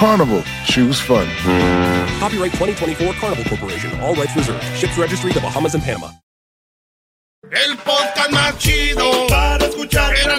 Carnival, choose fun. Copyright 2024 Carnival Corporation, all rights reserved. Ships registry the Bahamas and Panama. El podcast más chido para escuchar. Era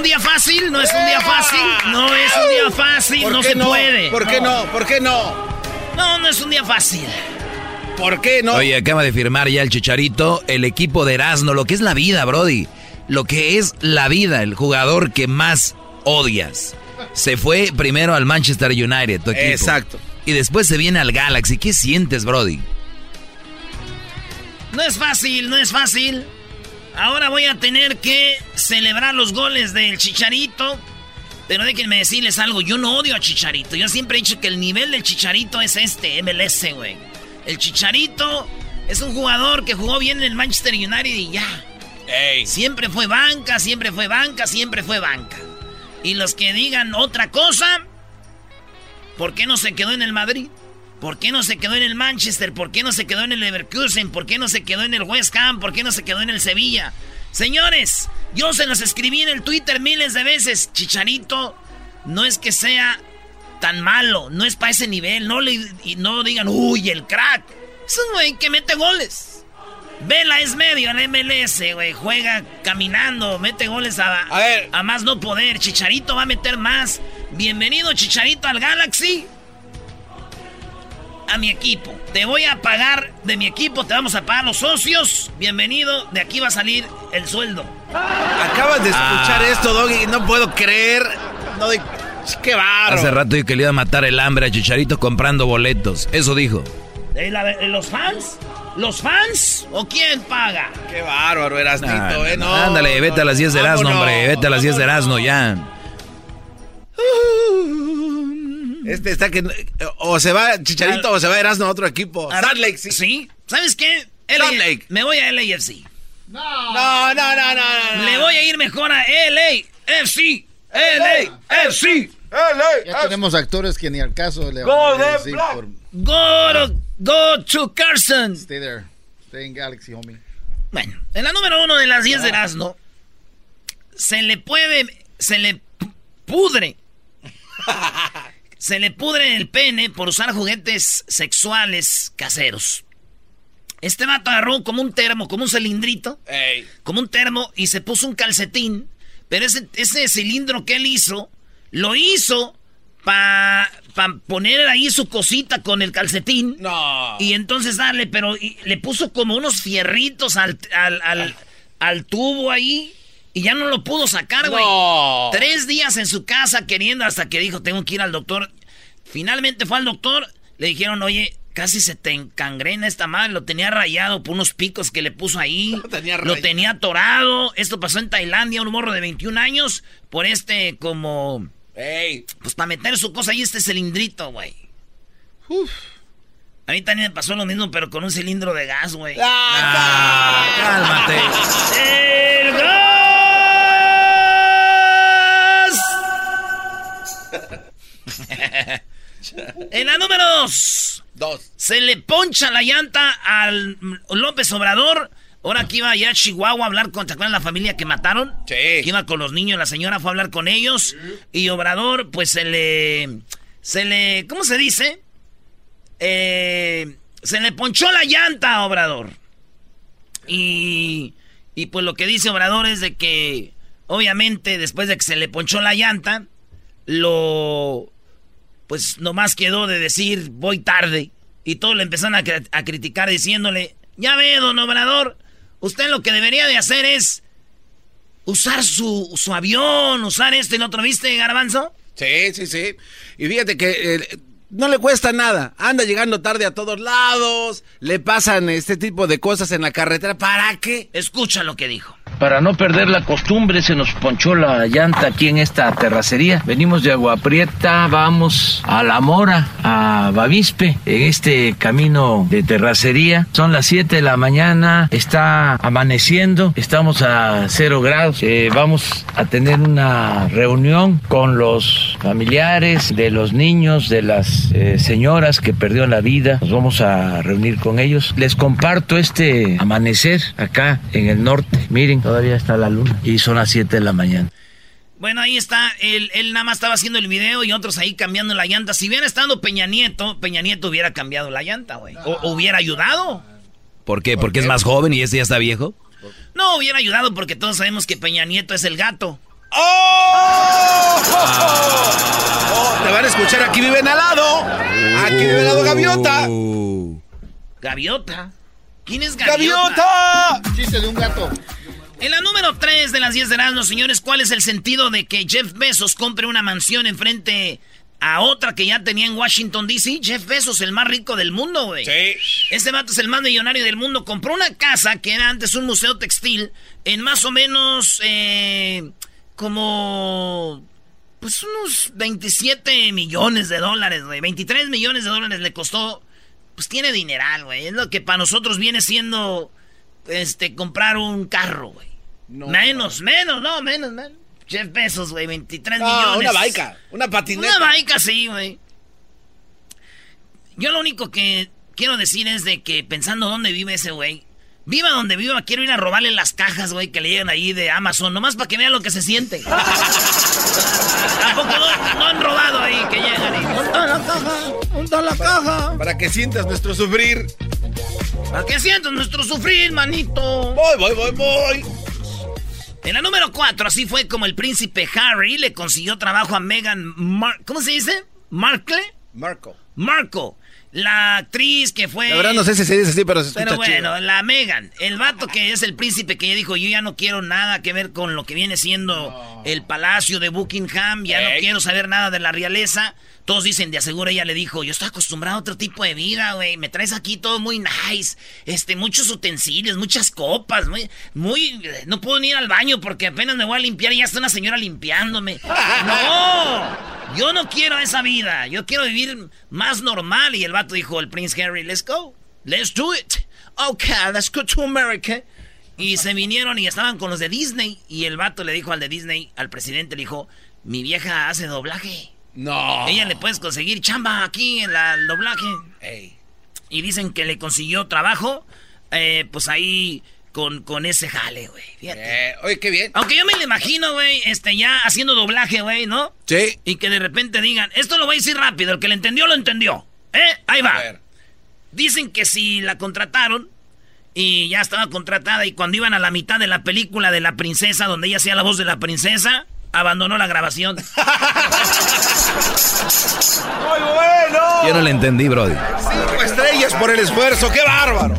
Un día fácil, no es un día fácil, no es un día fácil, ¿Por no se no? puede. ¿Por qué no? ¿Por qué no? No, no es un día fácil. ¿Por qué no? Oye, acaba de firmar ya el Chicharito, el equipo de Erasmo, lo que es la vida, Brody. Lo que es la vida, el jugador que más odias. Se fue primero al Manchester United, tu equipo. Exacto. Y después se viene al Galaxy. ¿Qué sientes, Brody? No es fácil, no es fácil. Ahora voy a tener que celebrar los goles del Chicharito. Pero déjenme decirles algo, yo no odio a Chicharito. Yo siempre he dicho que el nivel del Chicharito es este, MLS, güey. El Chicharito es un jugador que jugó bien en el Manchester United y ya. Siempre fue banca, siempre fue banca, siempre fue banca. Y los que digan otra cosa, ¿por qué no se quedó en el Madrid? ¿Por qué no se quedó en el Manchester? ¿Por qué no se quedó en el Leverkusen? ¿Por qué no se quedó en el West Ham? ¿Por qué no se quedó en el Sevilla? Señores, yo se los escribí en el Twitter miles de veces. Chicharito no es que sea tan malo, no es para ese nivel. No, le, y no digan, uy, el crack. Es un güey que mete goles. Vela es medio en MLS, güey. Juega caminando, mete goles a, a más no poder. Chicharito va a meter más. Bienvenido, Chicharito, al Galaxy a mi equipo. Te voy a pagar de mi equipo, te vamos a pagar los socios. Bienvenido, de aquí va a salir el sueldo. Acabas de escuchar esto, Doggy, y no puedo creer. No, de- qué barro. Hace rato dijo que le iba a matar el hambre a Chicharito comprando boletos. Eso dijo. ¿Eh, la- ¿Los fans? ¿Los fans? ¿O quién paga? Qué bárbaro, Erasnito, Ah, eh. No, Ándale, vete a las 10 de vámonos, hombre. Vete a las 10 de Erasmo ya. Este está que. O se va Chicharito o se va Erasmo a otro equipo. Ahora- Salt Lake, sí. ¿Sí? ¿Sabes qué? Salt LA Lake. Me voy a LAFC. No, no, no, no, no. no. Le voy a ir mejor a LAFC. LAFC. Ya tenemos actores que ni al caso le van a decir por Go to, go to Carson. stay there. Stay in Galaxy, homie. Bueno, en la número uno de las 10 de. Erasmo, se le puede, se le pu- pudre, se le pudre el pene por usar juguetes sexuales caseros. Este vato agarró como un termo, como un cilindrito, como un termo, y se puso un calcetín, pero ese, ese cilindro que él hizo, lo hizo para poner ahí su cosita con el calcetín. No. Y entonces darle, pero y le puso como unos fierritos al, al, al- al tubo ahí. Y ya no lo pudo sacar, güey. No. Tres días en su casa queriendo hasta que dijo, tengo que ir al doctor. Finalmente fue al doctor. Le dijeron, oye, casi se te encangrena esta madre. Lo tenía rayado por unos picos que le puso ahí. Lo tenía, atorado. Esto pasó en Tailandia, un morro de 21 años, por este como... Pues para meter su cosa ahí, este cilindrito, güey. Uf. A mí también me pasó lo mismo, pero con un cilindro de gas, güey. Ah, cálmate. en la número dos. Dos. Se le poncha la llanta al López Obrador. Ahora que iba allá a Chihuahua a hablar con, ¿te acuerdas la familia que mataron? Sí. Que iba con los niños, la señora fue a hablar con ellos. Y Obrador, pues se le. Se le. ¿Cómo se dice? Eh, se le ponchó la llanta a Obrador. Y. Y pues lo que dice Obrador es de que. Obviamente, después de que se le ponchó la llanta, lo pues nomás quedó de decir voy tarde. Y todos le empezaron a, a, criticar diciéndole, ya ve, don Obrador, usted lo que debería de hacer es usar su, su avión, usar este y el otro, ¿viste, Garbanzo? Sí, sí, sí. Y fíjate que eh, no le cuesta nada. Anda llegando tarde a todos lados, le pasan este tipo de cosas en la carretera. ¿Para qué? Escucha lo que dijo. Para no perder la costumbre, se nos ponchó la llanta aquí en esta terracería. Venimos de Agua Prieta, vamos a La Mora, a Bavispe, en este camino de terracería. Son las 7 de la mañana, está amaneciendo, estamos a cero grados. Eh, vamos a tener una reunión con los familiares de los niños, de las eh, señoras que perdieron la vida. Nos vamos a reunir con ellos. Les comparto este amanecer acá en el norte. Miren, todavía está la luna y son las 7 de la mañana. Bueno, ahí está, él, él, nada más estaba haciendo el video y otros ahí cambiando la llanta. Si hubiera estado Peña Nieto, Peña Nieto hubiera cambiado la llanta, güey. O, hubiera ayudado. ¿Por qué? ¿Porque es más joven y este ya está viejo? No, hubiera ayudado porque todos sabemos que Peña Nieto es el gato. ¡Oh! oh te van a escuchar, aquí viven al lado. Aquí vive al lado Gaviota. ¿Gaviota? ¿Quién es Gaviota? ¡Gaviota! Chiste de un gato. En la número 3 de las 10 de Erasmus, señores, ¿cuál es el sentido de que Jeff Bezos compre una mansión enfrente a otra que ya tenía en Washington, D.C.? Jeff Bezos, el más rico del mundo, güey. Sí. Este vato es el más millonario del mundo. Compró una casa que era antes un museo textil en más o menos eh, como... Pues unos 27 millones de dólares, güey. 23 millones de dólares le costó. Pues tiene dineral, güey. Es lo que para nosotros viene siendo este, comprar un carro, güey. Menos, menos, no, menos, menos. Jeff Bezos, güey, 23 no, millones. una baica, una patineta. Una baica, sí, güey. Yo lo único que quiero decir es de que pensando dónde vive ese güey, viva donde viva, quiero ir a robarle las cajas, güey, que le llegan ahí de Amazon, nomás para que vea lo que se siente. Tampoco no, no, han robado ahí, que llegan y... ¡Unta la caja! ¡Unta la caja! Para que sientas nuestro sufrir. ¿Para qué sientas nuestro sufrir, manito? Voy, voy, voy, voy. En la número 4, así fue como el príncipe Harry le consiguió trabajo a Meghan Mar ¿Cómo se dice? ¿Markle? Marco. Marco. La actriz que fue... La verdad no sé si se dice así, pero se escucha Pero bueno, chido. la Megan. El vato que es el príncipe que ya dijo, yo ya no quiero nada que ver con lo que viene siendo el palacio de Buckingham. Ya no quiero saber nada de la realeza. Todos dicen, de aseguro ella le dijo, yo estoy acostumbrado a otro tipo de vida, güey. Me traes aquí todo muy nice. Este, muchos utensilios, muchas copas, muy, muy... No puedo ni ir al baño porque apenas me voy a limpiar y ya está una señora limpiándome. ¡No! Yo no quiero esa vida. Yo quiero vivir más normal. Y el vato dijo, el Prince Harry, let's go. Let's do it. Okay, let's go to America. Y se vinieron y estaban con los de Disney. Y el vato le dijo al de Disney, al presidente, le dijo, mi vieja hace doblaje. No. Ella le puedes conseguir chamba aquí en la- el doblaje. Ey. Y dicen que le consiguió trabajo, eh, pues ahí con, con ese jale, güey. Fíjate. Eh, oye, qué bien. Aunque yo me lo imagino, güey, este, ya haciendo doblaje, güey, ¿no? Sí. Y que de repente digan, esto lo voy a decir rápido, el que lo entendió, lo entendió. ¿Eh? Ahí va. A ver. Dicen que si la contrataron y ya estaba contratada y cuando iban a la mitad de la película de la princesa, donde ella hacía la voz de la princesa, abandonó la grabación. ¡Muy bueno! Yo no le entendí, Brody. Cinco estrellas por el esfuerzo. ¡Qué bárbaro!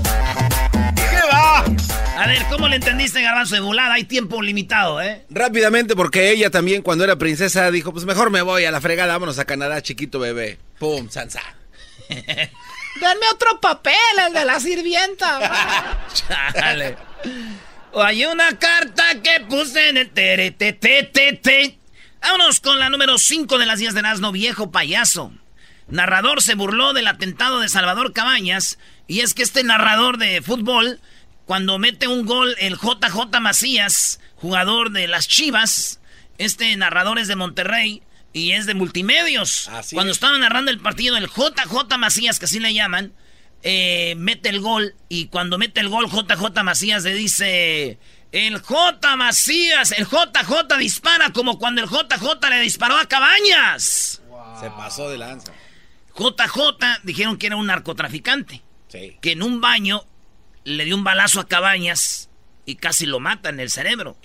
A ver, ¿cómo le entendiste, garbanzo de volada? Hay tiempo limitado, ¿eh? Rápidamente, porque ella también, cuando era princesa, dijo: Pues mejor me voy a la fregada, vámonos a Canadá, chiquito bebé. ¡Pum! ¡Sansa! Denme otro papel, el de la sirvienta. Chale. O hay una carta que puse en el tere, te, te, te, te. Vámonos con la número 5 de las 10 de Nazno, viejo payaso. Narrador se burló del atentado de Salvador Cabañas. Y es que este narrador de fútbol, cuando mete un gol el JJ Macías, jugador de las Chivas, este narrador es de Monterrey y es de multimedios. cuando estaba narrando el partido, el JJ Macías, que así le llaman, eh, mete el gol. Y cuando mete el gol, JJ Macías le dice... El J Macías, el JJ dispara como cuando el JJ le disparó a Cabañas. Se pasó de lanza. JJ dijeron que era un narcotraficante. Que en un baño le dio un balazo a Cabañas y casi lo mata en el cerebro.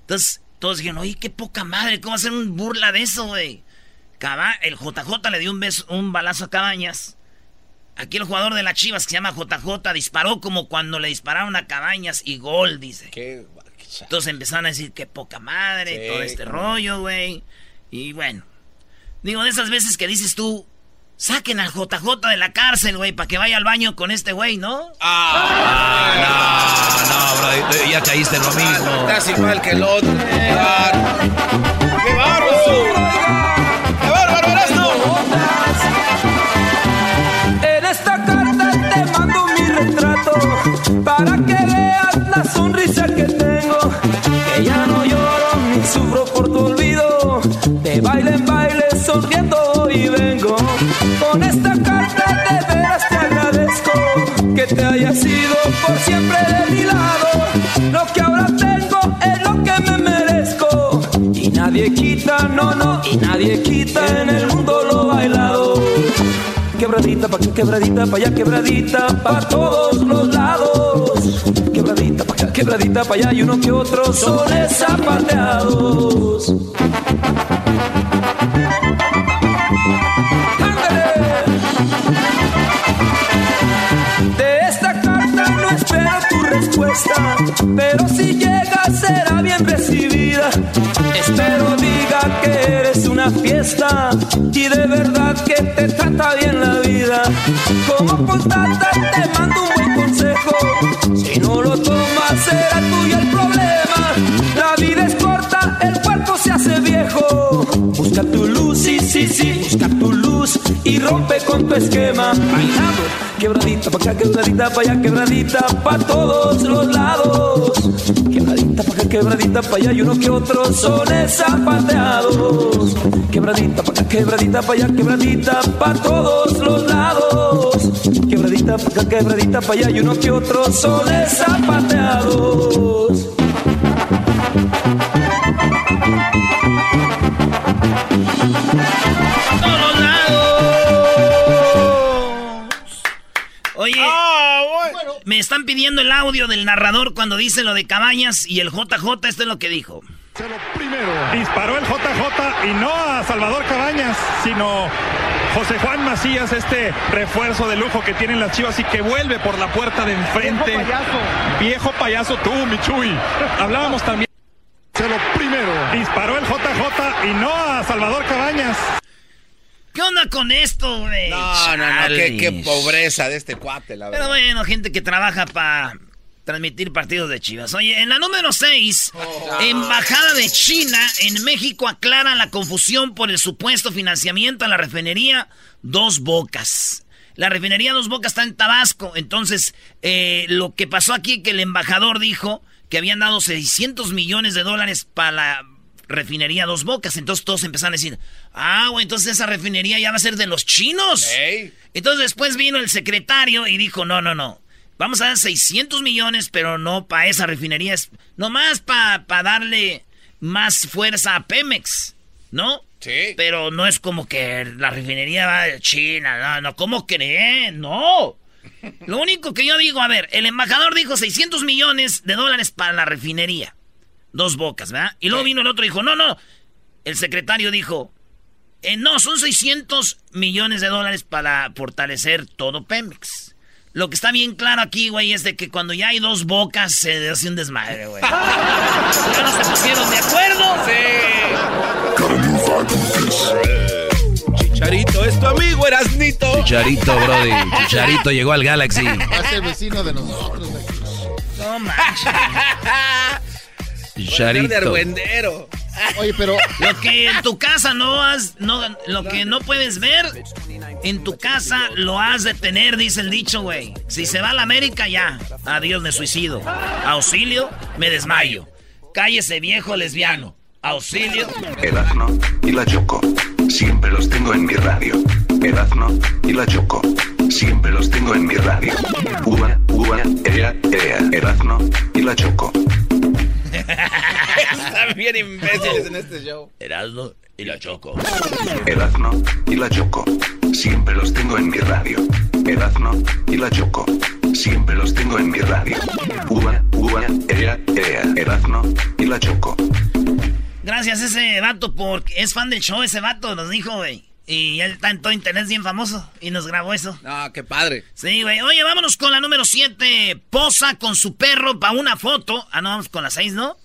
Entonces, todos dijeron, oye, qué poca madre, ¿cómo hacer un burla de eso, güey? El JJ le dio un, beso, un balazo a Cabañas. Aquí el jugador de la Chivas que se llama JJ disparó como cuando le dispararon a Cabañas y gol, dice. Entonces empezaron a decir qué poca madre, todo este rollo, güey. Y bueno, digo, de esas veces que dices tú, saquen al JJ de la cárcel, güey, para que vaya al baño con este güey, ¿no? Ah, no, no, bro, ya caíste en lo mismo. Estás igual que el otro. ¡Qué bárbaro! ¡Qué bárbaro esto! En esta carta te mando mi retrato para que veas la sonrisa que tengo. Que ya no lloro ni sufro por tu olvido. De baile en baile sonriendo y vengo. Que te hayas ido por siempre de mi lado. Lo que ahora tengo es lo que me merezco. Y nadie quita, no, no, y nadie quita en el mundo lo bailado. Quebradita pa' aquí, quebradita pa' allá, quebradita pa' todos los lados. Quebradita pa' acá, quebradita pa' allá y uno que otro son zapateados. Respuesta, pero si llega será bien recibida. Espero diga que eres una fiesta y de verdad que te trata bien la vida. Como postdata te mando un buen consejo, si no lo tomas será tuyo el problema. La vida es corta, el cuerpo se hace viejo. Busca tu luz, sí, sí, sí, busca tu luz y rompe con tu esquema. Bailando, quebradita pa' acá, quebradita pa' allá, quebradita pa' todos los lados. Quebradita pa' acá, quebradita pa' allá y uno que otro son zapateados. Quebradita pa' acá, quebradita pa' allá, quebradita pa' todos los lados. Quebradita pa' acá, quebradita pa' allá y uno que otro son zapateados. Me están pidiendo el audio del narrador cuando dice lo de Cabañas y el JJ, esto es lo que dijo. Disparó el JJ y no a Salvador Cabañas, sino José Juan Macías, este refuerzo de lujo que tienen las chivas y que vuelve por la puerta de enfrente. Viejo payaso. Viejo payaso tú, Michuy. Hablábamos también. primero. Disparó el JJ y no a Salvador Cabañas. ¿Qué onda con esto, güey? No, no, no, qué, qué pobreza de este cuate, la Pero verdad. bueno, gente que trabaja para transmitir partidos de Chivas. Oye, en la número 6, Embajada de China en México aclara la confusión por el supuesto financiamiento a la refinería Dos Bocas. La refinería Dos Bocas está en Tabasco. Entonces, eh, lo que pasó aquí que el embajador dijo que habían dado 600 millones de dólares para la refinería Dos Bocas. Entonces todos empezaron a decir, ah, güey, entonces esa refinería ya va a ser de los chinos. Entonces después vino el secretario y dijo, no, no, no. Vamos a dar 600 millones, pero no para esa refinería. Es nomás para darle más fuerza a Pemex, ¿no? Sí. Pero no es como que la refinería va de China, no, no, ¿cómo creen? No. Lo único que yo digo, a ver, el embajador dijo 600 millones de dólares para la refinería. Dos bocas, ¿verdad? Y luego vino el otro y dijo, no, no. El secretario dijo, eh, no, son 600 millones de dólares para fortalecer todo Pemex. Lo que está bien claro aquí, güey, es de que cuando ya hay dos bocas se hace un desmadre, güey. ya no se pusieron de acuerdo. Chicharito, es tu amigo, Erasnito. Chicharito. Chicharito, Brody. Chicharito llegó al Galaxy. Va a ser vecino de nosotros. No manches. Chicharito. Argüendero. Oye, pero Lo que en tu casa no has, no, lo que no puedes ver, en tu casa lo has de tener, dice el dicho, güey. Si se va a la América, ya. Adiós, me suicido. Auxilio, me desmayo. Cállese, viejo lesbiano. Auxilio. Erazno y la Choco. Siempre los tengo en mi radio. Erazno y la Choco. Siempre los tengo en mi radio. Uva, uva, ea, ea. Erazno y la Choco. Están bien imbéciles en este show. Erasmo y la Choco. Erazno y la Choco. Siempre los tengo en mi radio. Erazno y la Choco. Siempre los tengo en mi radio. Uva, uva, ea, ea. Erazno y la Choco. Gracias ese vato porque es fan del show, ese vato nos dijo, güey. Y él está en todo internet bien famoso y nos grabó eso. No, qué padre. Sí, güey. Oye, vámonos con la número 7. Posa con su perro para una foto. Ah, no, vamos con la 6, ¿no?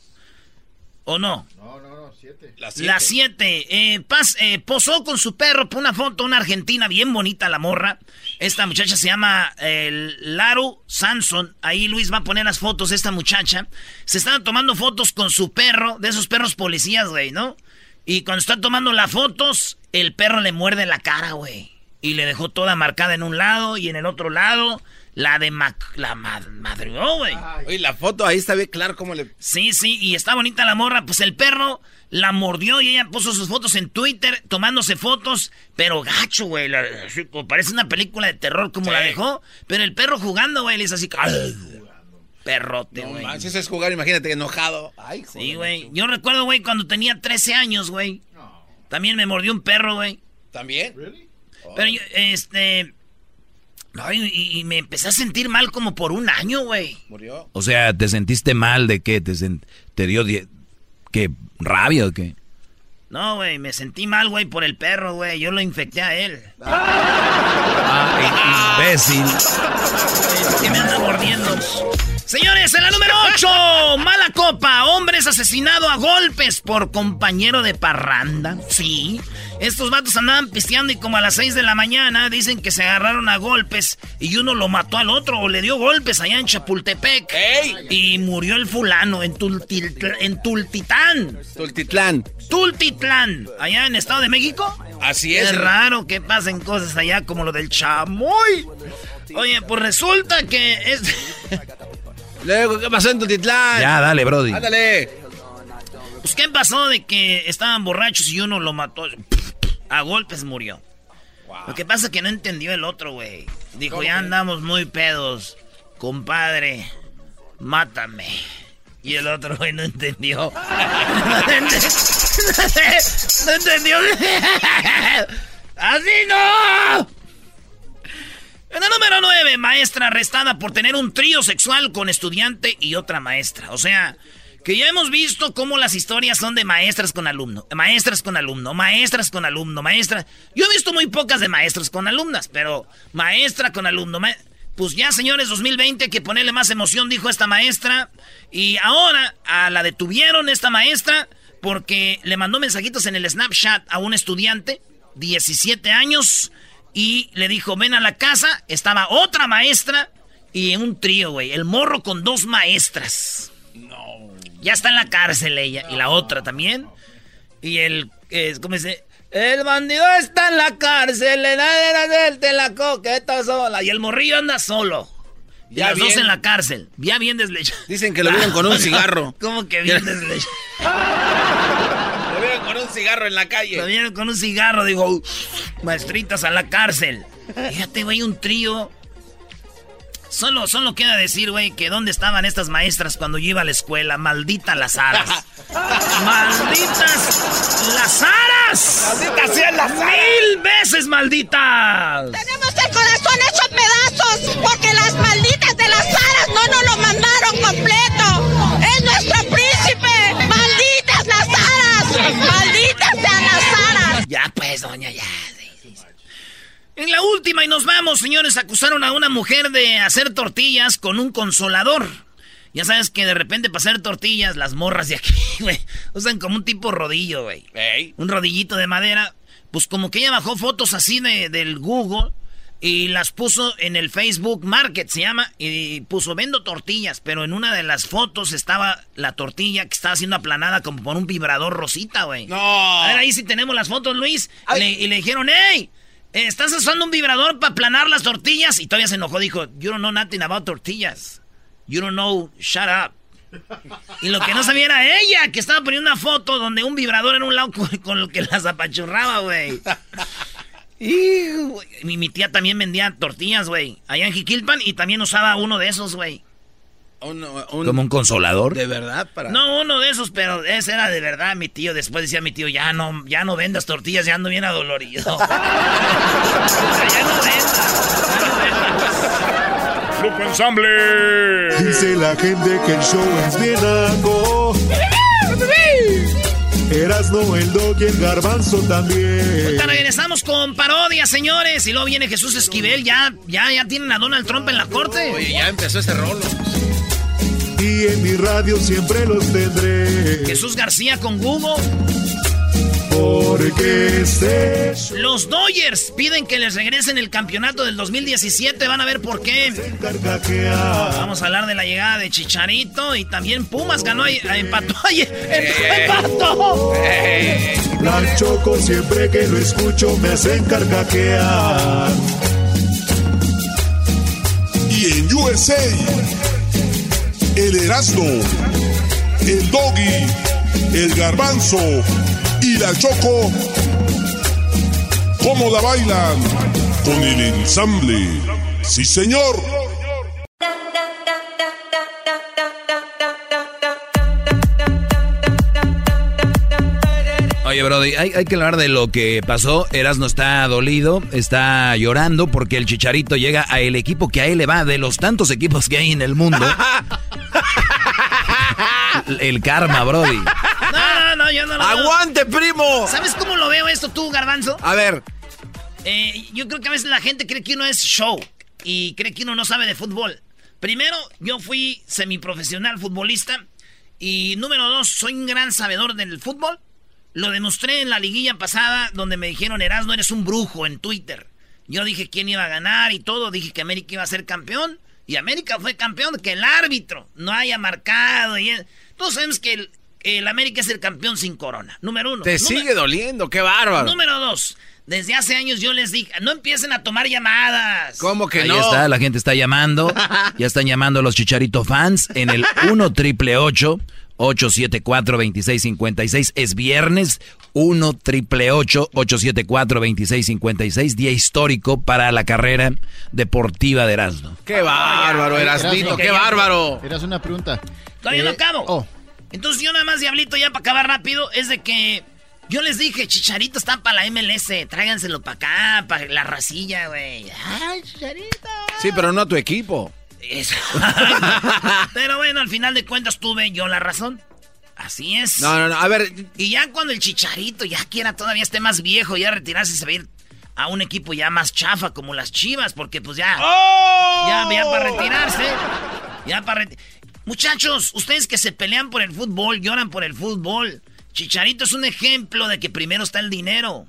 ¿O no? No, no, no, siete. La 7. Eh, eh, posó con su perro para una foto, una argentina bien bonita la morra. Esta muchacha se llama eh, Laru Sanson. Ahí Luis va a poner las fotos de esta muchacha. Se estaba tomando fotos con su perro, de esos perros policías, güey, ¿no? Y cuando está tomando las fotos, el perro le muerde la cara, güey. Y le dejó toda marcada en un lado y en el otro lado la de Mac la ma- madrió, güey. Oye, la foto ahí está bien claro cómo le. Sí, sí, y está bonita la morra. Pues el perro la mordió y ella puso sus fotos en Twitter, tomándose fotos, pero gacho, güey. Parece una película de terror como la dejó. Pero el perro jugando, güey, le hizo así. ¡ay! Perrote, No güey. manches, es jugar, imagínate, enojado. Ay, joder. sí, güey. Yo recuerdo, güey, cuando tenía 13 años, güey. También me mordió un perro, güey. ¿También? Pero yo, este. No, y, y me empecé a sentir mal como por un año, güey. Murió. O sea, ¿te sentiste mal de qué? ¿Te, sen- te dio die- qué rabia o qué? No, güey, me sentí mal, güey, por el perro, güey. Yo lo infecté a él. Ah, imbécil. que me anda mordiendo. Señores, en la número 8, mala copa. Hombre es asesinado a golpes por compañero de parranda. Sí. Estos vatos andaban pisteando y como a las 6 de la mañana dicen que se agarraron a golpes y uno lo mató al otro o le dio golpes allá en Chapultepec. Y murió el fulano en, Tultil- en Tultitán. Tultitlán. Tultitlán, allá en Estado de México. Así es. Es raro que pasen cosas allá como lo del chamoy. Oye, pues resulta que es... Luego, ¿qué pasó en Tultitlán? Ya, dale, Brody. Ándale. Pues, ¿qué pasó de que estaban borrachos y uno lo mató? A golpes murió. Lo que pasa es que no entendió el otro, güey. Dijo, ya andamos muy pedos. Compadre, mátame. Y el otro, güey, no entendió. no entendió. ¡Así no! En la número 9, maestra arrestada por tener un trío sexual con estudiante y otra maestra. O sea, que ya hemos visto cómo las historias son de maestras con alumno, maestras con alumno, maestras con alumno, maestra. Yo he visto muy pocas de maestras con alumnas, pero maestra con alumno. ma- Pues ya, señores, 2020, hay que ponerle más emoción, dijo esta maestra. Y ahora a la detuvieron esta maestra porque le mandó mensajitos en el Snapchat a un estudiante, 17 años, y le dijo, ven a la casa. Estaba otra maestra y un trío, güey. El morro con dos maestras. No. Ya está en la cárcel ella. Y la otra también. Y el, eh, ¿cómo dice? El bandido está en la cárcel, la de la coqueta sola. Y el morrillo anda solo. Y Ya las dos en la cárcel. Ya bien deslechado. Dicen que lo vieron con un cigarro. ¿Cómo que bien deslechado? Lo vieron con un cigarro en la calle. Lo vieron con un cigarro, digo, maestritas a la cárcel. Fíjate, güey, un trío. Solo, solo queda decir, güey, que dónde estaban estas maestras cuando yo iba a la escuela. Maldita las aras. ¡Malditas las aras! ¡Malditas sean las aras! ¡Mil veces malditas! Tenemos el corazón hecho pedazos porque las malditas de las aras no nos lo mandaron completo. Pues, doña, ya. En la última, y nos vamos, señores, acusaron a una mujer de hacer tortillas con un consolador. Ya sabes que de repente para hacer tortillas, las morras de aquí, güey, usan como un tipo rodillo, güey. Ey. Un rodillito de madera. Pues como que ella bajó fotos así de, del Google Y las puso en el Facebook Market, se llama, y puso vendo tortillas, pero en una de las fotos estaba la tortilla que estaba siendo aplanada como por un vibrador rosita, güey. No. A ver, ahí sí tenemos las fotos, Luis. Le- y le dijeron, hey, ¿estás usando un vibrador para aplanar las tortillas? Y todavía se enojó, dijo, you don't know nothing about tortillas. You don't know, shut up. Y lo que no sabía era ella, que estaba poniendo una foto donde un vibrador en un lado con, con lo que las apachurraba, güey. Y mi, mi tía también vendía tortillas, güey. Allá en Jiquilpan y también usaba uno de esos, güey. Como un consolador. De verdad, para. No, uno de esos, pero ese era de verdad mi tío. Después decía mi tío, ya no, ya no vendas tortillas, ya ando bien adolorido. ya no vendas. Ensamble. Dice la gente que el show es bien naco. Erasno, el dog y el garbanzo también. Ahorita regresamos con parodia, señores. Y luego viene Jesús Esquivel. Ya, ya, ya tienen a Donald Trump en la corte. Oye, ya empezó ese rolo. Y en mi radio siempre los tendré. Jesús García con Google. Porque este Los Dodgers piden que les regresen el campeonato del 2017. Van a ver por qué. Vamos a hablar de la llegada de Chicharito. Y también Pumas ganó, ahí- empató ayer. ¡Empató! La choco siempre que lo escucho me hacen carcaquear. Y en USA, el Erasmo, el Doggy, el Garbanzo la Choco, ¿cómo la bailan? Con el ensamble. Sí, señor. Oye, Brody, hay, hay que hablar de lo que pasó. Erasno está dolido, está llorando porque el Chicharito llega a el equipo que a él le va, de los tantos equipos que hay en el mundo. el karma, Brody. No, no, no, yo no lo veo. ¡Aguante, primo! ¿Sabes cómo lo veo esto tú, Garbanzo? A ver. Eh, yo creo que a veces la gente cree que uno es show y cree que uno no sabe de fútbol. Primero, yo fui semiprofesional futbolista y número dos, soy un gran sabedor del fútbol. Lo demostré en la liguilla pasada donde me dijeron, Erasmo, eres un brujo en Twitter. Yo dije quién iba a ganar y todo, dije que América iba a ser campeón y América fue campeón, que el árbitro no haya marcado. Y todos sabemos que el, el América es el campeón sin corona, número uno. Te Número- sigue doliendo, qué bárbaro. Número dos, desde hace años yo les dije, no empiecen a tomar llamadas. ¿Cómo que Ahí no? está, la gente está llamando. Ya están llamando los Chicharito fans en el 1 triple 874 2656 Es viernes 1 triple 874 2656 Día histórico para la carrera deportiva de Erasmo. ¡Qué bárbaro! Erasmo, ¡Qué bárbaro! Eras una pregunta. Todavía no Eh, acabo. oh. Entonces yo nada más, Diablito, ya para acabar rápido, es de que yo les dije, Chicharito está para la MLS, tráiganselo para acá, para la racilla, güey. Ay, Chicharito. Sí, pero no a tu equipo. Eso. Pero bueno, al final de cuentas tuve yo la razón. Así es. No, no, no. A ver, Y ya cuando el Chicharito ya quiera todavía esté más viejo, ya retirarse, se va a ir a un equipo ya más chafa como las Chivas, porque pues ya. Ya, ya para retirarse. Ya para reti- Muchachos, ustedes que se pelean por el fútbol, lloran por el fútbol. Chicharito es un ejemplo de que primero está el dinero.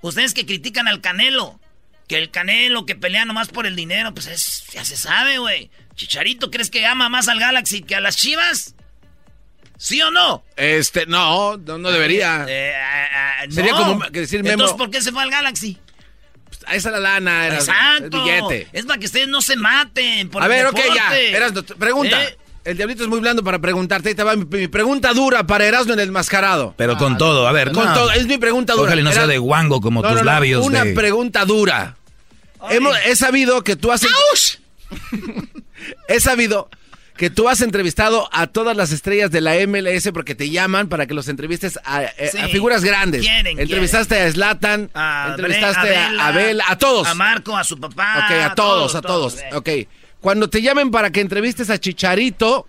Ustedes que critican al Canelo, que el Canelo que pelea nomás por el dinero, pues es, ya se sabe, güey. Chicharito, ¿crees que ama más al Galaxy que a las Chivas? ¿Sí o no? este, no, no, no debería. Eh, ah, ah, Sería como decir Memo. Entonces, ¿por qué se fue al Galaxy? Esa es la lana, era Exacto. el billete. Es para que ustedes no se maten por A el ver, ok, ya. deporte. T- pregunta. ¿Eh? El diablito es muy blando para preguntarte. Ahí te va mi, mi pregunta dura para Erasmo en el mascarado. Pero con todo, a ver. Con no. todo, es mi pregunta dura. Ojalá no sea de guango como No, tus no, no, labios. Una de- pregunta dura. Hemos- he sabido que tú has... he sabido que tú has entrevistado a todas las estrellas de la MLS porque te llaman para que los entrevistes a, eh, Sí. a figuras grandes. Quieren, entrevistaste a Zlatan, A entrevistaste Bre- a Abel, a todos. A Marco, a su papá. Ok, a todos, a todos. eh. Ok. Cuando te llamen para que entrevistes a Chicharito,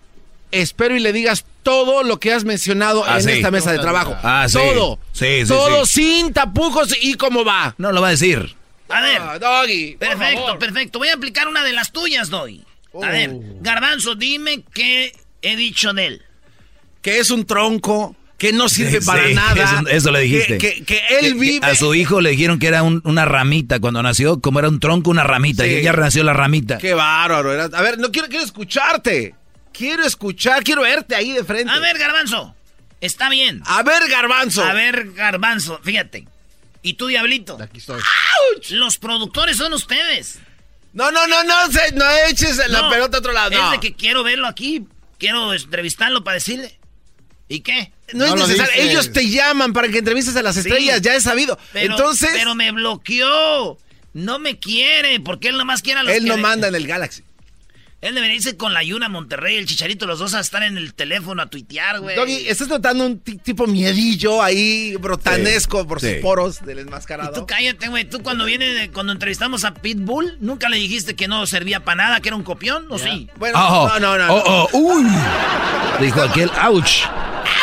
espero y le digas todo lo que has mencionado Ah, en sí. esta mesa de trabajo. Ah, sí. Todo. Sí, sí, Todo sí. sin tapujos y cómo va. No lo va a decir. A ver. Ah, Doggy. por Perfecto, favor. perfecto. Voy a aplicar una de las tuyas, Doy. A Oh. ver, Garbanzo, dime qué he dicho de él. Que es un tronco, que no sirve Sí, para sí, nada. Eso, eso le dijiste. Que, que- que él vive. A su hijo le dijeron que era un- una ramita cuando nació, como era un tronco, una ramita. Sí. Y ya renació la ramita. Qué bárbaro. era- A ver, no quiero, quiero escucharte. Quiero escuchar, quiero verte ahí de frente. A ver, Garbanzo. Está bien. A ver, Garbanzo. A ver, Garbanzo, fíjate. ¿Y tú, Diablito? Aquí estoy. Los productores son ustedes. No, no, no, no, se- no eches la No, pelota a otro lado. No. Es de que quiero verlo aquí. Quiero entrevistarlo para decirle. ¿Y qué? No, es necesario. Ellos te llaman para que entrevistes a las Sí. estrellas, ya es sabido. Pero, Entonces, Pero me bloqueó. No me quiere, porque él nomás quiere a los él que no le- manda en el Galaxy. Él debería irse con la Yuna Monterrey, el Chicharito, los dos a estar en el teléfono a tuitear, güey. Doggy, estás notando un ti- tipo miedillo ahí, brotanesco por Sí. sus poros del Y enmascarado. tú cállate, güey. Tú cuando viene, cuando entrevistamos a Pitbull, nunca le dijiste que no servía para nada, que era un copión, ¿o sí? Bueno, Oh, no, no, no. oh, oh, uy. Dijo aquel, ouch.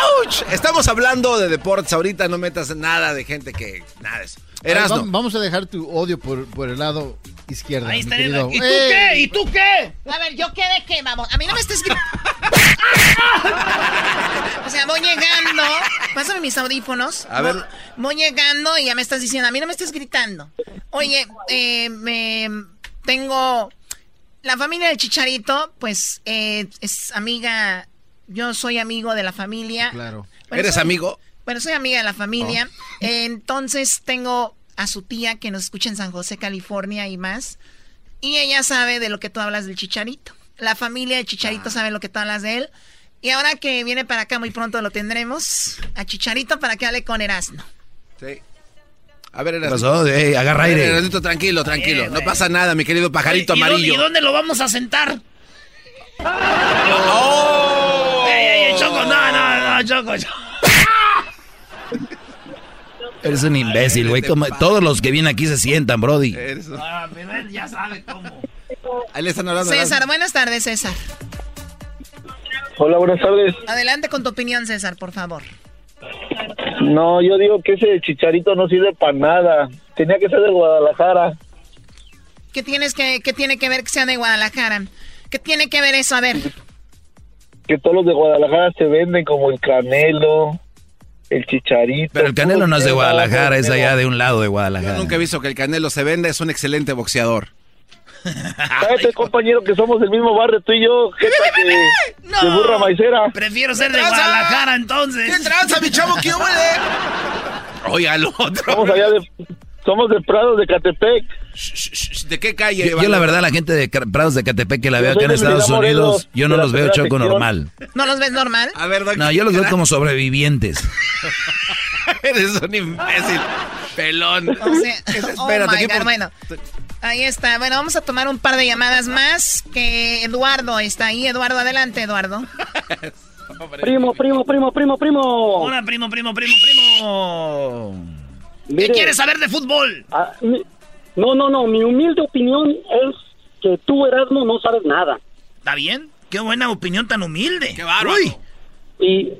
¡Auch! Estamos hablando de deportes ahorita, no metas nada de gente que. Nada de eso. Erasno. vam- Vamos a dejar tu odio por, por el lado izquierdo. Ahí está. querido. ¿Y tú ¡Ey! qué? ¿Y tú qué? A ver, ¿yo qué de qué? Vamos, a mí no me estés gritando. o sea, voy llegando. Pásame mis audífonos. A ver. Voy, voy llegando y ya me estás diciendo, a mí no me estés gritando. Oye, eh, me tengo. La familia del Chicharito, pues, eh, es amiga. Yo soy amigo de la familia. Claro. Bueno, ¿Eres soy- amigo? Bueno, soy amiga de la familia. Entonces tengo a su tía que nos escucha en San José, California y más. Y ella sabe de lo que tú hablas del chicharito. La familia del chicharito Ah. sabe lo que tú hablas de él. Y ahora que viene para acá, muy pronto lo tendremos a Chicharito para que hable con Erasmo. Sí. A ver, ¿Qué Erasno. pasó? Ey, agarra aire. Erasnito, tranquilo, tranquilo. Bien, no pasa nada, mi querido pajarito ¿Y dónde- amarillo. ¿Y dónde lo vamos a sentar? ¡Oh! No, no, no, Choco. Choco. Eres un imbécil, güey. Todos los que vienen aquí se sientan, Brody. Eres- Ah, pero él ya sabe cómo. Ahí le están hablando. César, buenas tardes, César. Hola, buenas tardes. Adelante con tu opinión, César, por favor. No, yo digo que ese chicharito no sirve para nada. Tenía que ser de Guadalajara. ¿Qué, tienes que, ¿Qué tiene que ver que sea de Guadalajara? ¿Qué tiene que ver eso? A ver, Que todos los de Guadalajara se venden como el Canelo, el chicharito. Pero el Canelo no es de Guadalajara, es allá de un lado de Yo Guadalajara. nunca he visto que el Canelo se venda, es un excelente boxeador. Cállate, compañero, que somos del mismo barrio, tú y yo, jeta de, No. de burra maicera. Prefiero ser de tranza? Guadalajara, entonces. ¿Qué tranza, mi chavo? ¿Qué huele? Oiga, el otro. Somos allá de... Somos de Prados, de Catepec. ¿De qué calle? Yo, yo la verdad, la gente de Prados de Catepec que la veo acá en Estados Unidos, Morelos, yo no los veo choco sección. normal. ¿no los ves normal? A ver, Doc, No, yo los veo como sobrevivientes. Eres un imbécil. Pelón. O sea, oh Espérate, my ¿qué God, por- bueno. Ahí está. Bueno, vamos a tomar un par de llamadas más. Que Eduardo está ahí. Eduardo, adelante, Eduardo. Primo, primo, primo, primo, primo. Hola, primo, primo, primo, primo. ¿Qué quieres saber de fútbol? ah, mi- no, no, no, mi humilde opinión es que tú, Erasmo, no sabes nada. ¿Está bien? Qué buena opinión tan humilde. Qué bárbaro. Uy, Y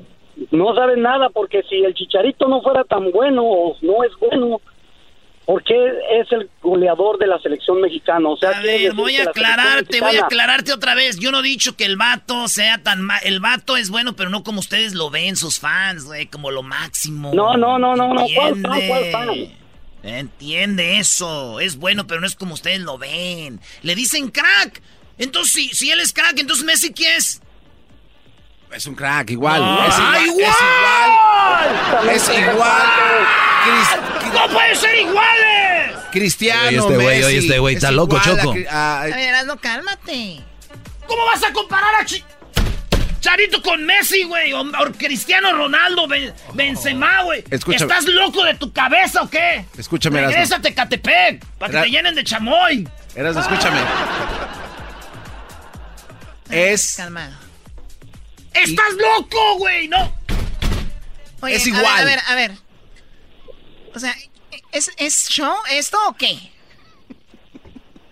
no sabes nada porque si el Chicharito no fuera tan bueno o no es bueno, ¿por qué es el goleador de la selección mexicana? O sea, a ver, voy a aclararte, voy a aclararte otra vez. Yo no he dicho que el vato sea tan mal. El vato es bueno, pero no como ustedes lo ven, sus fans, güey, como lo máximo. No, no, no, no, no, ¿cuál cuál? Entiende eso. Es bueno, pero no es como ustedes lo ven. Le dicen crack. Entonces, si, si él es crack, entonces Messi, ¿qué es? Es un crack, igual. No, es igual. ¡ah, Es igual. Es igual. ¡No pueden ser iguales! Cristiano, Oye, este güey, Messi, oye, este güey, es está loco, a Choco. A- A ver, Erasmo, cálmate. ¿Cómo vas a comparar a Charito con Messi, güey? O, o Cristiano Ronaldo, Ben- Benzema, güey. Escúchame. ¿Estás loco de tu cabeza o qué? Escúchame, Erasmo. Regrésate a Catepec, para que te llenen de chamoy. Erasmo, escúchame. Es Calmado. ¡Estás loco, güey! No. Oye, Es a ver, igual. A ver, a ver. O sea, ¿es, ¿es show esto o qué?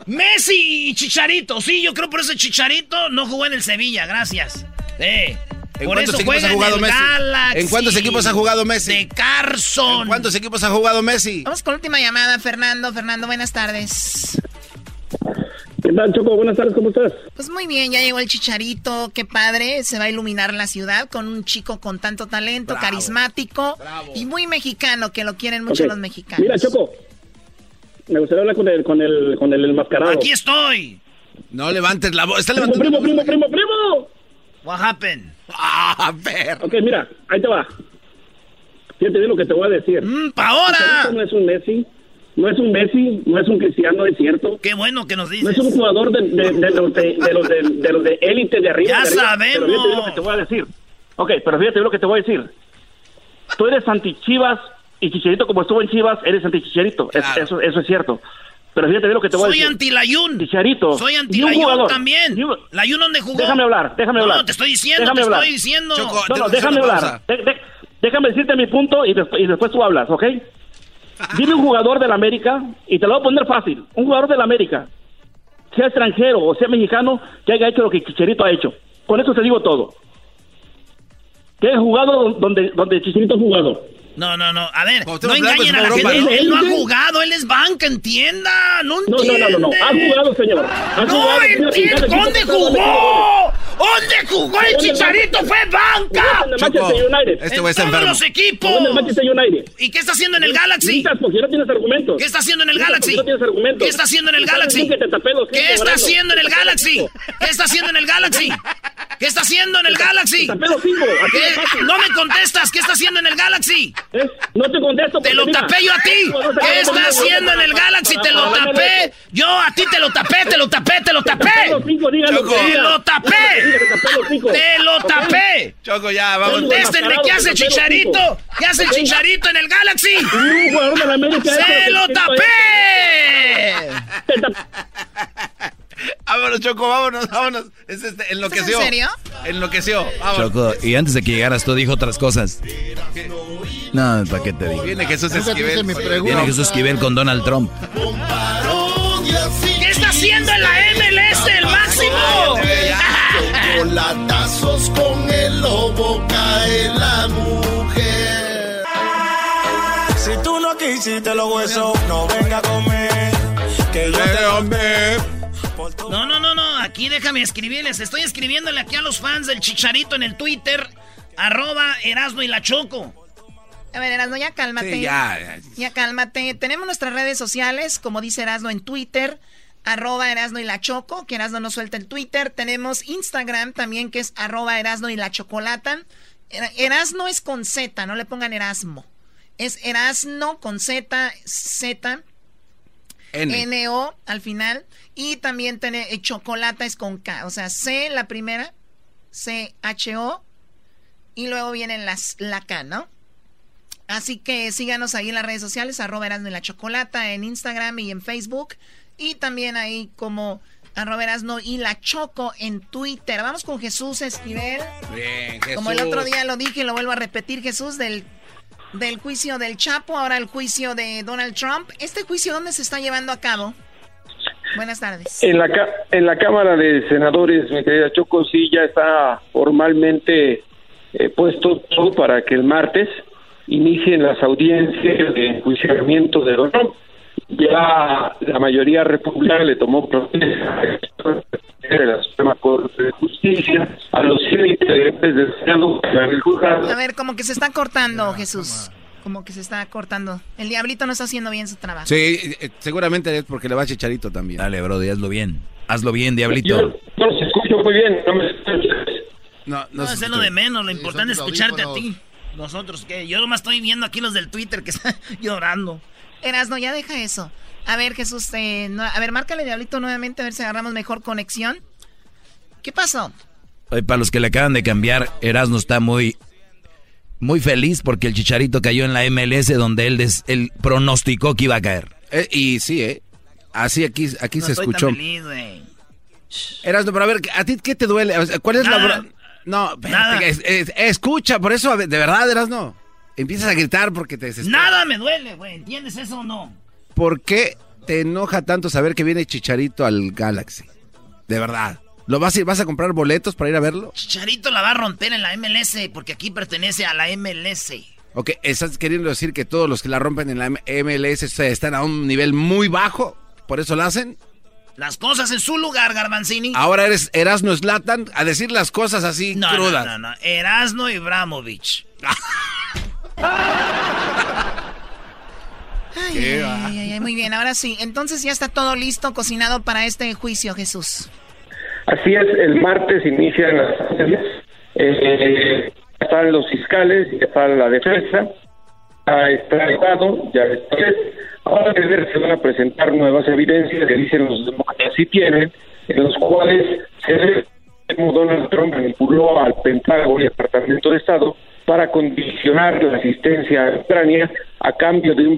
Messi y Chicharito. Sí, yo creo por eso Chicharito no jugó en el Sevilla, gracias. Eh. ¿En por cuántos eso equipos ha jugado Messi? Galaxy ¿En cuántos equipos ha jugado Messi? De Carson. ¿En cuántos equipos ha jugado Messi? Vamos con la última llamada, Fernando. Fernando, buenas tardes. ¿Qué tal, Choco? Buenas tardes, ¿cómo estás? Pues muy bien, ya llegó el chicharito, qué padre, se va a iluminar la ciudad con un chico con tanto talento, carismático y muy mexicano, que lo quieren mucho los mexicanos. Mira, Choco, me gustaría hablar con el, con el, con el enmascarado. Aquí estoy. No levantes la voz. Está Primo, levantando primo, la primo, voz. primo, primo. What happened? Ah, ver. Ok, mira, ahí te va. Fíjate bien lo que te voy a decir. Mm, pa' ahora. Chicharito No es un Messi, no es un Messi, no es un Cristiano, es cierto. Qué bueno que nos No dices. es un jugador de, de- de los de, de los de, de los de élite de arriba. Ya de arriba. sabemos. Pero fíjate lo que te voy a decir. Ok, pero fíjate lo que te voy a decir. Tú eres anti-Chivas y Chicharito como estuvo en Chivas, eres anti-Chicharito. Es- eso, eso es cierto. Pero fíjate lo que te voy a Soy decir. anti-Layun. Chicharito. Soy anti-Layun jugador. también. ¿Layun dónde jugó? Déjame hablar, déjame hablar. No, te estoy diciendo, Déjame te hablar. estoy diciendo. No, no, déjame hablar. De- de- déjame decirte mi punto y, después- y después tú hablas, ¿ok? Dime un jugador del América, y te lo voy a poner fácil. Un jugador del América, sea extranjero o sea mexicano, que haya hecho lo que Chicharito ha hecho. Con eso te digo todo. Que haya jugado donde, donde Chicharito ha jugado. No, no, no. A ver, no engañen a la Europa, gente. ¿no? Él no ha jugado, él es banca, entienda. No No, no, no, no, no. Ha jugado, señor. Ha no jugado, señor, ¿Dónde jugó? ¿Dónde jugó el Chicharito? Fue banca. United. Este güey está en todos enfermo. los equipos. Jugó en el Manchester United. ¿Y qué está haciendo en el Galaxy? Porque no tienes argumentos. ¿Qué está haciendo en el Galaxy? No tienes argumentos. ¿Qué está haciendo en el Galaxy? ¿Qué está haciendo en el Galaxy? ¿Qué está haciendo en el Galaxy? ¿Qué está haciendo en el Galaxy? No me contestas. ¿Qué está haciendo en el Galaxy? No te contesto. Te lo tapé yo a ti. ¿Qué está haciendo en el Galaxy? Te lo tapé. Yo a ti te lo tapé, te lo tapé, te lo tapé. Te lo tapé. Que te tapé los cinco. Te lo tapé. Choco, ya, vamos. Contéstenme, ¿qué hace Chicharito? ¿Qué hace el. Chicharito en el Galaxy? Un jugador de la América ¡Se es lo que- tapé! Te tapé. Vámonos, Choco, vámonos, vámonos. Es este, enloqueció. ¿En serio? Enloqueció. Vámonos. Choco, y antes de que llegaras tú dijo otras cosas. No, ¿para qué te digo? Viene Jesús Esquivel. Viene Jesús Esquivel con Donald Trump. ¿Qué está haciendo en la MLS? Chocolatazos con el lobo cae la mujer. Si tú no quisiste los huesos, no venga a comer. Que yo te No, no, no, no. Aquí déjame escribirles. Estoy escribiéndole aquí a los fans del Chicharito en el Twitter. Arroba Erasmo y la Choco. A ver, Erasno, ya cálmate. Sí, ya, ya. Ya cálmate. Tenemos nuestras redes sociales, como dice Erasno en Twitter, arroba Erasno y la Choco, que Erasno no suelta el Twitter. Tenemos Instagram también, que es arroba Erasno y la Chocolata. Era- Erasno es con Z, no le pongan Erasmo. Es Erasno con Z, Z, N. N-O al final. Y también tiene eh, Chocolata es con K. O sea, C la primera, C-H-O. Y luego vienen las, la K, ¿no? Así que síganos ahí en las redes sociales, arroba Erasmo y la Chocolata, en Instagram y en Facebook. Y también ahí como arroba Erasmo y la Choco en Twitter. Vamos con Jesús Esquivel. Bien, Jesús. Como el otro día lo dije y lo vuelvo a repetir, Jesús, del, del juicio del Chapo, ahora el juicio de Donald Trump. ¿Este juicio dónde se está llevando a cabo? Buenas tardes. En la, ca- en la Cámara de Senadores, mi querida Choco, sí ya está formalmente eh, puesto todo para que el martes inicien las audiencias de enjuiciamiento de Donald Trump. Ya la mayoría republicana le tomó protesta de la Suprema Corte de Justicia a los 100 integrantes del Senado. A ver, como que se está cortando, Jesús. Como que se está cortando. El diablito no está haciendo bien su trabajo. Sí, eh, seguramente es porque le va a Chicharito también. Dale, Brody, hazlo bien. Hazlo bien, diablito. Yo no los escucho muy bien, no me. No, No, se eso es lo de menos. Lo importante es escucharte a ti. Nosotros, que Yo nomás estoy viendo aquí los del Twitter que están llorando. Erasno, ya deja eso. A ver, Jesús, eh, no- a ver, márcale diablito nuevamente a ver si agarramos mejor conexión. ¿Qué pasó? Oye, para los que le acaban de cambiar, Erasmo está muy, muy feliz porque el Chicharito cayó en la MLS donde él, des- él pronosticó que iba a caer. Eh, y sí, ¿eh? Así aquí, aquí No se estoy escuchó. tan feliz, güey. Erasno, pero a ver, ¿a ti qué te duele? ¿Cuál es la... Nada. bro- No, espérate, Nada. es- es- escucha, por eso, de verdad, Erasno. Empiezas a gritar porque te desesperas. Nada me duele, güey. ¿Entiendes eso o no? ¿Por qué te enoja tanto saber que viene Chicharito al Galaxy? De verdad. ¿Lo vas a ir, vas a comprar boletos para ir a verlo? Chicharito la va a romper en la MLS porque aquí pertenece a la MLS. Ok, ¿estás queriendo decir que todos los que la rompen en la MLS están a un nivel muy bajo? ¿Por eso la hacen? Las cosas en su lugar, Garbanzini. Ahora eres Erasmo Slatan a decir las cosas así no, crudas. No, no, no. Erasmo Ibramovich. Ay, ay, ay, muy bien, ahora sí. Entonces ya está todo listo, cocinado para este juicio, Jesús. Así es, el martes inician las audiencias. Eh, están los fiscales, ya está la defensa, ya está el Estado, ya está. Ahora se van a presentar nuevas evidencias que dicen los demócratas sí tienen, en los cuales se ve cómo Donald Trump manipuló al Pentágono y al Departamento de Estado para condicionar la asistencia a Ucrania a cambio de un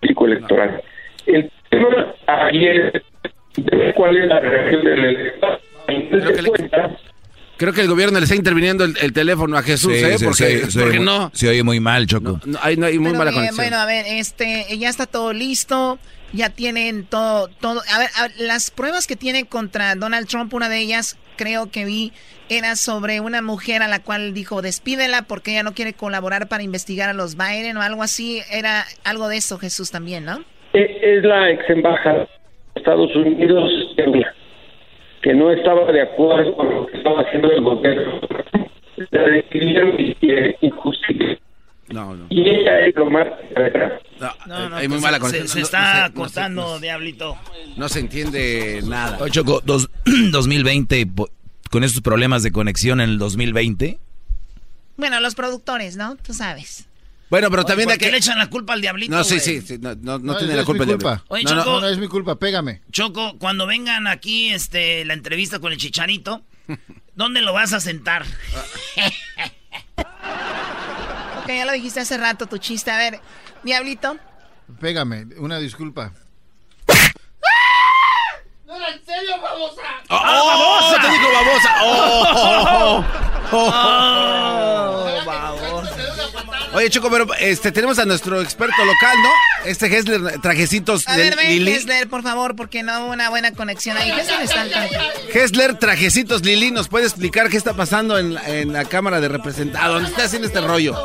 público electoral. El tema ayer de cuál es la reacción del electorado. Creo que el gobierno le está interviniendo el, el teléfono a Jesús, Sí, ¿eh? sí, porque, sí, sí, porque muy- no, Se oye muy mal, Choco. no hay, no hay muy Pero mala bien, conexión. bueno, a ver, este, ya está todo listo, ya tienen todo, todo. A ver, a ver, las pruebas que tienen contra Donald Trump, una de ellas creo que vi era sobre una mujer a la cual dijo despídela porque ella no quiere colaborar para investigar a los Biden o algo así. Era algo de eso, Jesús también, ¿no? Eh, Es la ex embajada de Estados Unidos que no estaba de acuerdo con lo que estaba haciendo el gobierno. La describieron y-. No, no. Y ella es lo más... No, no, hay muy pues mala se- conexión. Se, No- está no cortando, se- diablito. No se entiende nada. Oye, Choco, dos- 2020, po- con estos problemas de conexión en el 2020. Bueno, los productores, ¿no? Tú sabes. Bueno, pero Oye, también ¿por hay qué que... le echan la culpa al diablito? No, sí, sí, sí, no, no, no No, tiene es la mi culpa. el diablo. Oye, No, no, Choco, No es mi culpa, pégame. Choco, cuando vengan aquí este, la entrevista con el chicharito, ¿dónde lo vas a sentar? Ok, ya lo dijiste hace rato, tu chiste. A ver, Diablito. Pégame, una disculpa. No era en serio, babosa. ¡Oh, te digo babosa! ¡Oh! Oye, Choco, pero este, tenemos a nuestro experto local, ¿no? Este Hessler, trajecitos A de ver, ven, Lili. Hessler, por favor, porque no hubo una buena conexión ahí. Hessler está. Hessler, trajecitos Lili, ¿nos puede explicar qué está pasando en, la- en la Cámara de Representados? ¿Dónde está haciendo este rollo?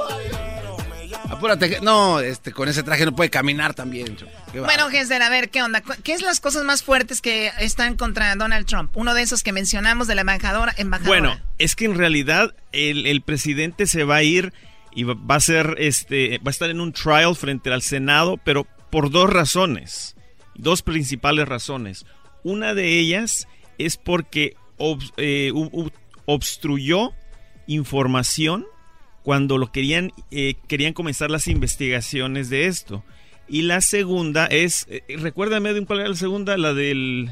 Apúrate, no, este, con ese traje no puede caminar también, Choco. Bueno, Hessler, a ver, ¿qué onda? ¿Cu- ¿Qué es las cosas más fuertes que están contra Donald Trump? Uno de esos que mencionamos de la embajadora. embajadora. Bueno, es que en realidad el, el presidente se va a ir y va, a ser este va a estar en un trial frente al Senado, pero por dos razones, dos principales razones. Una de ellas es porque ob- eh, obstruyó información cuando lo querían eh, querían comenzar las investigaciones de esto. Y la segunda es, eh, recuérdame de cuál era la segunda, la del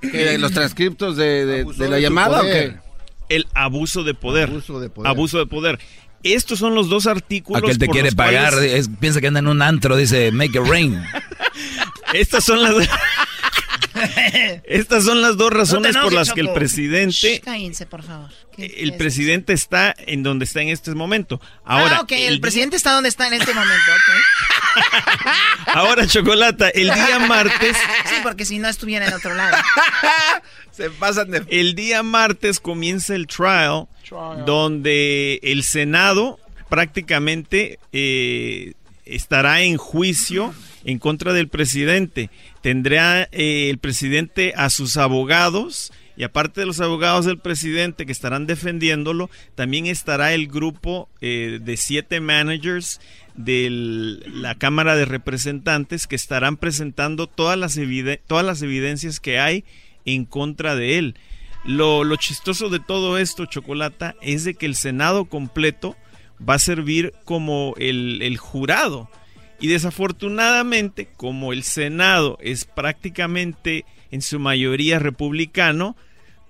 ¿Qué, ¿Los transcriptos de, de- Abusó de la de llamada o poder. qué? El abuso de poder. Abuso de poder. Abuso de poder. Estos son los dos artículos. Aquel te por quiere los pagar, cuales- es- piensa que anda en un antro, dice make it rain. Estas son las. Estas son las dos razones enojes, por las que el presidente. Shh, cállense, por favor. ¿Qué- qué El es? presidente está en donde está en este momento. Ahora, ah, ok, el, el presidente está donde está en este momento, ahora Chocolata, el día martes, Sí, porque si no estuviera en otro lado. Se pasan de... el día martes comienza el trial, donde el Senado prácticamente eh, estará en juicio en contra del presidente. Tendrá eh, el presidente a sus abogados y aparte de los abogados del presidente que estarán defendiéndolo, también estará el grupo eh, de siete managers de la Cámara de Representantes que estarán presentando todas las, todas las evidencias que hay en contra de él. Lo, lo chistoso de todo esto, Chocolata, es de que el Senado completo va a servir como el, el jurado. Y desafortunadamente, como el Senado es prácticamente en su mayoría republicano,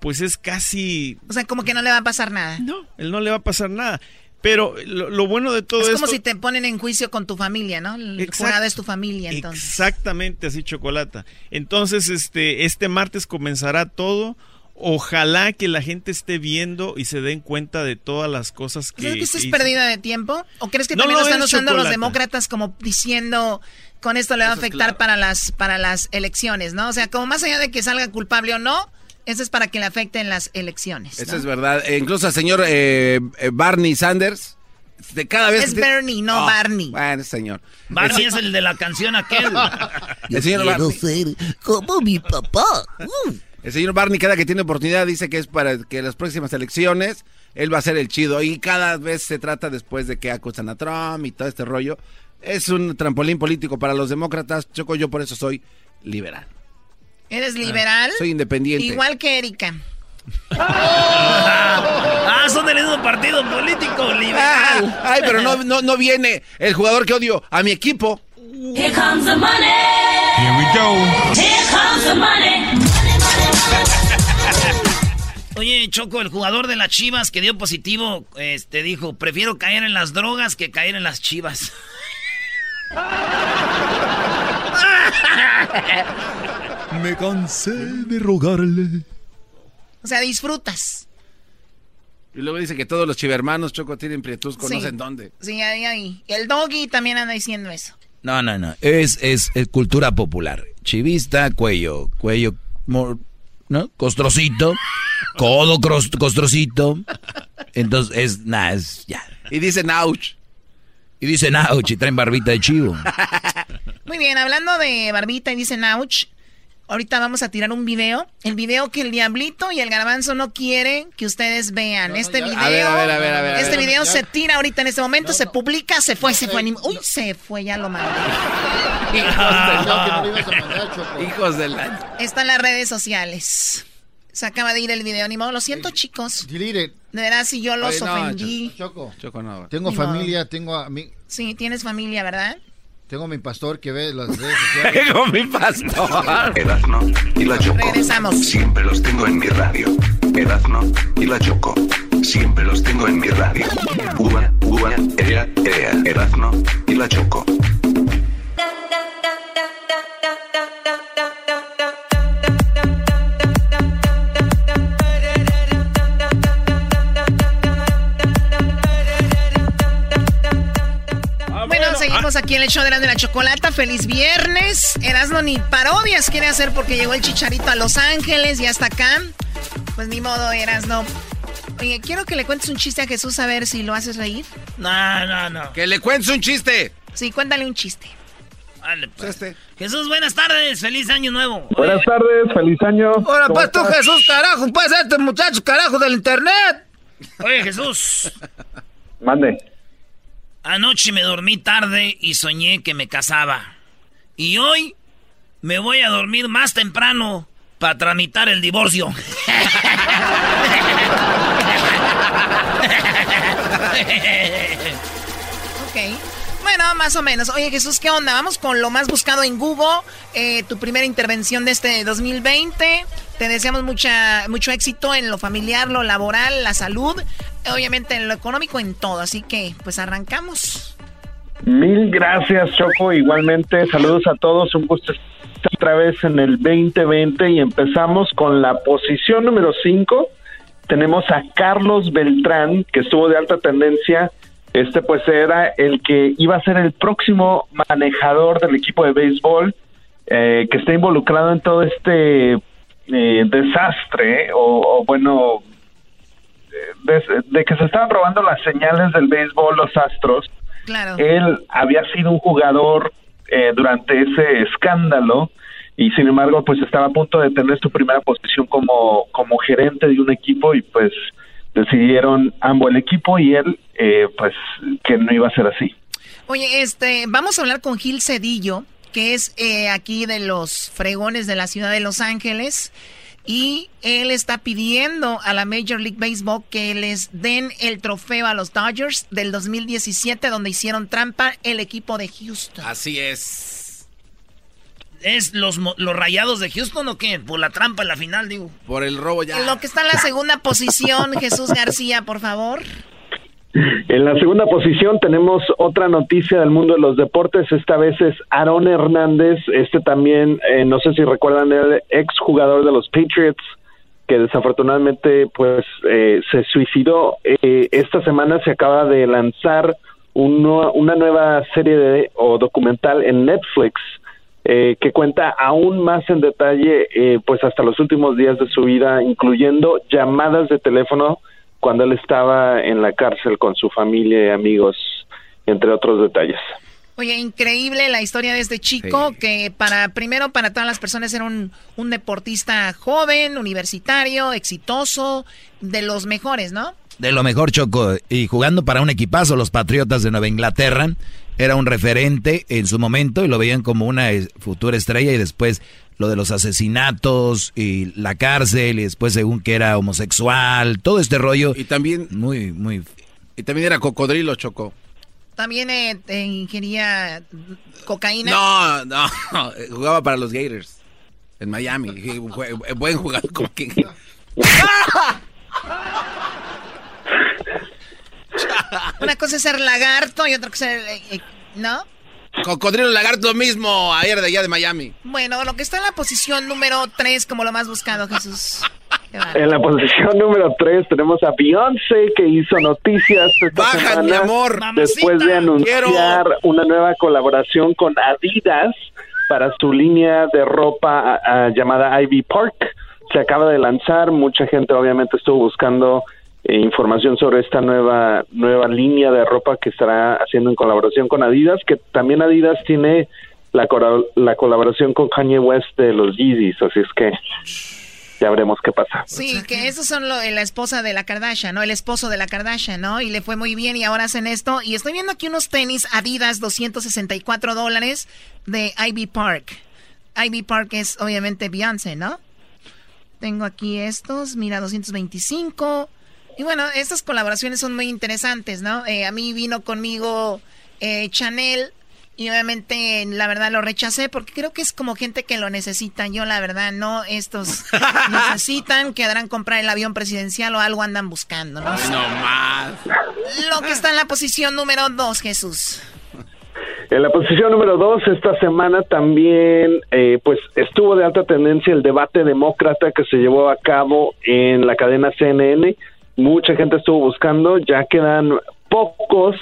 pues es casi... O sea, como que no le va a pasar nada. No, él no le va a pasar nada. Pero lo, lo bueno de todo Es esto... como si te ponen en juicio con tu familia, ¿no? El jurado es tu familia, entonces. Exactamente así, Chocolata. Entonces, este, este martes comenzará todo. Ojalá que la gente esté viendo y se den cuenta de todas las cosas que... ¿Crees que esto es pérdida de tiempo? ¿O crees que No también lo están es, usando los Chocolata. demócratas como diciendo con esto le va a afectar para las para las elecciones, ¿no? O sea, como más allá de que salga culpable o no, eso es para que le afecten las elecciones. Eso es verdad. E incluso el señor eh, eh, Barney Sanders de cada vez... Es Bernie, no Oh, Barney. Bueno, señor. Barney es el de la canción aquel. El señor Barney. ser como mi papá. El señor Barney cada que tiene oportunidad dice que es para que las próximas elecciones él va a ser el chido y cada vez se trata después de que acusan a Trump y todo este rollo. Es un trampolín político para los demócratas. Choco, yo por eso soy liberal. ¿Eres liberal? Soy independiente. Igual que Erika. Ah, son del mismo partido político, liberal. Ah, ay, pero no, no, no viene el jugador que odio a mi equipo. Here comes the money. Here we go. Here comes the money. Oye, Choco, el jugador de las Chivas que dio positivo, este, dijo, prefiero caer en las drogas que caer en las Chivas. Me cansé de rogarle. O sea, disfrutas. Y luego dice que todos los chivermanos, Choco, tienen prietus, conocen Sí. dónde. Sí, ahí, ahí. El doggy también anda diciendo eso. No, no, no. Es, es, es cultura popular. Chivista, cuello, cuello, ¿no? Costrocito, codo costrocito. Entonces, es, nada, es ya. Y dicen ouch. Y dicen ouch y traen barbita de chivo. Muy bien, hablando de barbita y dicen ouch, ahorita vamos a tirar un video. El video que el diablito y el garbanzo no quieren que ustedes vean. este video, A ver, a ver, a ver, a ver, a este ver. video Ya. se tira ahorita en este momento, se publica, se fue, se fue. Uy, se fue, ya lo mandé. Hijos de la... Está en las redes sociales. Se acaba de ir el video, ni modo. Lo siento, chicos. De verdad, si yo los Oye, ofendí. Choco. Choco, no. Tengo Ni modo. familia, tengo a mí, Sí, tienes familia, ¿verdad? Tengo mi pastor que ve las redes sociales. Tengo mi pastor. Erazno y la Choco. Regresamos. Siempre los tengo en mi radio. Erazno y la Choco. Siempre los tengo en mi radio. Uva, uva, ea, ea. Erazno y la Choco. Seguimos aquí en el show de la, de la chocolata. Feliz viernes. Erasmo ni parodias quiere hacer porque llegó el chicharito a Los Ángeles y hasta acá. Pues ni modo, Erasmo. Oye, quiero que le cuentes un chiste a Jesús a ver si lo haces reír. No, no, no. Que le cuentes un chiste. Sí, cuéntale un chiste. Vale, pues. Jesús, buenas tardes. Feliz año nuevo. Buenas tardes, feliz año. Ahora, ¿Cómo pues tú, estás? Jesús, carajo, pues este muchacho, carajo, del internet. Oye, Jesús. Mande. Anoche me dormí tarde y soñé que me casaba. Y hoy me voy a dormir más temprano para tramitar el divorcio. Ok. Bueno, más o menos. Oye, Jesús, ¿qué onda? Vamos con lo más buscado en Google. eh, tu primera intervención de este 2020. Te deseamos mucha, mucho éxito en lo familiar, lo laboral, la salud. Obviamente en lo económico, en todo. Así que, pues arrancamos. Mil gracias, Choco. Igualmente, saludos a todos. Un gusto estar otra vez en el 2020 y empezamos con la posición número 5. Tenemos a Carlos Beltrán, que estuvo de alta tendencia. Este pues era el que iba a ser el próximo manejador del equipo de béisbol eh, que está involucrado en todo este eh, desastre o, o bueno de, de que se estaban robando las señales del béisbol los astros Claro. él había sido un jugador eh, durante ese escándalo y sin embargo pues estaba a punto de tener su primera posición como, como gerente de un equipo y pues decidieron ambos el equipo y él eh, pues que no iba a ser así. Oye, este, vamos a hablar con Gil Cedillo, que es eh, aquí de los fregones de la ciudad de Los Ángeles. Y él está pidiendo a la Major League Baseball que les den el trofeo a los Dodgers del 2017, donde hicieron trampa el equipo de Houston. Así es. ¿Es los, los rayados de Houston o qué? Por la trampa en la final, digo. Por el robo ya. En lo que está en la segunda posición, Jesús García, por favor. En la segunda posición tenemos otra noticia del mundo de los deportes. Esta vez es Aaron Hernández. Este también, eh, no sé si recuerdan, el ex jugador de los Patriots que desafortunadamente pues eh, se suicidó. Eh, esta semana se acaba de lanzar una nueva serie de, o documental en Netflix eh, que cuenta aún más en detalle, eh, pues hasta los últimos días de su vida, incluyendo llamadas de teléfono cuando él estaba en la cárcel con su familia y amigos, entre otros detalles. Oye, increíble la historia de este chico que para primero para todas las personas era un, un deportista joven, universitario, exitoso, de los mejores, ¿no? De lo mejor, Choco. Y jugando para un equipazo, los Patriotas de Nueva Inglaterra. Era un referente en su momento y lo veían como una futura estrella y después lo de los asesinatos y la cárcel y después según que era homosexual, todo este rollo. Y también... Muy, muy... Y también era cocodrilo, Choco. También eh, eh, ingería cocaína. No, no, jugaba para los Gators en Miami. Buen jugador como que... Una cosa es ser lagarto y otra cosa es... Eh, eh, ¿No? Cocodrilo lagarto mismo, ayer de allá de Miami. Bueno, lo que está en la posición número 3 como lo más buscado, Jesús. En la posición número 3 tenemos a Beyoncé que hizo noticias esta Baja, semana mi amor. después de anunciar una nueva colaboración con Adidas para su línea de ropa llamada Ivy Park. Se acaba de lanzar, mucha gente obviamente estuvo buscando eh, información sobre esta nueva nueva línea de ropa que estará haciendo en colaboración con Adidas, que también Adidas tiene la, la colaboración con Kanye West de los Yeezys, así es que ya veremos qué pasa. Sí, que esos son lo, la esposa de la Kardashian, ¿no? El esposo de la Kardashian, ¿no? Y le fue muy bien y ahora hacen esto. Y estoy viendo aquí unos tenis Adidas 264 dólares de Ivy Park. Ivy Park es obviamente Beyoncé, ¿no? Tengo aquí estos, mira, 225. Y bueno, estas colaboraciones son muy interesantes, ¿no? Eh, a mí vino conmigo eh, Chanel y obviamente la verdad lo rechacé porque creo que es como gente que lo necesita. Yo la verdad no, estos necesitan, quedarán comprar el avión presidencial o algo andan buscando, ¿no? No más. Lo que está en la posición número dos, Jesús. En la posición número dos, esta semana también, eh, pues estuvo de alta tendencia el debate demócrata que se llevó a cabo en la cadena CNN mucha gente estuvo buscando, ya quedan pocos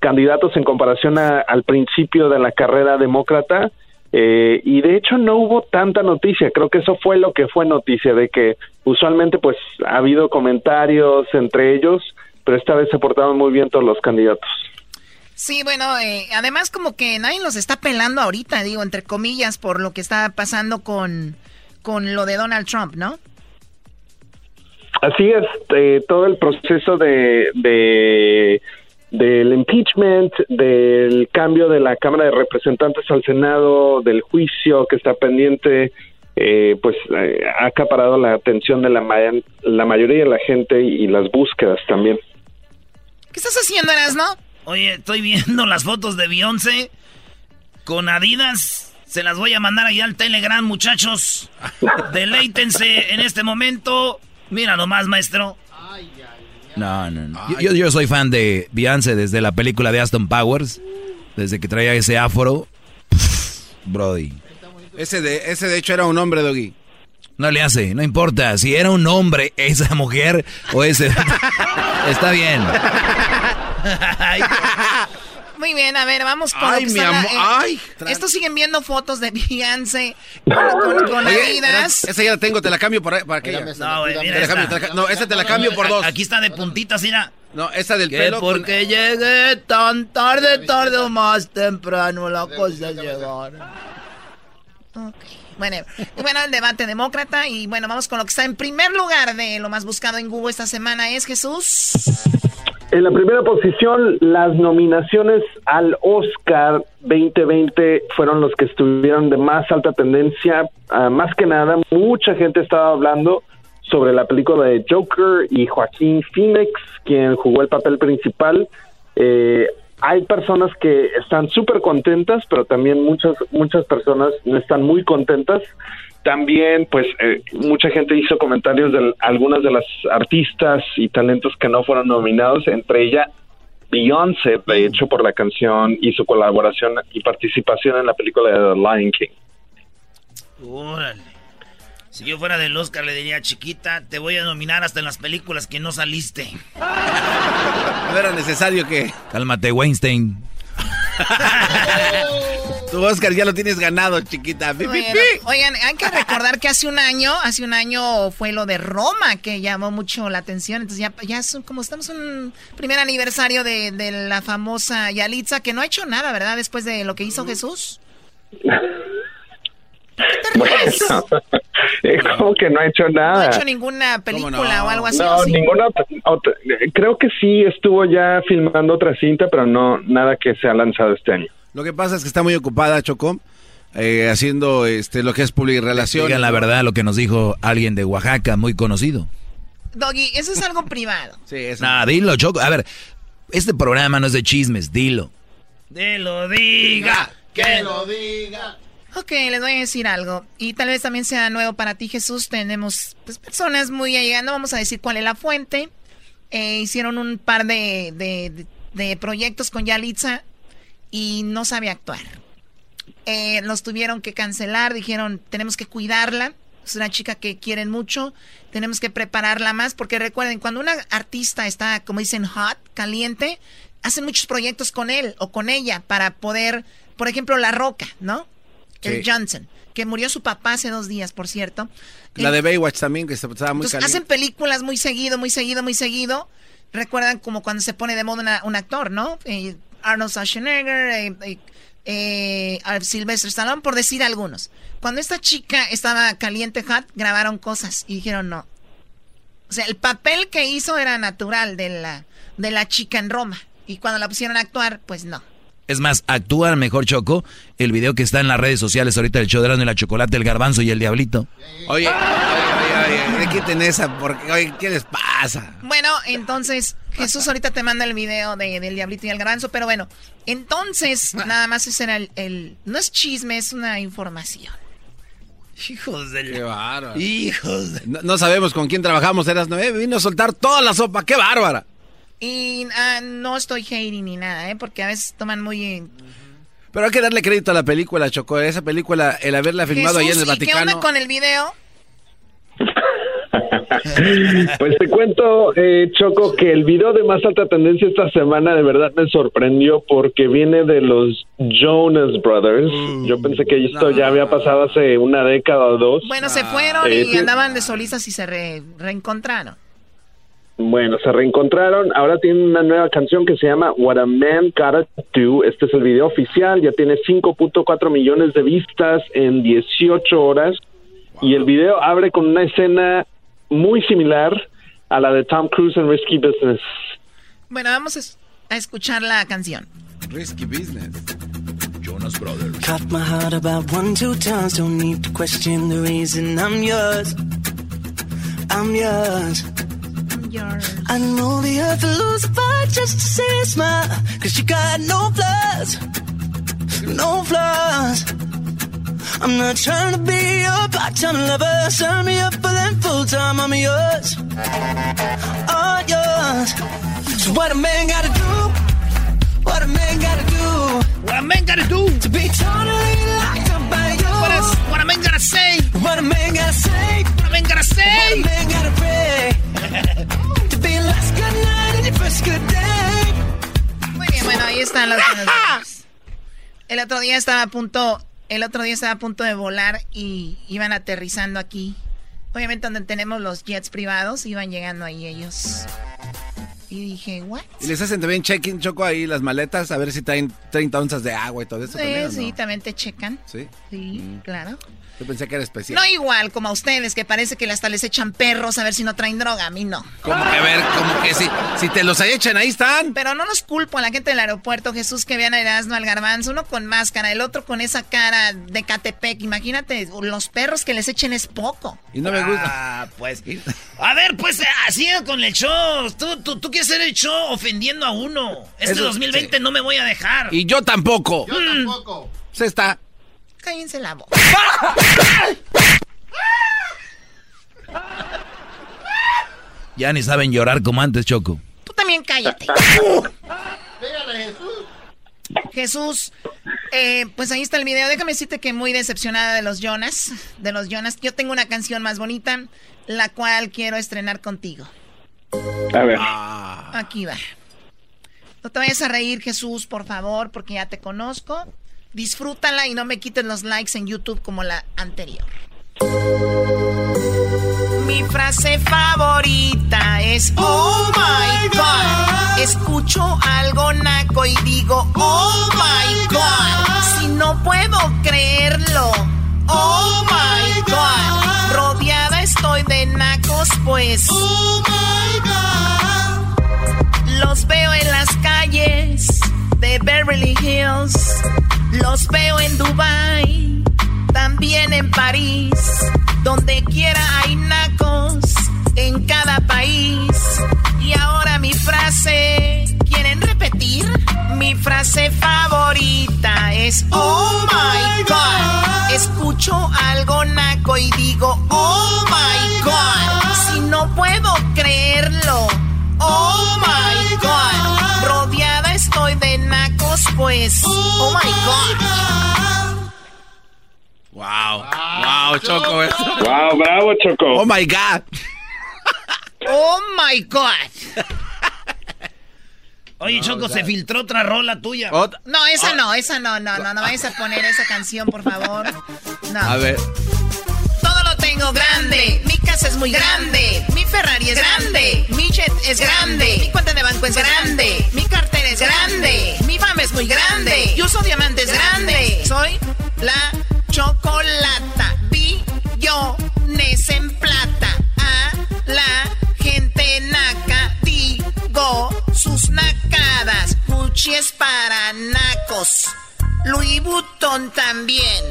candidatos en comparación al principio de la carrera demócrata. Eh, y de hecho no hubo tanta noticia, creo que eso fue lo que fue noticia, de que usualmente pues ha habido comentarios entre ellos, pero esta vez se portaron muy bien todos los candidatos. Sí, bueno, eh, además como que nadie los está pelando ahorita, digo, entre comillas, por lo que está pasando con, con lo de Donald Trump, ¿no? Así es, eh, todo el proceso de, del impeachment, del cambio de la Cámara de Representantes al Senado, del juicio que está pendiente, eh, pues eh, ha acaparado la atención de la, la mayoría de la gente y las búsquedas también. ¿Qué estás haciendo, no? Oye, estoy viendo las fotos de Beyoncé con Adidas. Se las voy a mandar allá al Telegram, muchachos. Deleítense en este momento. Mira nomás, maestro. No, no, no. Yo, yo, soy fan de Beyoncé desde la película de Aston Powers. Desde que traía ese afro. Brody. Ese de, ese de hecho era un hombre, Doggy. No le hace, no importa. Si era un hombre, esa mujer o ese. Está bien. Muy bien, a ver, vamos con Ay, mi amor. Eh, Ay. Estos siguen viendo fotos de Beyoncé con, con, Adidas. Esa ya la tengo, te la cambio por para que No, güey, mira. Te la cambio, no, esa te la cambio por dos. Aquí está de puntitas, mira. No, esa del que pelo. Porque con... llegué tan tarde, tarde o más temprano, la cosa es llegar. Ok. Bueno, bueno, el debate demócrata y bueno, vamos con lo que está en primer lugar de lo más buscado en Google esta semana es Jesús. En la primera posición, las nominaciones al Oscar 2020 fueron los que estuvieron de más alta tendencia. Uh, más que nada, mucha gente estaba hablando sobre la película de Joker y Joaquín Phoenix, quien jugó el papel principal. Eh, hay personas que están súper contentas, pero también muchas muchas personas no están muy contentas. También, pues, eh, mucha gente hizo comentarios de algunas de las artistas y talentos que no fueron nominados, entre ellas Beyoncé, de hecho, por la canción y su colaboración y participación en la película de The Lion King. Órale. Si yo fuera del Oscar le diría, chiquita, te voy a nominar hasta en las películas que no saliste. No era necesario que... Cálmate, Weinstein. Tu Oscar ya lo tienes ganado, chiquita. Pi, pi, Bueno, pi. oigan, hay que recordar que hace un año, hace un año fue lo de Roma que llamó mucho la atención. Entonces ya, ya son, como estamos en un primer aniversario de, de la famosa Yalitza, que no ha hecho nada, ¿verdad? Después de lo que hizo Jesús. Bueno, como que no ha hecho No ha nada. hecho ninguna película o algo así. No, ¿o sí? ninguna otra- Creo que sí estuvo ya filmando otra cinta, pero no nada que se ha lanzado este año. Lo que pasa es que está muy ocupada, Chocó, eh, haciendo este lo que es public relaciones. Digan la verdad lo que nos dijo alguien de Oaxaca, muy conocido. Doggy, eso es algo privado. Sí, eso. Nah, dilo, Choco. A ver, este programa no es de chismes, dilo. De lo diga, que lo diga. Ok, les voy a decir algo. Y tal vez también sea nuevo para ti, Jesús. Tenemos pues, personas muy llegando. Vamos a decir cuál es la fuente. Eh, hicieron un par de, de- de- de proyectos con Yalitza y no sabe actuar. Eh, los tuvieron que cancelar. Dijeron, tenemos que cuidarla. Es una chica que quieren mucho. Tenemos que prepararla más. Porque recuerden, cuando una artista está, como dicen, hot, caliente, hacen muchos proyectos con él o con ella para poder, por ejemplo, La Roca, ¿no? El. Johnson, que murió su papá hace dos días, por cierto. La de Baywatch también, que estaba muy Entonces, caliente. hacen películas muy seguido, muy seguido, muy seguido. Recuerdan como cuando se pone de moda una- un actor, ¿no? Eh, Arnold Schwarzenegger, eh, eh, eh, a Sylvester Stallone, por decir algunos. Cuando esta chica estaba caliente hot, grabaron cosas y dijeron no. O sea, el papel que hizo era natural de la, de la chica en Roma. Y cuando la pusieron a actuar, pues no. Es más, actúa mejor Choco el video que está en las redes sociales ahorita del show de y la chocolate, el garbanzo y el diablito. Oye, oye, oye, quiten esa, porque, oye, ¿qué les pasa? Bueno, entonces, Jesús ahorita te manda el video de, del diablito y el garbanzo, pero bueno, entonces, nada más ese era el, el- No es chisme, es una información. Hijos de Qué bárbaro. Hijos de... No, no sabemos con quién trabajamos, eras no vino a soltar toda la sopa, qué bárbara. Y ah, no estoy hating ni nada, ¿eh? Porque a veces toman muy... en- Pero hay que darle crédito a la película, Choco. Esa película, el haberla filmado ahí en el Jesús, ¿y qué Vaticano. onda con el video? Pues te cuento, eh, Choco, que el video de más alta tendencia esta semana de verdad me sorprendió porque viene de los Jonas Brothers. Yo pensé que esto ya había pasado hace una década o dos. Bueno, se fueron Eh, y sí. andaban de solistas y se re- reencontraron. Bueno, se reencontraron. Ahora tienen una nueva canción que se llama What a Man Gotta Do. Este es el video oficial. Ya tiene 5.4 millones de vistas en 18 horas. Y el video abre con una escena muy similar a la de Tom Cruise en Risky Business. Bueno, vamos a es- a escuchar la canción. Risky business. Jonas Brothers. Cut my heart about one, two times. Don't need to question the reason I'm yours. I'm yours. I know the earth will lose a fight just to see a smile. Cause you got no flaws. No flaws. I'm not trying to be your part-time lover. Sign me up for them full-time. I'm yours. All yours. So what a man gotta do? What a man gotta do? What a man gotta do? To be totally locked up by you. What a, what a man gotta say? What a man gotta say? What a man gotta say? What a man gotta pray? to be last good night and your first good day. Muy bien, bueno, ahí están Brothers. El otro día estaba a punto, el otro día estaba a punto de volar y iban aterrizando aquí. Obviamente donde tenemos los jets privados, iban llegando ahí ellos. Y dije, ¿what? Y les hacen también check-in, Choco, ahí las maletas, a ver si traen 30 onzas de agua y todo eso Sí, también, ¿o sí, también te checan. Sí. Sí, claro. Yo pensé que era especial. No igual como a ustedes, que parece que hasta les echan perros a ver si no traen droga. A mí no. Como que a ver, como que si, si te los echan, ahí están. Pero no nos culpo a la gente del aeropuerto, Jesús, que vean a Erasmo al garbanzo, uno con máscara, el otro con esa cara de Catepec. Imagínate, los perros que les echen es poco. Y no me gusta. Ah, pues. A ver, pues así con el show. Tú, tú, tú quieres hacer el show ofendiendo a uno. Este Eso, 2020 no me voy a dejar. Y yo tampoco. Yo tampoco. Se está. Cállense la boca. Ya ni saben llorar como antes, Choco. Tú también cállate. Dígale, Jesús. Jesús, eh, pues ahí está el video. Déjame decirte que muy decepcionada de los Jonas. De los Jonas. Yo tengo una canción más bonita, la cual quiero estrenar contigo. A ver. Aquí va. No te vayas a reír, Jesús, por favor, porque ya te conozco. Disfrútala y no me quites los likes en YouTube como la anterior. Mi frase favorita es Oh my God. Escucho algo naco y digo Oh my God. Si no puedo creerlo. Oh my God. Rodeada estoy de nacos, pues. Oh my God. Los veo en las calles de Beverly Hills. Los veo en Dubai. También en París. Donde quiera hay nacos. En cada país. Y ahora mi frase. ¿Quieren repetir? Mi frase favorita es Oh my God. Escucho algo naco y digo Oh my God. Si no puedo creerlo. Oh my God. Estoy de nacos, pues. Oh my God. Wow. Wow, Choco. Wow, bravo, Choco. Oh my God. Oh my God. Oye, Choco, se filtró otra rola tuya. No, esa no, esa no, no, no, no vayas a poner esa canción, por favor. No. A ver. Grande. Mi casa es muy grande. Mi Ferrari es grande. Mi jet es grande. Mi cuenta de banco es grande. Mi cartera es grande. Mi fama es muy grande. Yo uso diamantes grande. Soy la chocolata. Billones en plata. A la gente naca. Digo sus nacadas. Gucci es para nacos. Louis Vuitton también.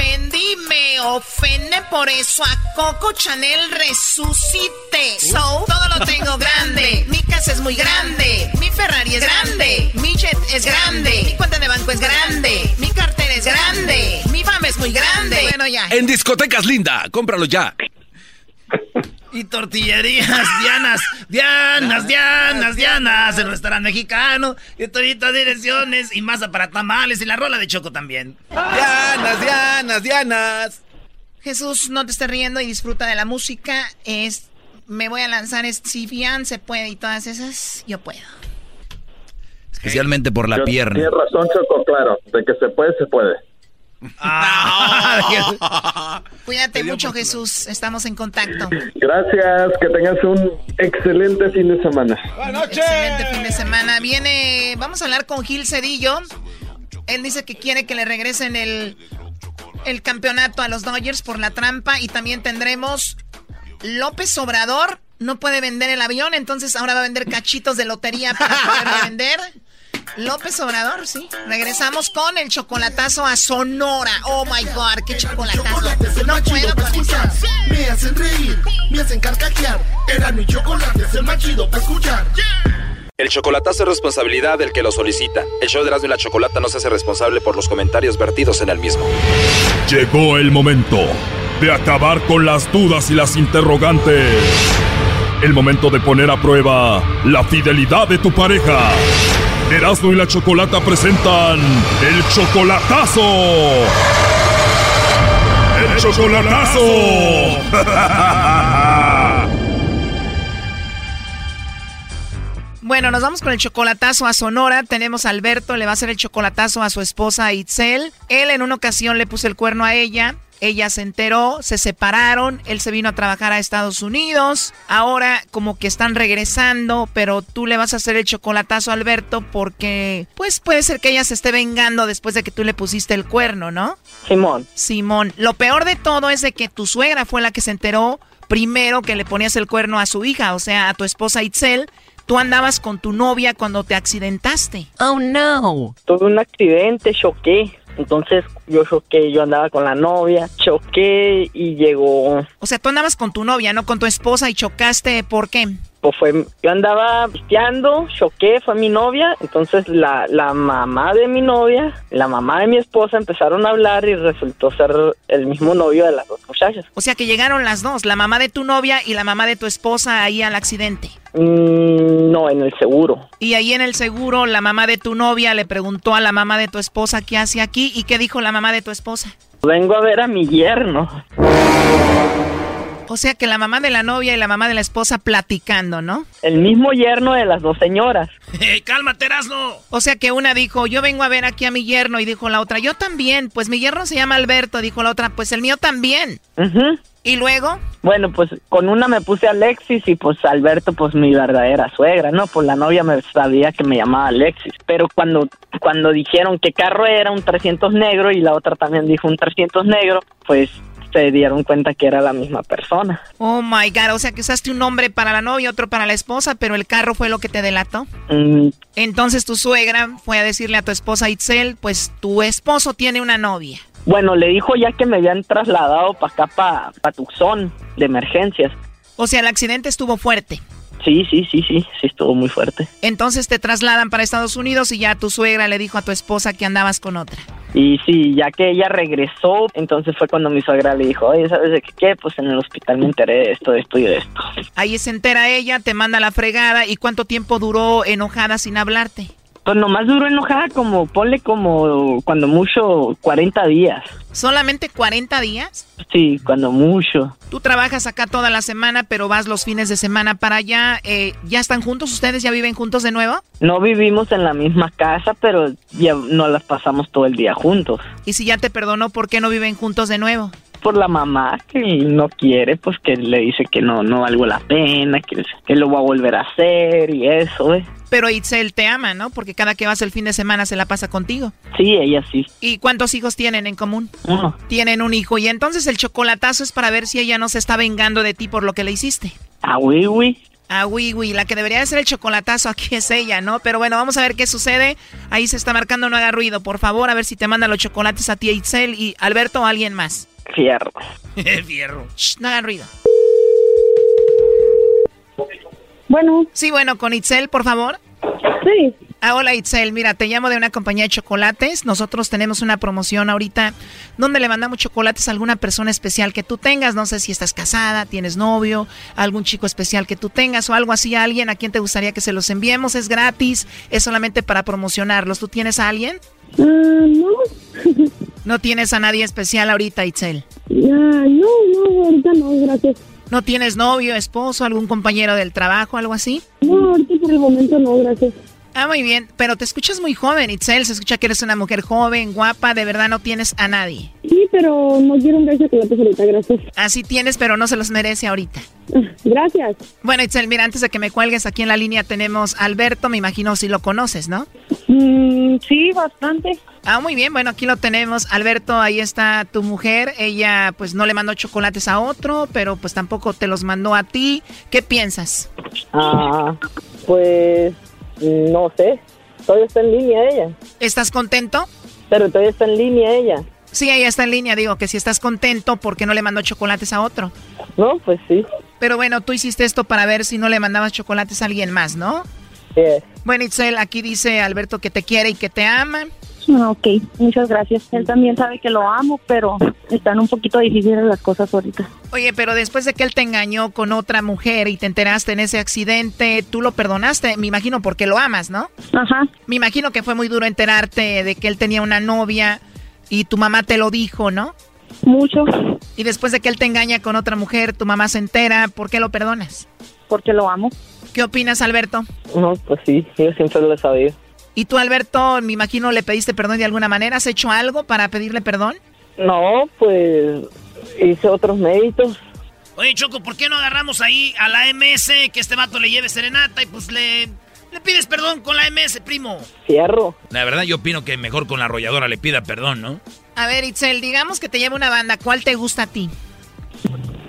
Fendi me ofende, por eso a Coco Chanel resucité. So, todo lo tengo grande. Mi casa es muy grande. Mi Ferrari es grande. Mi jet es grande. Mi cuenta de banco es grande. Mi cartera es grande. Mi fama es muy grande. Bueno, ya. En discotecas linda, cómpralo ya. Y tortillerías, Dianas, Dianas, Dianas, Dianas, el restaurante mexicano, y toditas direcciones, y masa para tamales, y la rola de Choco también. Dianas, Dianas, Dianas. Jesús, no te estés riendo y disfruta de la música. Es, me voy a lanzar, es, si Fian se puede y todas esas, yo puedo. Especialmente por la Yo- pierna. Tienes razón, Choco, claro. De que se puede, se puede. Cuídate mucho, Jesús. Estamos en contacto. Gracias, que tengas un excelente fin de semana. Excelente fin de semana. Viene, vamos a hablar con Gil Cedillo. Él dice que quiere que le regresen el, el campeonato a los Dodgers por la trampa. Y también tendremos López Obrador. No puede vender el avión, entonces ahora va a vender cachitos de lotería para poderlo vender. López Obrador, sí. Regresamos con el chocolatazo a Sonora. Oh my God, qué chocolatazo. No puedo eso. Me hacen reír, me hacen carcajear. Era mi chocolate, es el más chido para escuchar. El chocolatazo es responsabilidad del que lo solicita. El show de Erasmo y la Chocolata no se hace responsable por los comentarios vertidos en el mismo. Llegó el momento de acabar con las dudas y las interrogantes. El momento de poner a prueba la fidelidad de tu pareja. Erasmo y la Chocolata presentan el chocolatazo. El chocolatazo. Bueno, nos vamos con el chocolatazo a Sonora. Tenemos a Alberto, le va a hacer el chocolatazo a su esposa Itzel. Él en una ocasión le puso el cuerno a ella. Ella se enteró, se separaron, él se vino a trabajar a Estados Unidos. Ahora como que están regresando, pero tú le vas a hacer el chocolatazo a Alberto porque pues puede ser que ella se esté vengando después de que tú le pusiste el cuerno, ¿no? Simón. Simón, lo peor de todo es de que tu suegra fue la que se enteró primero que le ponías el cuerno a su hija, o sea, a tu esposa Itzel. Tú andabas con tu novia cuando te accidentaste. Oh no. Tuve un accidente, choqué. Entonces yo choqué, yo andaba con la novia, choqué y llegó. O sea, tú andabas con tu novia, no con tu esposa y chocaste, ¿por qué? Pues fue, yo andaba pisteando, choqué, fue mi novia, entonces la, la mamá de mi novia, la mamá de mi esposa empezaron a hablar y resultó ser el mismo novio de las dos muchachas. O sea que llegaron las dos, la mamá de tu novia y la mamá de tu esposa ahí al accidente. Mm, no, en el seguro. Y ahí en el seguro, la mamá de tu novia le preguntó a la mamá de tu esposa qué hace aquí y qué dijo la mamá de tu esposa. Vengo a ver a mi yerno. O sea que la mamá de la novia y la mamá de la esposa platicando, ¿no? El mismo yerno de las dos señoras. ¡Cálmate, Erasno! O sea que una dijo, yo vengo a ver aquí a mi yerno, y dijo la otra, yo también. Pues mi yerno se llama Alberto, dijo la otra, pues el mío también. ¿Y luego? Bueno, pues con una me puse Alexis y pues Alberto, pues mi verdadera suegra, ¿no? Pues la novia me sabía que me llamaba Alexis. Pero cuando, cuando dijeron qué carro era un 300 negro y la otra también dijo un 300 negro, pues se dieron cuenta que era la misma persona. Oh my god, o sea que usaste un nombre para la novia, otro para la esposa, pero el carro fue lo que te delató. Mm, Entonces tu suegra fue a decirle a tu esposa Itzel, pues tu esposo tiene una novia. bueno, le dijo ya que me habían trasladado para acá, para pa Tucson, de emergencias. O sea, el accidente estuvo fuerte. Sí, sí, sí, sí, sí, estuvo muy fuerte. Entonces te trasladan para Estados Unidos y ya tu suegra le dijo a tu esposa que andabas con otra. Y sí, ya que ella regresó, entonces fue cuando mi suegra le dijo, oye, ¿sabes de qué? qué? Pues en el hospital me enteré de esto, de esto y de esto. Ahí se entera ella, te manda la fregada. ¿Y cuánto tiempo duró enojada sin hablarte? Pues nomás duró enojada como, ponle como, cuando mucho, 40 días. ¿Solamente 40 días? Sí, cuando mucho. Tú trabajas acá toda la semana, pero vas los fines de semana para allá. Eh, ¿Ya están juntos? ¿Ustedes ya viven juntos de nuevo? No vivimos en la misma casa, pero ya no las pasamos todo el día juntos. Y si ya te perdonó, ¿por qué no viven juntos de nuevo? Por la mamá que no quiere, pues que le dice que no, no valgo la pena, que, que lo va a volver a hacer y eso, ¿eh? Pero Itzel te ama, ¿no? Porque cada que vas el fin de semana se la pasa contigo. Sí, ella sí. ¿Y cuántos hijos tienen en común? Uno. Tienen un hijo. Y entonces el chocolatazo es para ver si ella no se está vengando de ti por lo que le hiciste. Ah, oui, oui. Ah, oui, oui. La que debería de ser el chocolatazo aquí es ella, ¿no? Pero bueno, vamos a ver qué sucede. Ahí se está marcando, no haga ruido. Por favor, a ver si te mandan los chocolates a ti, Itzel, y Alberto o alguien más. Fierro. Fierro. Shh, no hagan ruido. Bueno. Sí, bueno, con Itzel, por favor. Sí. Ah, hola Itzel, mira, te llamo de una compañía de chocolates. Nosotros tenemos una promoción ahorita donde le mandamos chocolates a alguna persona especial que tú tengas. No sé si estás casada, tienes novio, algún chico especial que tú tengas o algo así, a alguien a quien te gustaría que se los enviemos. Es gratis, es solamente para promocionarlos. ¿Tú tienes a alguien? Ah, no. ¿No tienes a nadie especial ahorita, Itzel? Ah, no, no, ahorita no, gracias. ¿No tienes novio, esposo, algún compañero del trabajo, algo así? No, ahorita por el momento no, gracias. Ah, muy bien, pero te escuchas muy joven, Itzel. Se escucha que eres una mujer joven, guapa, de verdad no tienes a nadie. Sí, pero no quiero un beso chocolates ahorita, gracias. Así tienes, pero no se los merece ahorita. Gracias. Bueno, Itzel, mira, antes de que me cuelgues, aquí en la línea tenemos a Alberto, me imagino si lo conoces, ¿no? Mm, sí, bastante. Ah, muy bien, bueno, aquí lo tenemos. Alberto, ahí está tu mujer. Ella pues no le mandó chocolates a otro, pero pues tampoco te los mandó a ti. ¿Qué piensas? Ah, pues no sé. Todavía está en línea ella. ¿Estás contento? Pero todavía está en línea ella. Sí, ella está en línea. Digo que si estás contento, ¿por qué no le mandó chocolates a otro? No, pues sí. Pero bueno, tú hiciste esto para ver si no le mandabas chocolates a alguien más, ¿no? Sí. Bueno, Itzel, aquí dice Alberto que te quiere y que te ama. Ok, muchas gracias. Él también sabe que lo amo, pero están un poquito difíciles las cosas ahorita. Oye, pero después de que él te engañó con otra mujer y te enteraste en ese accidente, tú lo perdonaste, me imagino porque lo amas, ¿no? Ajá. Me imagino que fue muy duro enterarte de que él tenía una novia y tu mamá te lo dijo, ¿no? Mucho. Y después de que él te engaña con otra mujer, tu mamá se entera, ¿por qué lo perdonas? Porque lo amo. ¿Qué opinas, Alberto? No, pues sí, yo siempre lo he sabido. ¿Y tú, Alberto, me imagino le pediste perdón de alguna manera? ¿Has hecho algo para pedirle perdón? No, pues hice otros méritos. Oye, Choco, ¿por qué no agarramos ahí a la MS que este vato le lleve serenata y pues le, le pides perdón con la MS, primo? Fierro. La verdad, yo opino que mejor con la arrolladora le pida perdón, ¿no? A ver, Itzel, digamos que te lleva una banda, ¿cuál te gusta a ti?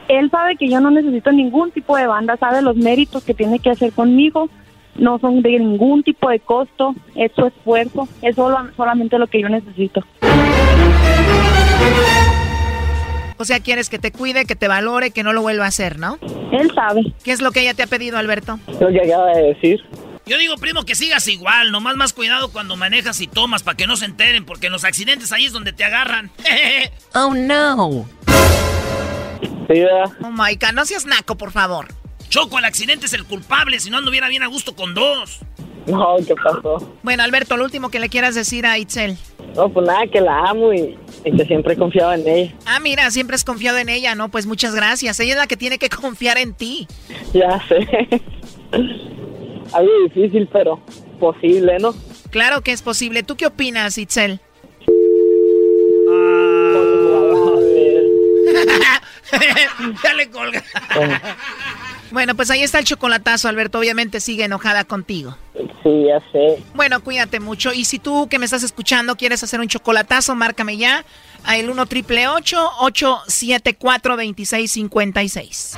Él sabe que yo no necesito ningún tipo de banda, sabe los méritos que tiene que hacer conmigo. No son de ningún tipo de costo, es su esfuerzo, es solo, solamente lo que yo necesito. O sea, quieres que te cuide, que te valore, que no lo vuelva a hacer, ¿no? Él sabe. ¿Qué es lo que ella te ha pedido, Alberto? Lo que acaba de decir. Yo digo, primo, que sigas igual, nomás más cuidado cuando manejas y tomas para que no se enteren, porque en los accidentes ahí es donde te agarran. oh, no. Sí. Oh, my God, no seas naco, por favor. Choco, el accidente es el culpable, si no anduviera bien a gusto con dos. No, ¿qué pasó? Bueno, Alberto, lo último que le quieras decir a Itzel. No, pues nada, que la amo y, y que siempre he confiado en ella. Ah, mira, siempre has confiado en ella, ¿no? Pues muchas gracias. Ella es la que tiene que confiar en ti. Ya sé. Algo difícil, pero posible, ¿no? Claro que es posible. ¿Tú qué opinas, Itzel? ya le colga. Bueno, pues ahí está el chocolatazo, Alberto. Obviamente sigue enojada contigo. Sí, ya sé. Bueno, cuídate mucho. Y si tú que me estás escuchando quieres hacer un chocolatazo, márcame ya a el 1 triple 874 2656.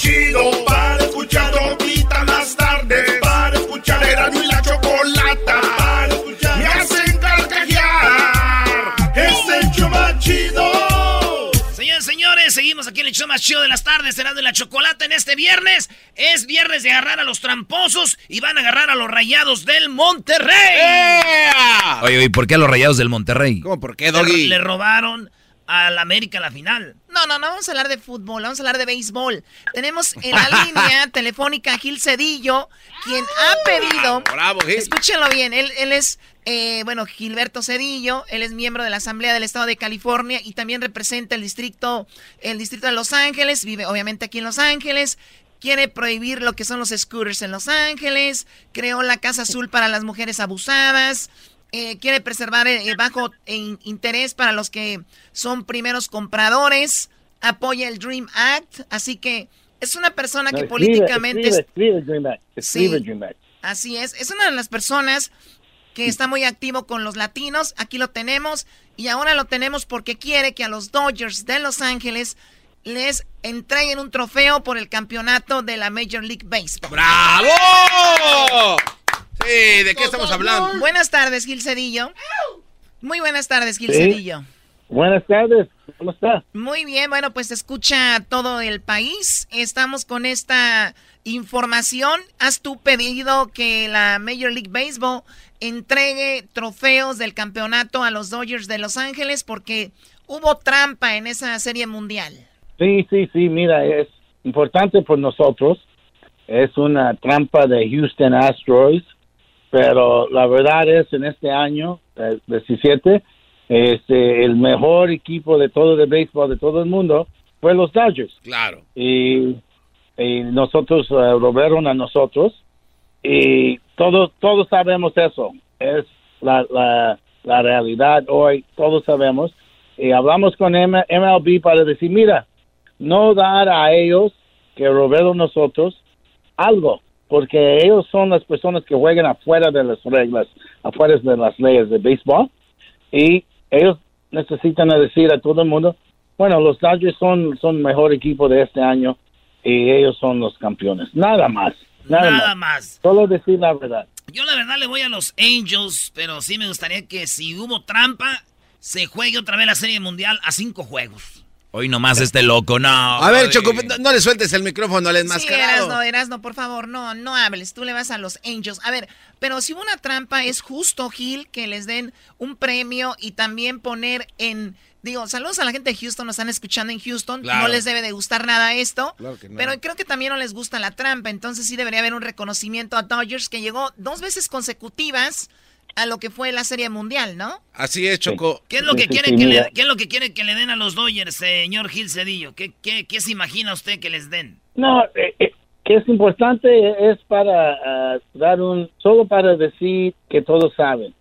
chido para escuchar todita las tardes. Para escuchar era y la chocolata. Para escuchar me hacen carcajear. Es el show más chido. Señores, señores, seguimos aquí en el show más chido de las tardes, será de la chocolata en este viernes. Es viernes de agarrar a los tramposos y van a agarrar a los rayados del Monterrey. Oye, oye, ¿por qué a los rayados del Monterrey? ¿Cómo por qué, Le, le robaron al América la final. No, no, no vamos a hablar de fútbol, vamos a hablar de béisbol. Tenemos en la línea telefónica a Gil Cedillo, quien ha pedido. Bravo, Gil. Escúchenlo bien, él, él es, eh, bueno, Gilberto Cedillo, él es miembro de la Asamblea del Estado de California y también representa el distrito, el distrito de Los Ángeles, vive obviamente aquí en Los Ángeles. Quiere prohibir lo que son los scooters en Los Ángeles, creó la Casa Azul para las mujeres abusadas, eh, quiere preservar el, bajo in- interés para los que son primeros compradores, apoya el Dream Act, así que es una persona que escribe, políticamente... Escribe, escribe Dream Act. Escribe Sí. Dream Act. Así es, es una de las personas que está muy activo con los latinos, aquí lo tenemos, y ahora lo tenemos porque quiere que a los Dodgers de Los Ángeles les entreguen un trofeo por el campeonato de la Major League Baseball. ¡Bravo! Sí, ¿de qué estamos hablando? Buenas tardes, Gil Cedillo. Muy buenas tardes, Gil Sí. Cedillo. Buenas tardes, ¿cómo está? Muy bien, bueno, pues se escucha todo el país. Estamos con esta información. ¿Has tú pedido que la Major League Baseball entregue trofeos del campeonato a los Dodgers de Los Ángeles porque hubo trampa en esa serie mundial? Sí, sí, sí, mira, es importante por nosotros. Es una trampa de Houston Astros, pero la verdad es en este año, el 17, este, el mejor equipo de todo el béisbol de todo el mundo fue los Dodgers. Claro. y, y nosotros eh, lo vieron a nosotros. Y todos todos sabemos eso. Es la, la, la realidad hoy. Todos sabemos. Y hablamos con M- MLB para decir mira no dar a ellos que robaron nosotros algo porque ellos son las personas que juegan afuera de las reglas afuera de las leyes de béisbol y ellos necesitan decir a todo el mundo bueno, los Dodgers son, son mejor equipo de este año y ellos son los campeones. Nada más. Nada, Nada más. más. Solo decir la verdad. Yo la verdad le voy a los Angels, pero sí me gustaría que si hubo trampa, se juegue otra vez la Serie Mundial a cinco juegos. Hoy nomás este loco, no. A ver. Choco, no, no le sueltes el micrófono al Sí, enmascarado. Erasno, Erasno, por favor, no, no hables. Tú le vas a los Angels. A ver, pero si hubo una trampa, es justo, Gil, que les den un premio y también poner en. Digo, saludos a la gente de Houston, nos están escuchando en Houston. Claro. No les debe de gustar nada esto. Claro que no. Pero creo que también no les gusta la trampa. Entonces sí debería haber un reconocimiento a Dodgers que llegó dos veces consecutivas a lo que fue la Serie Mundial, ¿no? Así es, Choco. ¿Qué es lo que Sí, sí, quiere sí, que le, qué es lo que quiere que le den a los Dodgers, señor Gil Cedillo? ¿Qué, qué, qué se imagina usted que les den? No, eh, eh, que es importante es para ah, dar un, solo para decir que todos saben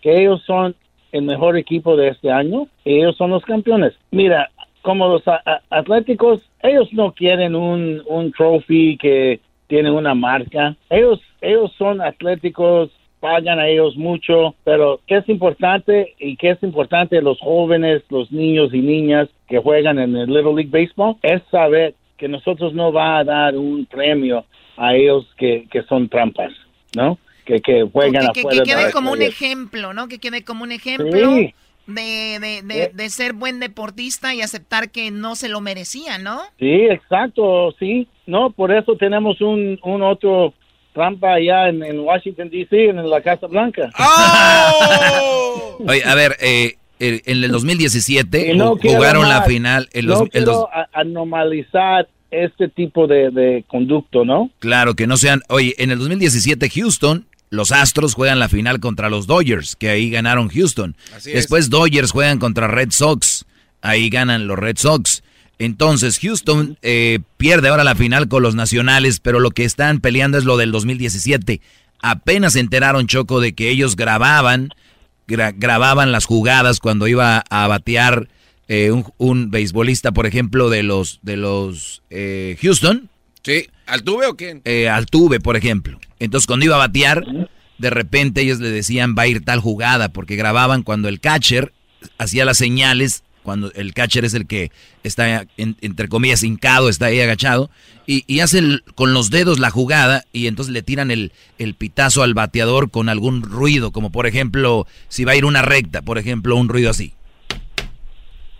que ellos son el mejor equipo de este año y ellos son los campeones. Mira, como los a- a- atléticos, ellos no quieren un, un trophy que tiene una marca. Ellos, ellos son atléticos, pagan a ellos mucho, pero ¿qué es importante y qué es importante los jóvenes, los niños y niñas que juegan en el Little League Baseball? Es saber que nosotros no va a dar un premio a ellos que, que son trampas, ¿no? que, que juegan que, afuera. que quede de- como un ejemplo, ¿no? Que quede como un ejemplo Sí. de, de, de, de ser buen deportista y aceptar que no se lo merecía, ¿no? Sí, exacto, sí. No, por eso tenemos un, un otro trampa allá en, en Washington, D.C., en la Casa Blanca. Oye, a ver, eh, en el 2017 Y no jugaron la final. En los, no en quiero los- a- anormalizar este tipo de, de conducto, ¿no? claro, que no sean... Oye, en el 2017 Houston, los Astros juegan la final contra los Dodgers, que ahí ganaron Houston. Así es. Después Dodgers juegan contra Red Sox, ahí ganan los Red Sox. Entonces Houston eh, pierde ahora la final con los Nacionales, pero lo que están peleando es lo del 2017. Apenas se enteraron, Choco, de que ellos grababan, gra- grababan las jugadas cuando iba a batear eh, un, un beisbolista, por ejemplo, de los, de los eh, Houston. Sí, ¿Altuve o quién? Eh, Altuve, por ejemplo. Entonces, cuando iba a batear, de repente ellos le decían va a ir tal jugada, porque grababan cuando el catcher hacía las señales, cuando el catcher es el que está, en- entre comillas, hincado, está ahí agachado, y, y hace con los dedos la jugada, y entonces le tiran el, el pitazo al bateador con algún ruido, como por ejemplo, si va a ir una recta, por ejemplo, un ruido así.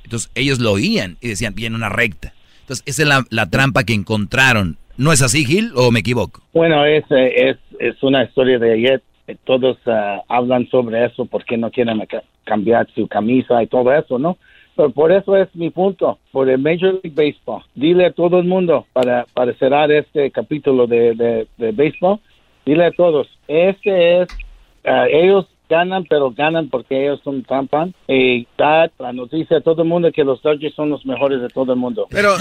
Entonces ellos lo oían y decían, viene una recta. Entonces esa es la, trampa que encontraron. ¿No es así, Gil, o me equivoco? Bueno, es, es, es una historia de ayer. Todos ah, hablan sobre eso porque no quieren ca- cambiar su camisa y todo eso, ¿no? Pero por eso es mi punto, por el Major League Baseball. Dile a todo el mundo, para, para cerrar este capítulo de, de, de béisbol, dile a todos, este es, ah, ellos ganan, pero ganan porque ellos son trampan. Y da la noticia a todo el mundo que los Dodgers son los mejores de todo el mundo. Pero,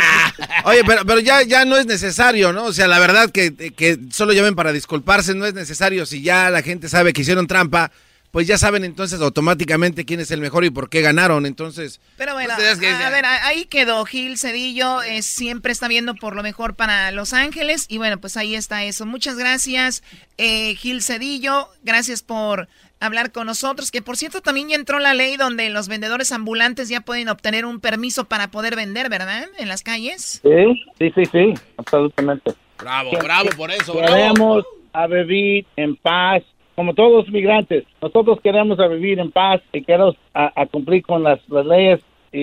oye, pero, pero ya, ya no es necesario, ¿no? O sea, la verdad que, que solo llamen para disculparse no es necesario. Si ya la gente sabe que hicieron trampa, pues ya saben entonces automáticamente quién es el mejor y por qué ganaron. Entonces, Pero bueno, que- a, ver, ahí quedó Gil Cedillo, eh, siempre está viendo por lo mejor para Los Ángeles y bueno, pues ahí está eso. Muchas gracias, eh, Gil Cedillo, gracias por hablar con nosotros, que por cierto también ya entró la ley donde los vendedores ambulantes ya pueden obtener un permiso para poder vender, ¿verdad? En las calles. Sí, sí, sí, sí, absolutamente. Bravo, bravo por eso, bravo. Queremos a vivir en paz, como todos los migrantes. Nosotros queremos a vivir en paz y queremos a, a cumplir con las, las leyes y,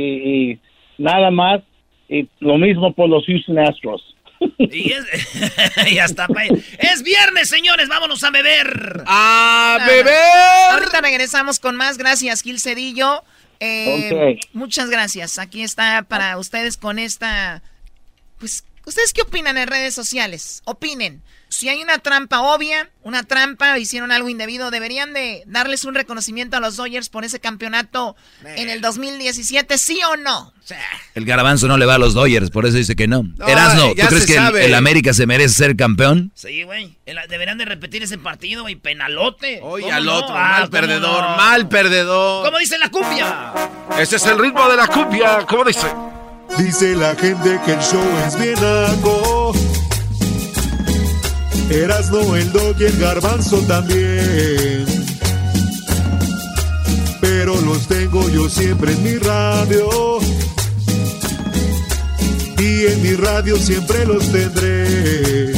y nada más. Y lo mismo por los Houston Astros. Y es, ya está. Es viernes, señores, vámonos a beber. ¡A beber! Ahorita regresamos con más. Gracias, Gil Cedillo. Eh, Ok. Muchas gracias. Aquí está para ustedes con esta. Pues, ¿ustedes qué opinan en redes sociales? Opinen. Si hay una trampa obvia, una trampa, hicieron algo indebido, deberían de darles un reconocimiento a los Dodgers por ese campeonato en el 2017, ¿sí o no? El garabanzo no le va a los Dodgers, por eso dice que no. No, Erasno, ¿tú crees que el, América se merece ser campeón? Sí, güey. Deberían de repetir ese partido, güey. Penalote. Oye, ¿Cómo al no? otro, Ah, mal ¿cómo perdedor, no? mal perdedor. ¿Cómo dice la cumbia? Ese es el ritmo de la cumbia, ¿cómo dice? Dice la gente que el show es bien algo. Erasno, el dog y el garbanzo también. Pero los tengo yo siempre en mi radio. Y en mi radio siempre los tendré.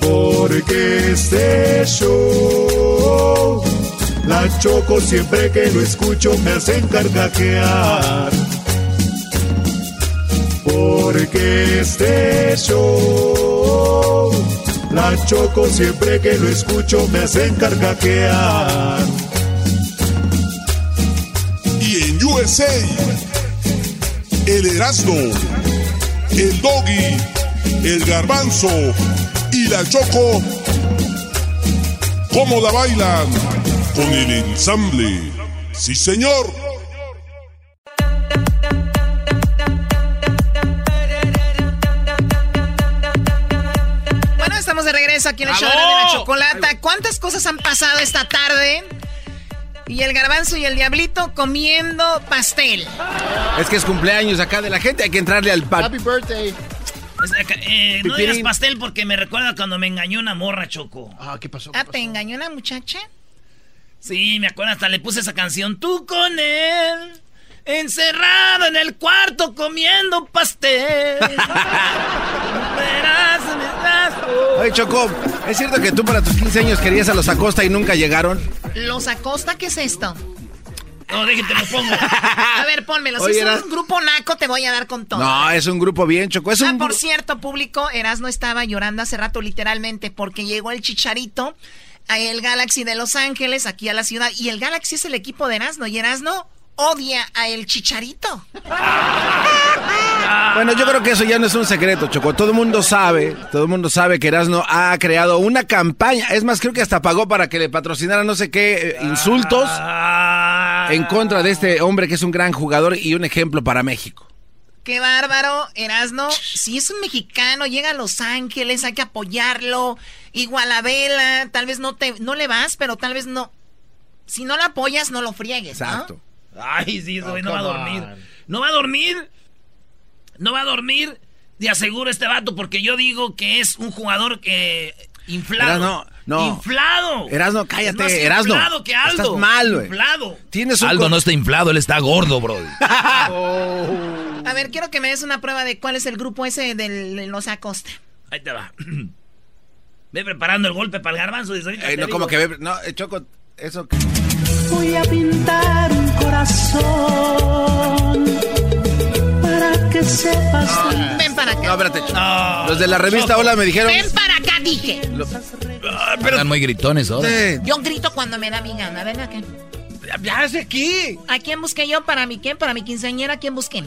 Porque este show, la choco siempre que lo escucho me hacen carcajear. Porque este show, la choco siempre que lo escucho me hacen carcajear. Y en USA, el Erasmo, el Doggy, el Garbanzo y la Choco, ¿cómo la bailan? Con el ensamble. Sí, señor. De regreso aquí en el show de la chocolata. ¿Cuántas cosas han pasado esta tarde? Y el garbanzo y el diablito comiendo pastel. Es que es cumpleaños acá de la gente, hay que entrarle al pan. Happy birthday. Eh, no digas pastel porque me recuerda cuando me engañó una morra, Choco. Ah, ¿qué pasó? Ah, ¿te engañó una muchacha? Sí, me acuerdo, hasta le puse esa canción. Tú con él, encerrado en el cuarto comiendo pastel. Oye, Choco, ¿Es cierto que tú para tus 15 años querías a los Acosta y nunca llegaron? ¿Los Acosta qué es esto? No, déjate, lo pongo. A ver, pónmelo. Oye, si es un grupo naco, te voy a dar con todo. No, es un grupo bien, Choco. Es Ah, un por cierto, público, Erasno estaba llorando hace rato literalmente porque llegó el Chicharito a el Galaxy de Los Ángeles, aquí a la ciudad, y el Galaxy es el equipo de Erasno, y Erasno odia a el Chicharito. Bueno, yo creo que eso ya no es un secreto, Choco. Todo el mundo sabe, todo el mundo sabe que Erasmo ha creado una campaña. Es más, creo que hasta pagó para que le patrocinara no sé qué eh, insultos en contra de este hombre que es un gran jugador y un ejemplo para México. Qué bárbaro, Erasno. Si es un mexicano, llega a Los Ángeles, hay que apoyarlo. Igual a Vela, tal vez no te, no le vas, pero tal vez no. Si no lo apoyas, no lo friegues, ¿no? Ay, sí, Oh, güey, no va a dormir. on. No va a dormir. No va a dormir. De aseguro este vato, porque yo digo que es un jugador que inflado. Erasno, no. Inflado. Erasno, Es cállate, más Erasno. inflado que Aldo. Estás mal, güey. Inflado. Tienes un Aldo no está inflado, él está gordo, bro. A ver, quiero que me des una prueba de cuál es el grupo ese del de los Acosta. Ahí te va. Ve preparando el golpe para el garbanzo. Eh, te no, como que ve- no, eh, Choco, eso que- Voy a pintar un corazón para que sepas. Ven para acá. No, espérate, Choco. Los de la revista Hola me dijeron. Ven para acá, dije. Están muy gritones ahora. Yo grito cuando me da mi gana. Ven acá. Ya es aquí. ¿A quién busqué yo para mi quién? Para mi quinceañera, ¿a quién busqué?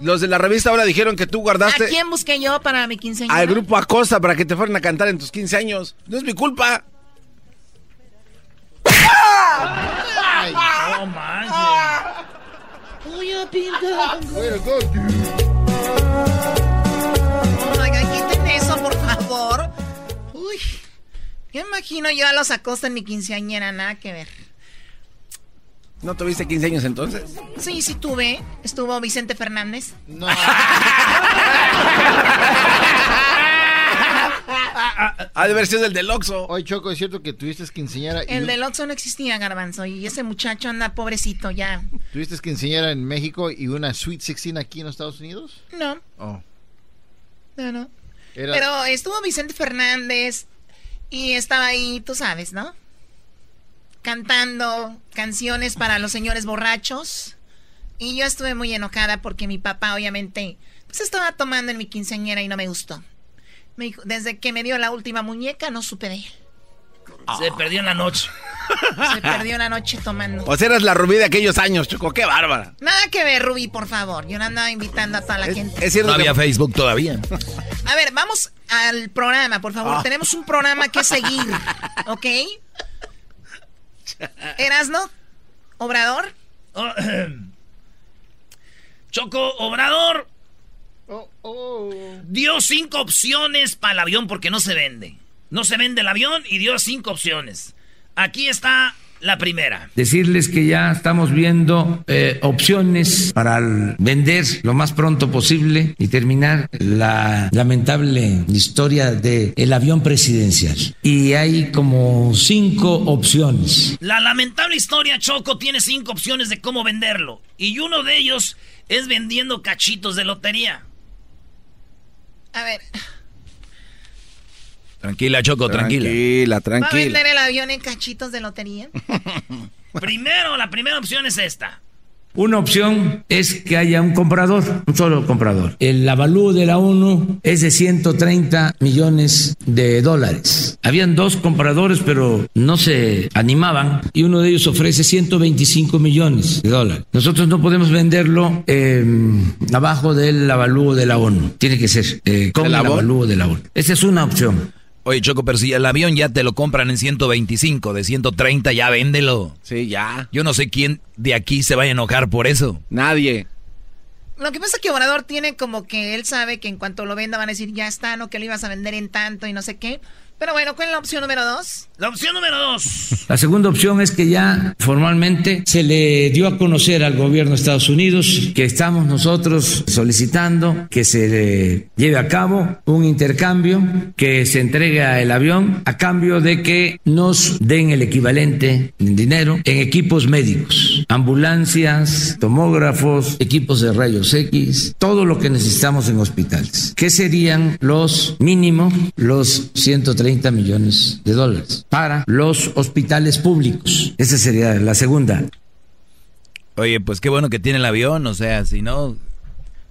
Los de la revista Hola dijeron que tú ¿A guardaste quién busqué yo para mi quinceañera? al grupo Acosta para que te fueran a cantar en tus 15 años. No es mi culpa. Ay, no manches. Voy a pintar. Oigan, quiten eso, por favor. Uy. ¿Qué imagino yo a los Acosta en mi quinceañera? Nada que ver. ¿No tuviste 15 años entonces? Sí, sí tuve. Estuvo Vicente Fernández. No. Ha de haber sido el del Oxxo. Oye, Choco, es cierto que tuviste quinceañera. y El del Oxxo no existía, Garbanzo. Y ese muchacho anda pobrecito ya. ¿Tuviste quinceañera en México y una Sweet 16 aquí en los Estados Unidos? No, Oh. no, no. Era- Pero estuvo Vicente Fernández y estaba ahí, tú sabes, ¿no? Cantando canciones para los señores borrachos. Y yo estuve muy enojada porque mi papá, obviamente, pues estaba tomando en mi quinceañera y no me gustó. Me dijo, desde que me dio la última muñeca, no supe de él. Se perdió en la noche. Se perdió la noche tomando. O sea, eras la rubí de aquellos años, Choco. ¡Qué bárbara! Nada que ver, Rubí, por favor. Yo no andaba invitando a toda la gente. Es cierto No que- había Facebook todavía. A ver, vamos al programa, por favor. Ah. Tenemos un programa que seguir, ¿ok? ¿Erasno? ¿Obrador? Oh, Choco Obrador dio cinco opciones para el avión porque no se vende. No se vende el avión y dio cinco opciones. Aquí está la primera. Decirles que ya estamos viendo eh, opciones para el- vender lo más pronto posible y terminar la lamentable historia del avión presidencial. Y hay como cinco opciones. La lamentable historia Choco tiene cinco opciones de cómo venderlo. Y uno de ellos es vendiendo cachitos de lotería. A ver, Tranquila, Choco, tranquila. Tranquila, ¿va a tranquila. vender el avión en cachitos de lotería? Primero, la primera opción es esta. Una opción es que haya un comprador, un solo comprador. El avalúo de la ONU es de 130 millones de dólares. Habían dos compradores, pero no se animaban y uno de ellos ofrece 125 millones de dólares. Nosotros no podemos venderlo eh, abajo del avalúo de la ONU. Tiene que ser eh, con el avalúo de la ONU. Esa es una opción. Oye, Choco, pero si el avión ya te lo compran en 125, de 130 ya véndelo. Sí, ya. Yo no sé quién de aquí se vaya a enojar por eso. Nadie. Lo que pasa es que Obrador tiene como que él sabe que en cuanto lo venda van a decir ya está, no que lo ibas a vender en tanto y no sé qué. Pero bueno, ¿cuál es la opción número dos? La opción número dos. La segunda opción es que ya formalmente se le dio a conocer al gobierno de Estados Unidos que estamos nosotros solicitando que se le lleve a cabo un intercambio, que se entregue el avión a cambio de que nos den el equivalente en dinero en equipos médicos, ambulancias, tomógrafos, equipos de rayos X, todo lo que necesitamos en hospitales. ¿Qué serían los mínimos? Los 130 130 millones de dólares para los hospitales públicos. Esa sería la segunda. Oye, pues qué bueno que tiene el avión, o sea, si no...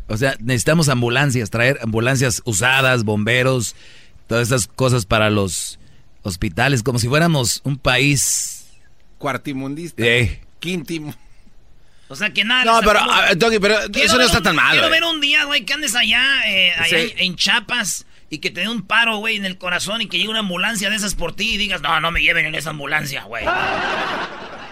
O sea, necesitamos ambulancias, traer ambulancias usadas, bomberos, todas esas cosas para los hospitales, como si fuéramos un país... Cuartimundista. Eh. Quintimo. O sea, que nada. No, pero, a Doggy, pero Quiero eso no está un- tan mal, Quiero ver un día, güey, que andes allá, eh, allá Sí. en Chiapas y que te dé un paro, güey, en el corazón y que llegue una ambulancia de esas por ti y digas, no, no me lleven en esa ambulancia, güey.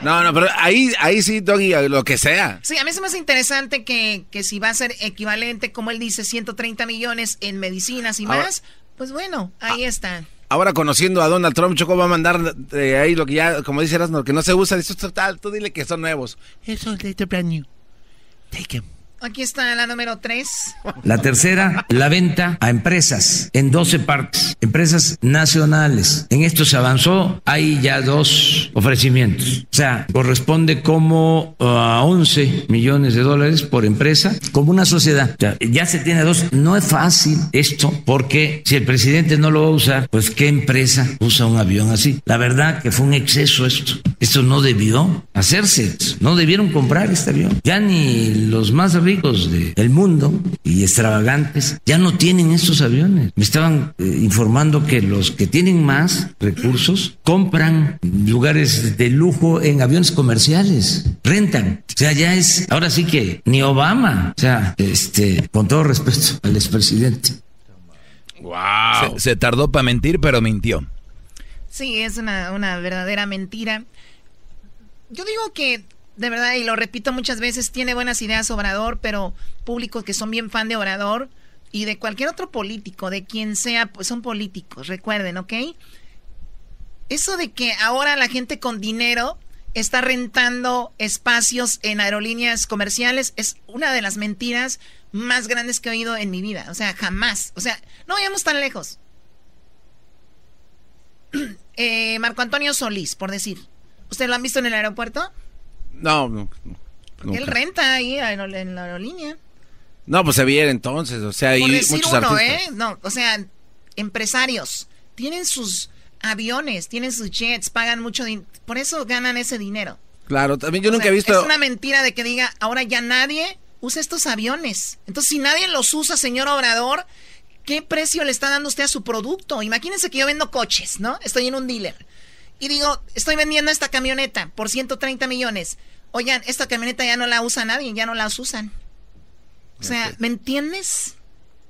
No, no, pero ahí, ahí sí, Doggy, lo que sea. Sí, a mí se me hace interesante que, que si va a ser equivalente, como él dice, 130 millones en medicinas y Ahora- más, pues bueno, ahí está. Ahora conociendo a Donald Trump, Choco va a mandar de ahí lo que ya, como dice Erasmo, que no se usa. Dice, total, tú dile que son nuevos. Eso es de brand new. Take 'em. Aquí está la número 3. La tercera, la venta a empresas en 12 partes, empresas nacionales. En esto se avanzó, hay ya dos ofrecimientos. O sea, corresponde como a 11 millones de dólares por empresa, como una sociedad. O sea, ya se tiene dos. No es fácil esto, porque si el presidente no lo va a usar, pues ¿qué empresa usa un avión así? La verdad que fue un exceso esto. Esto no debió hacerse. No debieron comprar este avión. Ya ni los más ricos del mundo y extravagantes ya no tienen estos aviones. Me estaban eh, informando que los que tienen más recursos compran lugares de lujo en aviones comerciales, rentan. O sea, ya es, ahora sí que ni Obama, o sea, este, con todo respeto al expresidente. Se, se tardó para mentir, pero mintió. Sí, es una, una verdadera mentira. Yo digo que, de verdad, y lo repito muchas veces, tiene buenas ideas Obrador, pero públicos que son bien fan de Obrador y de cualquier otro político, de quien sea, pues son políticos, recuerden, ¿ok? Eso de que ahora la gente con dinero está rentando espacios en aerolíneas comerciales es una de las mentiras más grandes que he oído en mi vida. O sea, jamás. O sea, no vayamos tan lejos. Eh, Marco Antonio Solís, por decir. ¿Usted lo han visto en el aeropuerto? No, no. Porque él renta ahí en la aerolínea. No, pues se viera entonces, o sea, hay muchos uno, artistas. ¿eh? No, o sea, empresarios tienen sus aviones, tienen sus jets, pagan mucho dinero. Por eso ganan ese dinero. Claro, también yo O nunca sea, he visto... Es una mentira de que diga, ahora ya nadie usa estos aviones. Entonces, si nadie los usa, señor Obrador, ¿qué precio le está dando usted a su producto? Imagínense que yo vendo coches, ¿no? Estoy en un dealer. Y digo, estoy vendiendo esta camioneta por 130 millones. Oigan, esta camioneta ya no la usa nadie, ya no las usan. O sea, ¿me entiendes?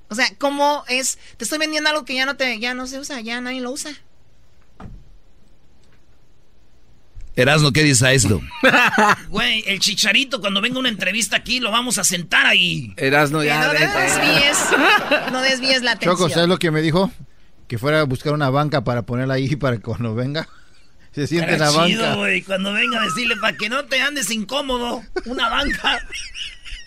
O sea, ¿cómo es? Te estoy vendiendo algo que ya no te, ya no se usa, ya nadie lo usa. Erasno, ¿qué dice a esto? Güey, el chicharito, cuando venga una entrevista aquí, lo vamos a sentar ahí. Erasno Que no desvíes, no desvíes la atención. Choco, ¿sabes lo que me dijo? Que fuera a buscar una banca para ponerla ahí para que cuando venga se siente en la chido, banca. güey, cuando venga a decirle para que no te andes incómodo, una banca.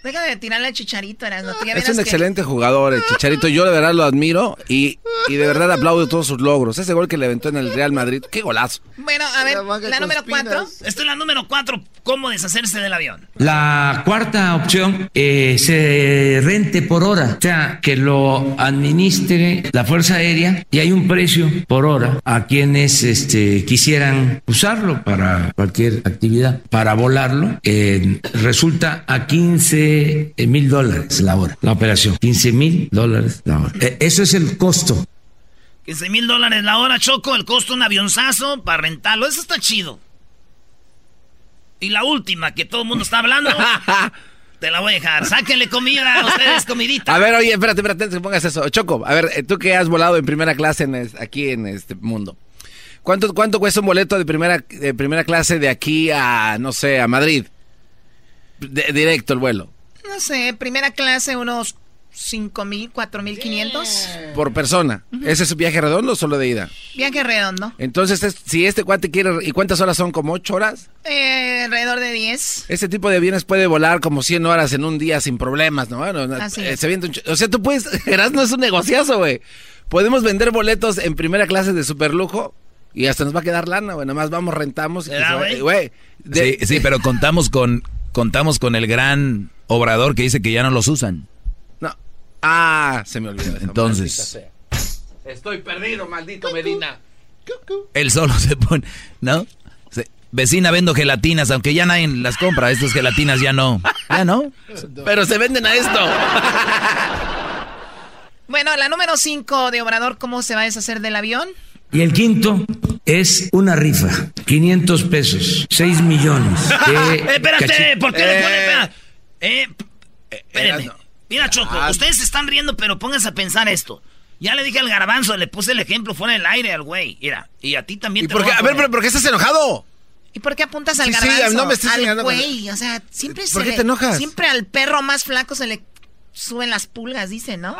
Deja de tirarle al chicharito, Erasmo. tú ya Es un que- excelente jugador, el Chicharito. Yo de verdad lo admiro y, y de verdad aplaudo todos sus logros. Ese gol que le aventó en el Real Madrid, qué golazo. Bueno, a ver, la, número cuatro. Esta es la número cuatro. ¿Cómo deshacerse del avión? La cuarta opción, eh, se rente por hora, o sea, que lo administre la Fuerza Aérea y hay un precio por hora a quienes este, quisieran usarlo para cualquier actividad, para volarlo. eh, resulta a 15 mil dólares la hora, la operación, 15 mil dólares la hora. Eh, eso es el costo. 15 mil dólares la hora, Choco, el costo de un avionzazo para rentarlo. Eso está chido. Y la última, que todo el mundo está hablando, te la voy a dejar. Sáquenle comida a ustedes, comidita. A ver, oye, espérate, espérate, antes que pongas eso. Choco, a ver, eh, tú que has volado en primera clase en es- aquí en este mundo. ¿Cuánto, ¿Cuánto cuesta un boleto de primera, de primera clase de aquí a, no sé, a Madrid? De- directo el vuelo. No sé, primera clase, unos 5 mil, 4 mil 500. Por persona. ¿Ese es un viaje redondo o solo de ida? Viaje redondo. Entonces, es- si este cuate quiere... ¿Y cuántas horas son? ¿Como ocho horas? Eh, alrededor de 10. Este tipo de aviones puede volar como 100 horas en un día sin problemas, ¿no? Bueno, no, Así eh, es. se avienta un ch- o sea, tú puedes... Erasmo es un negociazo, güey. Podemos vender boletos en primera clase de superlujo y hasta nos va a quedar lana, güey. Nada más vamos, rentamos y... que ¿Verdad, se va- güey? Sí, sí, pero contamos con, contamos con el gran obrador que dice que ya no los usan. No. Ah, se me olvidó. eso, Entonces. Estoy perdido, maldito Medina. Él solo se pone, ¿no? Se- vecina, vendo gelatinas, aunque ya nadie las compra. Estas gelatinas ya no. Ya no. Pero se venden a esto. Bueno, la número 5 de Obrador, ¿cómo se va a deshacer del avión? Y el quinto es una rifa, 500 pesos, 6 millones. de Eh, espérate, ¿por qué le pone Eh? Eh, espérenme. Mira, Choco, Ah. ustedes se están riendo, pero pónganse a pensar esto. Ya le dije al garbanzo, le puse el ejemplo fuera del aire al güey. Mira, y a ti también ¿Y te por qué? A ver, pero ¿por qué estás enojado? ¿Y por qué apuntas al Sí, sí, garbanzo? no me estés al güey, o sea, siempre se ¿Por qué le- te enojas? Siempre al perro más flaco se le suben las pulgas, dice, ¿no?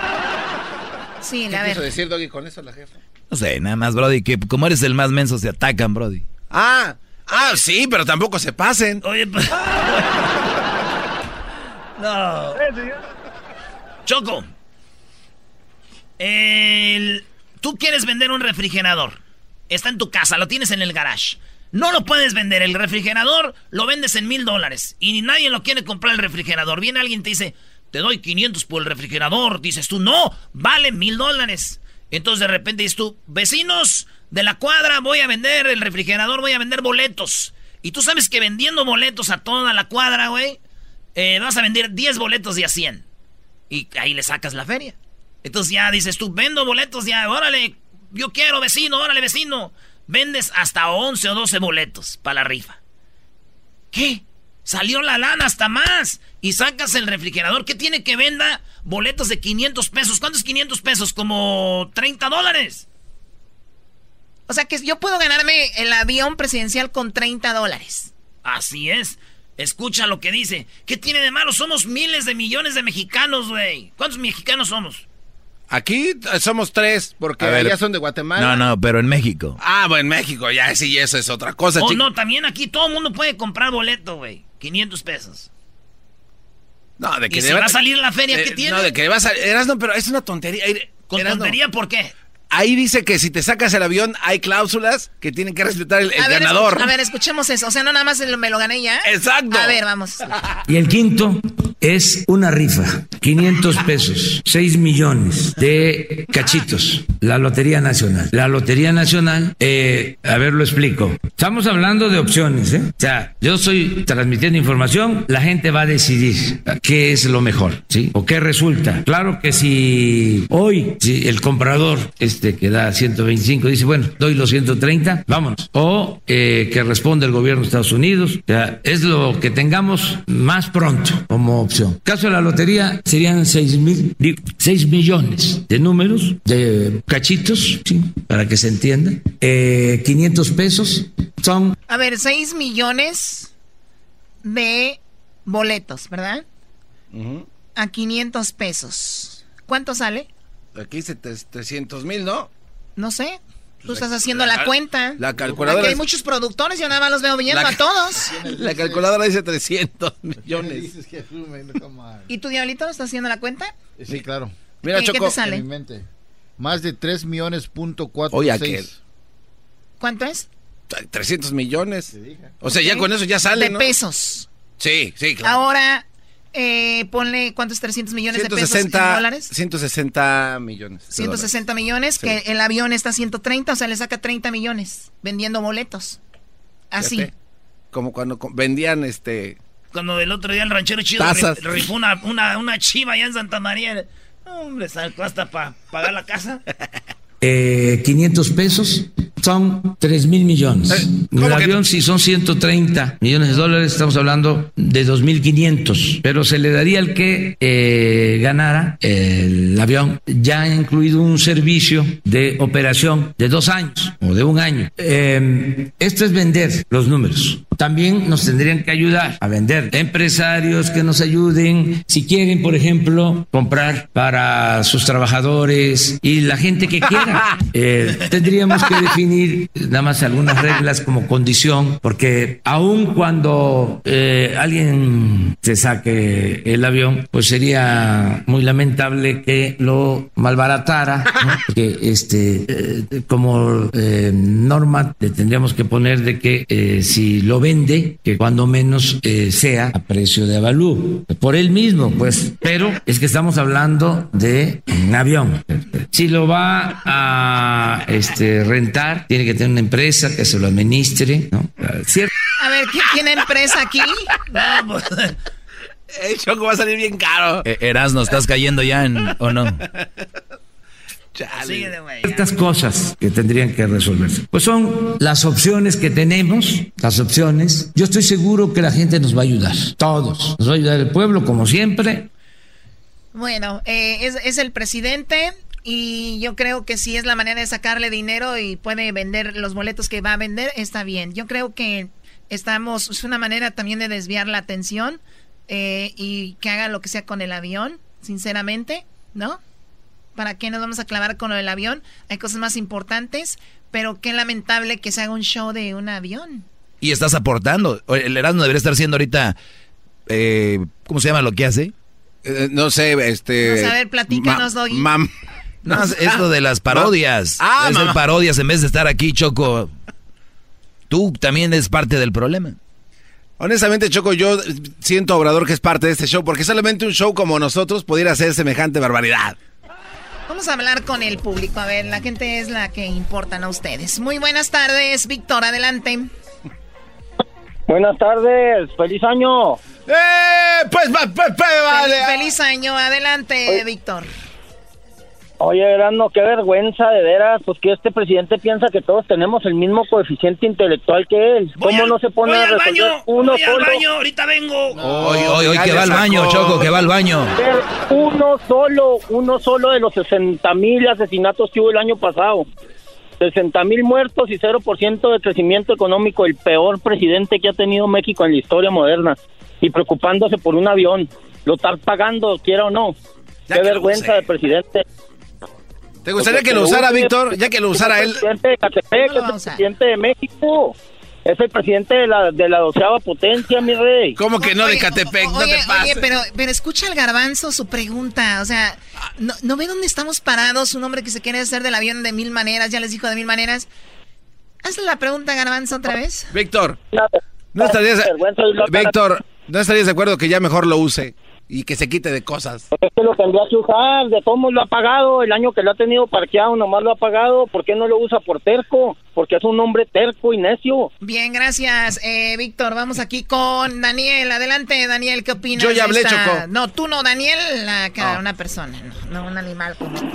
Sí, ¿Qué a quiso ver. decir Doggy con eso la jefa? No sé, nada más, Brody, que como eres el más menso, se atacan, Brody. Ah, ah, sí, pero tampoco se pasen. Oye, pues- Choco. El- Tú quieres vender un refrigerador. Está en tu casa, lo tienes en el garage. No lo puedes vender. El refrigerador lo vendes en mil dólares. Y nadie lo quiere comprar el refrigerador. Viene alguien y te dice, te doy 500 por el refrigerador. Dices tú, no, vale mil dólares. Entonces de repente dices tú, vecinos de la cuadra, voy a vender el refrigerador, voy a vender boletos. Y tú sabes que vendiendo boletos a toda la cuadra, güey, eh, vas a vender 10 boletos de a 100. Y ahí le sacas la feria. Entonces ya dices tú, vendo boletos ya, órale, yo quiero vecino, órale vecino. Vendes hasta 11 o 12 boletos para la rifa. ¿Qué? Salió la lana hasta más. Y sacas el refrigerador. ¿Qué tiene que venda? Boletos de 500 pesos. ¿Cuánto es 500 pesos? Como 30 dólares. O sea, que yo puedo ganarme el avión presidencial con 30 dólares. Así es. Escucha lo que dice. ¿Qué tiene de malo? Somos miles de millones de mexicanos, güey. ¿Cuántos mexicanos somos? Aquí eh, somos tres, porque ver. allá son de Guatemala. No, no, pero en México. Ah, bueno, en México, ya sí, eso es otra cosa, Oh, no, también aquí todo el mundo puede comprar boleto, güey. 500 pesos. No, de que ¿Y deba- va a salir en la feria, eh, qué tiene? No, de que vas a... Erasno, pero es una tontería. ¿Con Erasno, tontería por qué? Ahí dice que si te sacas el avión hay cláusulas que tienen que respetar el, el a, ver, ganador. a ver, escuchemos eso. O sea, no nada más me lo gané ya. Exacto. A ver, vamos. Y el quinto es una rifa, 500 pesos, 6 millones de cachitos, la Lotería Nacional. La Lotería Nacional, eh, a ver, lo explico. Estamos hablando de opciones, ¿eh? O sea, yo estoy transmitiendo información, la gente va a decidir qué es lo mejor, ¿sí? O qué resulta. Claro que si hoy si el comprador este que da 125 dice, bueno, doy los 130, vámonos. O eh, que responde el gobierno de Estados Unidos. O sea, es lo que tengamos más pronto como opción. Caso de la lotería serían 6 mil, digo, 6 millones de números, de cachitos, ¿sí? para que se entienda. Eh, 500 pesos son A ver, 6 millones de boletos, ¿verdad? A 500 pesos. ¿Cuánto sale? Aquí dice tres- 300 mil, ¿no? No sé. Tú estás haciendo la- la, cuenta. la calculadora Aquí hay muchos productores, yo nada más los veo viendo La- a todos. La calculadora dice 300 millones. ¿Y tu diablito no está haciendo la cuenta? Sí, claro. Mira, ¿Y qué Choco. te sale? En mi mente. Más de 3 millones punto cuatro Oye, aquel. ¿Cuánto es? 300 millones. O sea, ya con eso ya sale, De ¿no? pesos. Sí, sí, claro. Ahora, eh, ponle, ¿cuántos 300 millones de pesos en 160, dólares? 160 millones. de 160 millones, Sí. que el avión está a 130, o sea, le saca 30 millones vendiendo boletos. dólares. Así. Fíjate, Como cuando vendían este. Cuando el otro día el ranchero chido rifó una, una, una chiva allá en Santa María. Hombre, sacó hasta para pagar la casa. eh, 500 pesos son 3 mil millones. el avión, si son 130 millones de dólares, estamos hablando de 2.500. Pero se le daría al que eh, ganara el avión, ya ha incluido un servicio de operación de dos años o de un año. Eh, esto es vender los números. También nos tendrían que ayudar a vender empresarios que nos ayuden. Si quieren, por ejemplo, comprar para sus trabajadores y la gente que quiera. Eh, tendríamos que definir nada más algunas reglas como condición, porque aun cuando eh, alguien se saque el avión, pues sería muy lamentable que lo malbaratara, ¿no? porque este, eh, como norma le tendríamos que poner de que si lo vende, que cuando menos eh, sea a precio de avalúo. Por él mismo, pues. Pero es que estamos hablando de un avión. Si lo va a este, rentar, tiene que tener una empresa que se lo administre, ¿no? ¿Cierto? A ver, ¿quién tiene empresa aquí? Vamos. El choco va a salir bien caro. Eh, Erasno, ¿estás cayendo ya en, o no? Estas cosas que tendrían que resolverse. Pues son las opciones que tenemos, las opciones. Yo estoy seguro que la gente nos va a ayudar, todos. Nos va a ayudar el pueblo, como siempre. Bueno, eh, es, es el presidente y yo creo que si es la manera de sacarle dinero y puede vender los boletos que va a vender, está bien. Yo creo que estamos, es una manera también de desviar la atención eh, y que haga lo que sea con el avión, sinceramente, ¿no? ¿Para qué nos vamos a clavar con el avión? Hay cosas más importantes, pero qué lamentable que se haga un show de un avión. Y estás aportando. El Erasmo debería estar haciendo ahorita, eh, ¿cómo se llama lo que hace? Eh, no sé, este... Vamos a ver, platícanos, Doggy. Mam. No, esto de las parodias. Ah, es mamá. parodias en vez de estar aquí, Choco. Tú también eres parte del problema. Honestamente, Choco, yo siento a Obrador que es parte de este show, porque solamente un show como nosotros pudiera hacer semejante barbaridad. Vamos a hablar con el público. A ver, la gente es la que importan a ustedes. Muy buenas tardes, Víctor, adelante. Buenas tardes, feliz año. ¡Eh! Pues, pues, pues, vale. Feliz, feliz año, adelante, Víctor. Oye, Erasmo, qué vergüenza de veras, pues que este presidente piensa que todos tenemos el mismo coeficiente intelectual que él. ¿Cómo no se pone voy a al resolver baño, uno voy al solo? baño, ahorita vengo. Hoy, hoy, hoy, que va al baño, Choco, que va al baño. Uno solo, uno solo de los 60 mil asesinatos que hubo el año pasado. 60 mil muertos y 0% de crecimiento económico, el peor presidente que ha tenido México en la historia moderna. Y preocupándose por un avión. Lo está pagando, quiera o no. Qué vergüenza de presidente. ¿Te gustaría que lo usara, Víctor? Ya que lo usara él. Es el presidente de Catepec, es el presidente de México. Es el presidente de la, de la doceava potencia, mi rey. ¿Cómo que no de Catepec? No te pases. oye, pero, pero escucha el garbanzo su pregunta. O sea, ¿no, ¿no ve dónde estamos parados? Un hombre que se quiere hacer del avión de mil maneras, ya les dijo de mil maneras. Hazle la pregunta, garbanzo, otra vez. Víctor, ¿no estarías, Víctor, ¿no estarías de acuerdo que ya mejor lo use y que se quite de cosas? Es que lo tendría que usar, de todos lo ha pagado, el año que lo ha tenido parqueado nomás lo ha pagado, ¿por qué no lo usa por terco? Porque es un hombre terco y necio. Bien, gracias, eh, Víctor. Vamos aquí con Daniel. Adelante, Daniel, ¿qué opinas? Yo ya hablé, esta- Choco. No, tú no, Daniel, una persona, no, no un animal. como tú.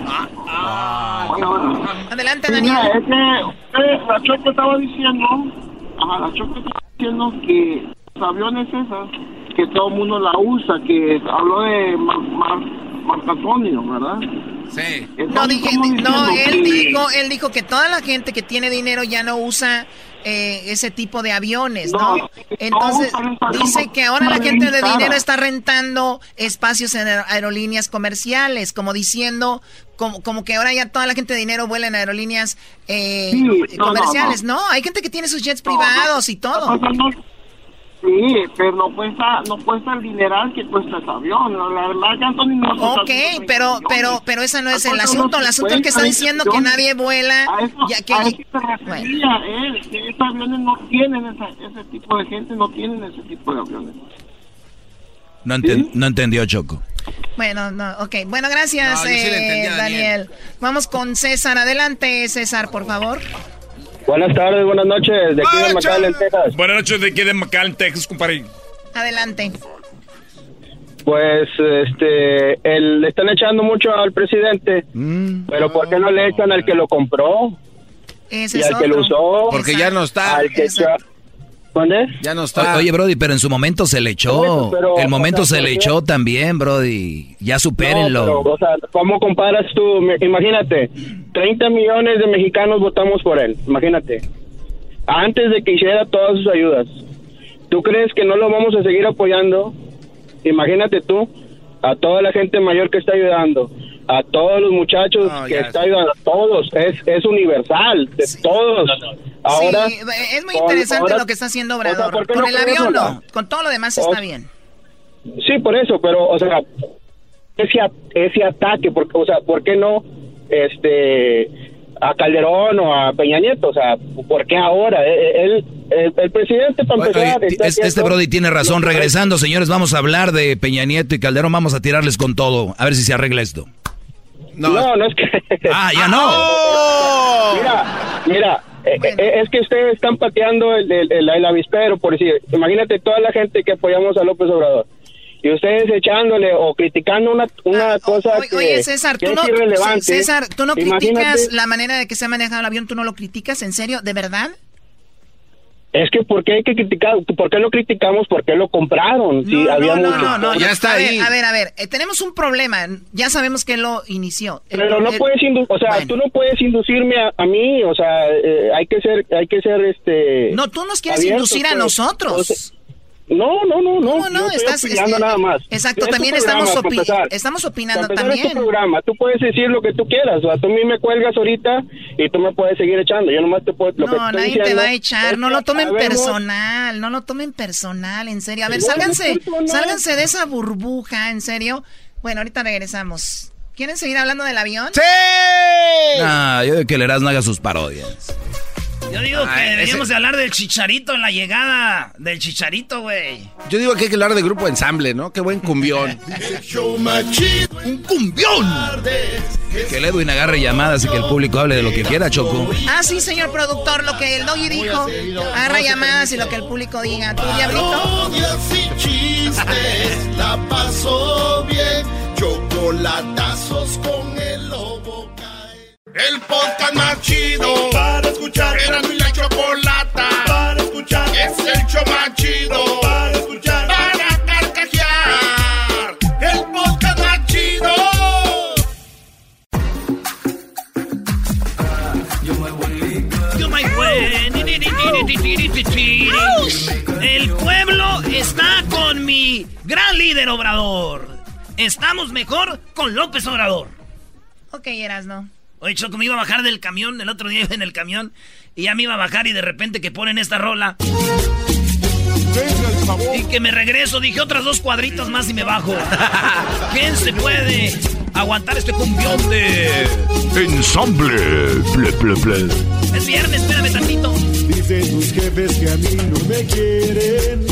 Adelante, Sí, Daniel. mira, es que eh, la Choco estaba diciendo, ajá, la Choco estaba diciendo que los aviones esas, que todo el mundo la usa, que habló de Mar, Mar- Marco Antonio, ¿verdad? Sí. No, dije- no, él dijo, él dijo que toda la gente que tiene dinero ya no usa eh, ese tipo de aviones, ¿no? No, Entonces, no, dice que ahora la gente de dinero está rentando espacios en aer- aerolíneas comerciales, como diciendo, como, como que ahora ya toda la gente de dinero vuela en aerolíneas eh, Sí, no, no, comerciales, no. no, Hay gente que tiene sus jets No, privados no, y todo. Sí, pero no cuesta, no cuesta el dineral que cuesta ese avión. La verdad que Anthony no cuesta Ok, 130 pero, pero, pero ese no es el asunto. El asunto es que está 50 diciendo que nadie vuela. A eso, ya que, a eso se refería él, que esos aviones no tienen esa- ese tipo de gente, no tienen ese tipo de aviones. No, enten- no entendió, Choco. Bueno, no, ok. Bueno, gracias, No, sí eh, entendí a Daniel. Daniel. Vamos con César. Adelante, César, por favor. Buenas tardes, buenas noches, de aquí de McAllen, Texas. Buenas noches de aquí de McAllen, Texas, compadre. Adelante. Pues, este, el, le están echando mucho al presidente, pero ¿por qué no le echan al que lo compró? Ese y es al que lo usó. Porque ya no está. Al que echa- ¿Dónde? Ya no está. Oye, Brody, pero en su momento se le echó. Eso, pero, el momento o sea, se le echó también, Brody. Ya supérenlo. No, pero, o sea, ¿cómo comparas tú? Me- Imagínate, 30 millones de mexicanos votamos por él, imagínate. Antes de que hiciera todas sus ayudas. ¿Tú crees que no lo vamos a seguir apoyando? Imagínate tú, a toda la gente mayor que está ayudando, a todos los muchachos que ya está ayudando, a todos, es, es universal, de todos. Ahora, sí, es muy interesante ahora- lo que está haciendo o sea, Obrador. ¿por qué con no el avión no, con todo lo demás O- está bien. Sí, por eso, pero, o sea, ese, a- ese ataque, porque, o sea, ¿por qué no, este, a Calderón o a Peña Nieto, o sea, ¿por qué ahora? Eh, Él, el, el presidente para Oye, empezar, este, este Brody tiene razón. Regresando, señores, vamos a hablar de Peña Nieto y Calderón. Vamos a tirarles con todo. A ver si se arregla esto. No, no, es que... Ah, ya no. Mira, mira, eh, eh, es que ustedes están pateando el, el, el- el avispero, por decir, imagínate toda la gente que apoyamos a López Obrador. Y ustedes echándole o criticando una, una cosa Ah, Oye, que, oye, César, que tú es no, irrelevante. César, tú no Imagínate- criticas la manera de que se ha manejado el avión, tú no lo criticas, ¿en serio? ¿De verdad? Es que ¿por qué hay que criticar? ¿Por qué lo criticamos? ¿Por qué lo compraron? Si No, había no, no, no, no, no. a Ver, a ver, a ver, eh, tenemos un problema. Ya sabemos que lo inició. El- Pero no el- puedes o sea, tú no puedes inducirme a, a mí, o sea, eh, hay que ser, hay que ser, este. No, tú nos quieres abiertos, inducir a pues. nosotros. No, no, no, no. ¿Cómo no? yo estoy Estás- opinando es- nada más. Exacto, Es también programa, estamos, opi- empezar. estamos opinando empezar, es también. tu programa, tú puedes decir lo que tú quieras, o sea, tú a mí me cuelgas ahorita y tú me puedes seguir echando, yo nomás te puedo, lo que No, nadie te diciendo va a echar, no lo tomen sabemos- personal, no lo tomen personal, en serio. A ver, No, sálganse, sálganse de esa burbuja, en serio. Bueno, ahorita regresamos. ¿Quieren seguir hablando del avión? ¡Sí! Nah, yo digo que el Erasmo haga sus parodias. Yo digo que Ay, deberíamos ese- de hablar del chicharito en la llegada del chicharito, güey. Yo digo que hay que hablar de grupo ensamble, ¿no? Qué buen cumbión. ¡Un cumbión! Que el Edwin agarre llamadas y que el público hable de lo que quiera, Choco. Ah, sí, señor productor, lo que el doggy dijo. Agarra llamadas y lo que el público diga. ¿Tú, diablito? Parodias y chistes, la pasó bien. Chocolatazos con. El podcast más chido para escuchar. Era mi la chocolata para escuchar. Es el show más chido para escuchar. Para carcajear. El podcast más chido. Yo. Yo. El pueblo está con mi gran líder Obrador. Estamos mejor con López Obrador. Ok, Erasno. Oye, Choco, me iba a bajar del camión. El otro día iba en el camión y ya me iba a bajar y de repente que ponen esta rola. Y que me regreso, dije otras dos cuadritas más y me bajo. ¿Quién se puede aguantar este cumbión de... Ensamble. Ple, ple, ple. Es viernes, espérame tantito. Dicen tus jefes que a mí no me quieren.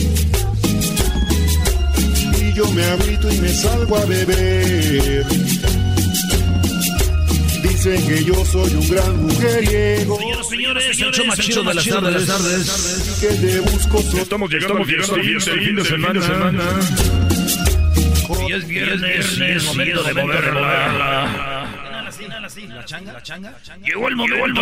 Y yo me agüito y me salgo a beber. Dicen que yo soy un gran mujeriego. Señores, el show más chido de las tardes. Y que te busco so- Estamos llegando, al fin de semana. Y es viernes, y es momento de moverla. La changa, la changa. Llegó el momento.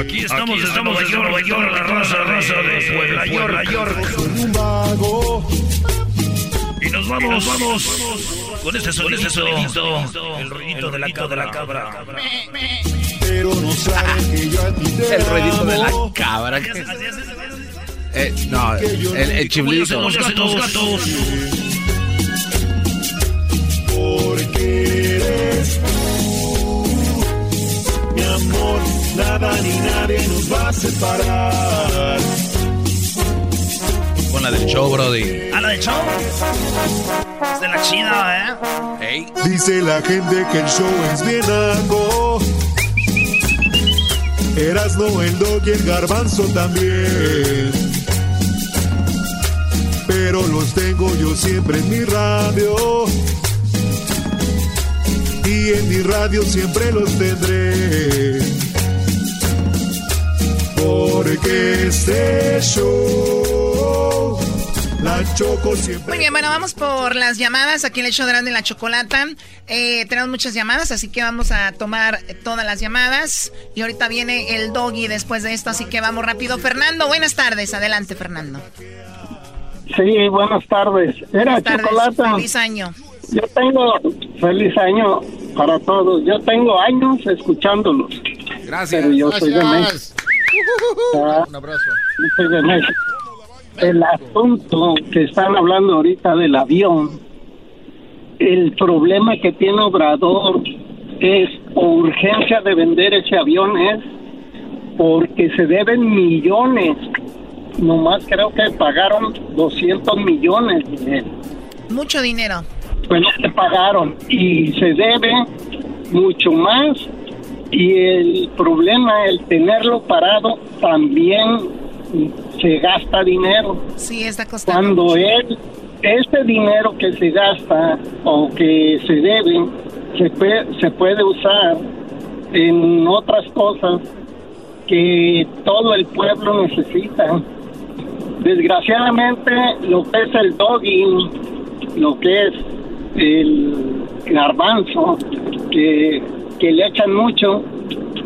Aquí estamos, estamos desde Nueva York, la raza, raza de Puebla, York, York. un vago. Y nos vamos, vamos con este sonidito, sonidito, el ruidito de la cabra, de la cabra. Pero no saben que yo a ti te El ruidito de la cabra. Eh, no, el, el chiflito. Los gatos, gatos. Porque eres tú, mi amor, nada ni nadie nos va a separar. Con la del show, Brody. ¿A la del show? Es de la chida, ¿eh? Dice la gente que el show es bien algo. Erasno, el dog y el garbanzo también. Pero los tengo yo siempre en mi radio. Y en mi radio siempre los tendré. Porque este show, la choco siempre. Muy bien, bueno, vamos por las llamadas aquí en el show de la Chocolata. Eh, tenemos muchas llamadas, así que vamos a tomar todas las llamadas. Y ahorita viene el doggy después de esto, así que vamos rápido. Fernando, buenas tardes. Adelante, Fernando. Sí, buenas tardes. Era Buenas tardes, Chocolata. Feliz año. Yo tengo, feliz año para todos. Yo tengo años escuchándolos. Gracias. Pero yo soy de México. Ah, Un abrazo. yo soy de México. El asunto que están hablando ahorita del avión, el problema que tiene Obrador es o urgencia de vender ese avión es porque se deben millones. Nomás creo que pagaron 200 millones de él. Mucho dinero. Pues no se pagaron y se debe mucho más Y el problema, el tenerlo parado, también se gasta dinero. Sí, está costando. Cuando él, ese dinero que se gasta o que se debe, se puede, se puede usar en otras cosas que todo el pueblo necesita. Desgraciadamente, lo que es el dogging, lo que es el garbanzo, que, que le echan mucho,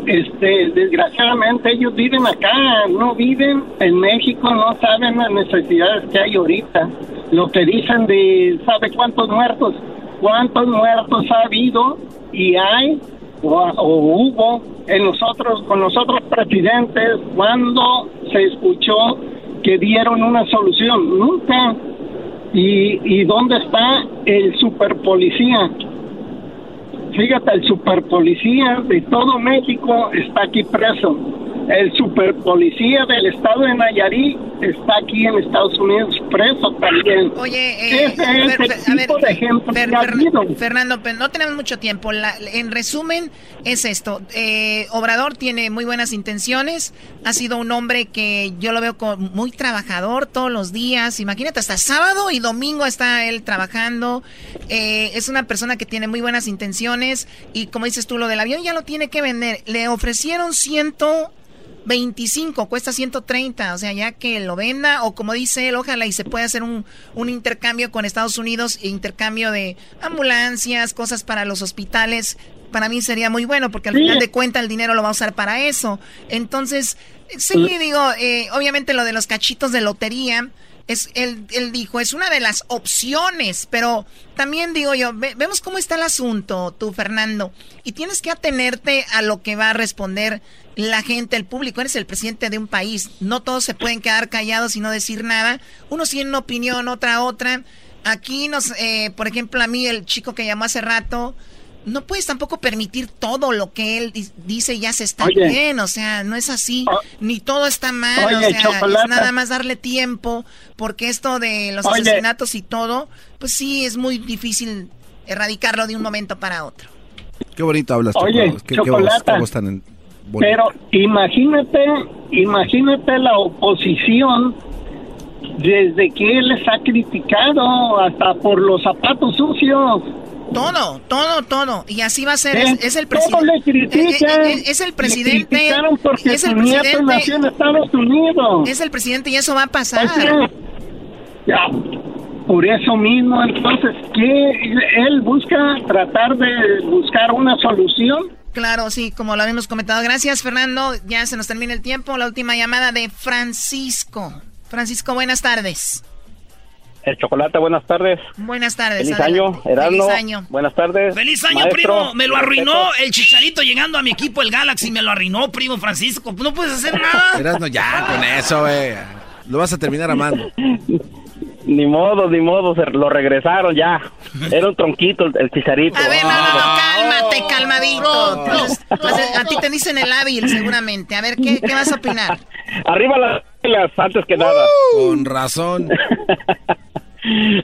este, desgraciadamente ellos viven acá, no viven en México, no saben las necesidades que hay ahorita. Lo que dicen de, ¿sabe cuántos muertos? ¿Cuántos muertos ha habido y hay o, o hubo en nosotros, con nosotros presidentes, cuando se escuchó que dieron una solución? Nunca. ¿Y, y dónde está el super policía? Fíjate, el super policía de todo México está aquí preso. El super policía del estado de Nayarit está aquí en Estados Unidos preso también. Oye, eh, Ese a es ver, el a ver, tipo de ejemplo Fer- que. Fernando, pero no tenemos mucho tiempo. La- en resumen, es esto. Eh, Obrador tiene muy buenas intenciones. Ha sido un hombre que yo lo veo como muy trabajador todos los días. Imagínate, hasta sábado y domingo está él trabajando. Eh, es una persona que tiene muy buenas intenciones. Y como dices tú, lo del avión ya lo tiene que vender. Le ofrecieron ciento... 25, cuesta 130, o sea, ya que lo venda, o como dice él, ojalá y se pueda hacer un, un intercambio con Estados Unidos, intercambio de ambulancias, cosas para los hospitales, para mí sería muy bueno, porque al Sí. final de cuentas el dinero lo va a usar para eso. Entonces, sí, digo, eh, obviamente lo de los cachitos de lotería, es, él, él dijo, es una de las opciones, pero también digo yo, ve- vemos cómo está el asunto, tú, Fernando, y tienes que atenerte a lo que va a responder la gente, el público. Eres el presidente de un país, no todos se pueden quedar callados y no decir nada. Unos tienen una opinión, otra otra. Aquí nos, eh, por ejemplo, a mí, el chico que llamó hace rato, no puedes tampoco permitir todo lo que él di- dice ya se está Oye. bien, o sea, no es así, ni todo está mal, Oye, o sea, es nada más darle tiempo, porque esto de los Oye. asesinatos y todo, pues sí, es muy difícil erradicarlo de un momento para otro. Qué bonito hablas, Oye. Qué, qué voz, Chocolata. qué voz tan bonita. Pero imagínate, imagínate la oposición desde que él les ha criticado hasta por los zapatos sucios. Todo, todo, todo. Y así va a ser. ¿Eh? Es, es el presidente. Es, el Le presidente. criticaron porque Es el su nieto presidente. nació en Estados Unidos. Es el presidente y eso va a pasar. Ya, por eso mismo, entonces, que él busca tratar de buscar una solución. Claro, sí, como lo habíamos comentado. Gracias, Fernando. Ya se nos termina el tiempo. La última llamada de Francisco. Francisco, buenas tardes. El chocolate, buenas tardes. Buenas tardes. Feliz adelante. año, Erasmo. Feliz año. Buenas tardes. ¡Feliz año, Maestro, primo! Me lo arruinó respeto. el chicharito llegando a mi equipo, el Galaxy. Me lo arruinó, primo Francisco. No puedes hacer nada. Erasno, ya con eso, güey. Lo vas a terminar amando. Ni modo, ni modo, se lo regresaron ya. Era un tronquito el, el chicharito. A ver, no, no, no, cálmate, calmadito. Pues, pues, a ti te dicen el hábil, seguramente. A ver, ¿qué, qué vas a opinar? Arriba las pilas, antes que nada. Con razón.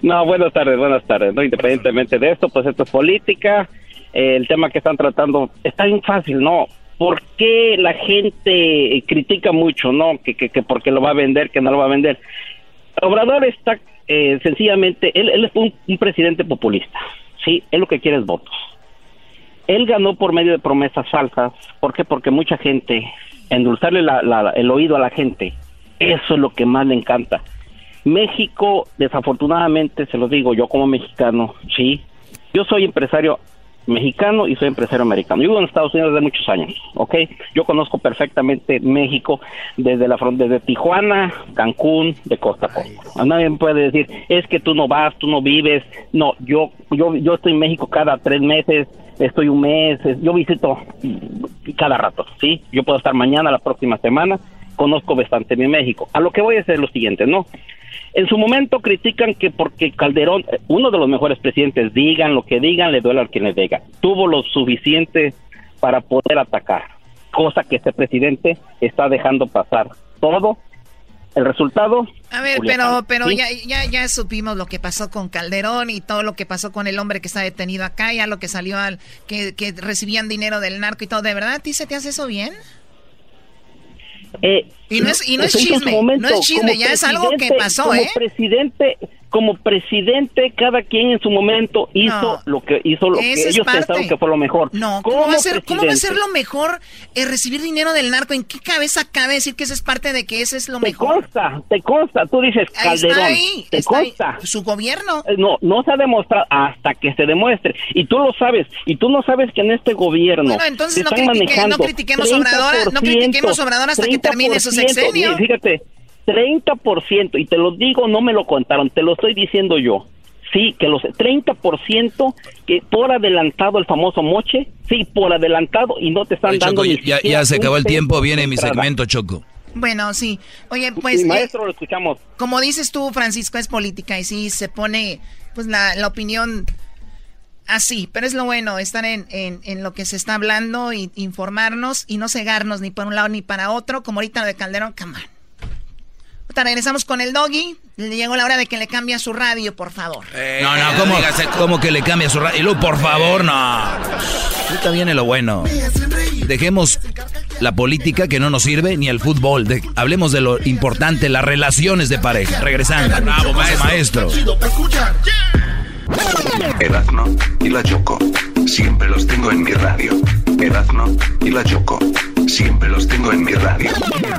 No, buenas tardes, buenas tardes. No, independientemente de esto, pues esto es política. El tema que están tratando está bien fácil, ¿no? ¿Por qué la gente critica mucho, no? Que, que, que porque lo va a vender, que no lo va a vender. Obrador está eh, sencillamente, él, él es un, un presidente populista, ¿sí? Él lo que quiere es votos. Él ganó por medio de promesas falsas. ¿Por qué? Porque mucha gente, endulzarle la- la- el oído a la gente, eso es lo que más le encanta. México, desafortunadamente, se lo digo yo como mexicano, sí. Yo soy empresario mexicano y soy empresario americano. Yo vivo en Estados Unidos desde muchos años, ¿ok? Yo conozco perfectamente México desde la frontera, desde Tijuana, Cancún, de costa a costa. Nadie me puede decir, es que tú no vas, tú no vives. No, yo, yo, yo estoy en México cada tres meses, estoy un mes, es- yo visito cada rato, ¿sí? Yo puedo estar mañana, la próxima semana, conozco bastante bien México. A lo que voy a hacer es lo siguiente, ¿no? En su momento critican que porque Calderón, uno de los mejores presidentes, digan lo que digan, le duele a quien le diga. Tuvo lo suficiente para poder atacar, cosa que este presidente está dejando pasar todo el resultado. A ver, pero, pero ya, ya, ya supimos lo que pasó con Calderón y todo lo que pasó con el hombre que está detenido acá, ya lo que salió al, que, que recibían dinero del narco y todo. ¿De verdad a ti se te hace eso bien? Eh, y no es, y no es chisme, no es chisme, ya es algo que pasó, como ¿eh? Presidente, como presidente, cada quien en su momento hizo lo que hizo lo que ellos pensaron que fue lo mejor. No, ¿cómo va, a ser, ¿cómo va a ser lo mejor eh, recibir dinero del narco? ¿En qué cabeza cabe decir que eso es parte de que eso es lo te mejor? Te consta, te consta. Tú dices Calderón. Está ahí, te está consta. Ahí. Su gobierno. Eh, no, no se ha demostrado hasta que se demuestre. Y tú lo sabes. Y tú no sabes que en este gobierno. Bueno, entonces se no, están critique, no critiquemos Obrador, no critiquemos Obrador hasta que termine su sexenio. Fíjate, 30%, y te lo digo, no me lo contaron, te lo estoy diciendo yo. Sí, que los 30% que por adelantado el famoso moche, sí, por adelantado y no te están Oye, dando Choco, ni ya, se acabó el tiempo, viene mi segmento, Choco. Bueno, sí. Oye, pues... Sí, eh, maestro, lo escuchamos. como dices tú, Francisco, es política y sí se pone pues la, la opinión así, pero es lo bueno, estar en, en, en lo que se está hablando y informarnos y no cegarnos ni por un lado ni para otro, como ahorita lo de Calderón, come on. Ahorita regresamos con el doggy. Le llegó la hora de que le cambie a su radio, por favor. no, no, ¿cómo, cómo que le cambia su radio? Y luego, por favor, no. Ahorita viene lo bueno. Dejemos la política que no nos sirve ni el fútbol. De- hablemos de lo importante, las relaciones de pareja. Regresando. Bravo, maestro. Erazno y la Choco. Siempre los tengo en mi radio. Erazno y la Choco. Siempre los tengo en mi radio.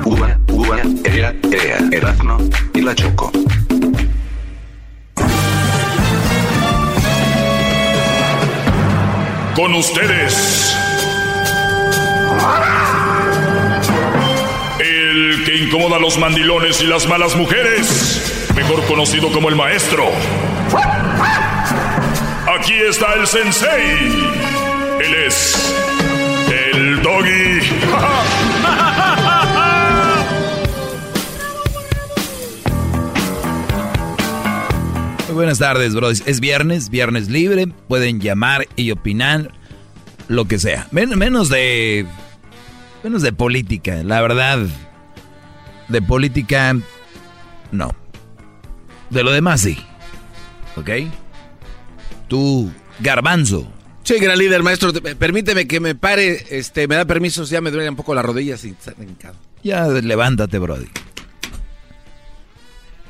Uva, uva, ea, ea. Erazno y la Choco. Con ustedes. El que incomoda a los mandilones y las malas mujeres. Mejor conocido como el maestro. Aquí está el sensei. Él es. Buenas tardes, bros. Es viernes, viernes libre. Pueden llamar y opinar lo que sea. Men- menos de. Menos de política, la verdad. De política. No. De lo demás sí. ¿Ok? Tú, Garbanzo. Sí, gran líder, maestro. te- Permíteme que me pare. Este, me da permisos, ya me duelen un poco las rodillas y está brincado. Ya levántate, Brody.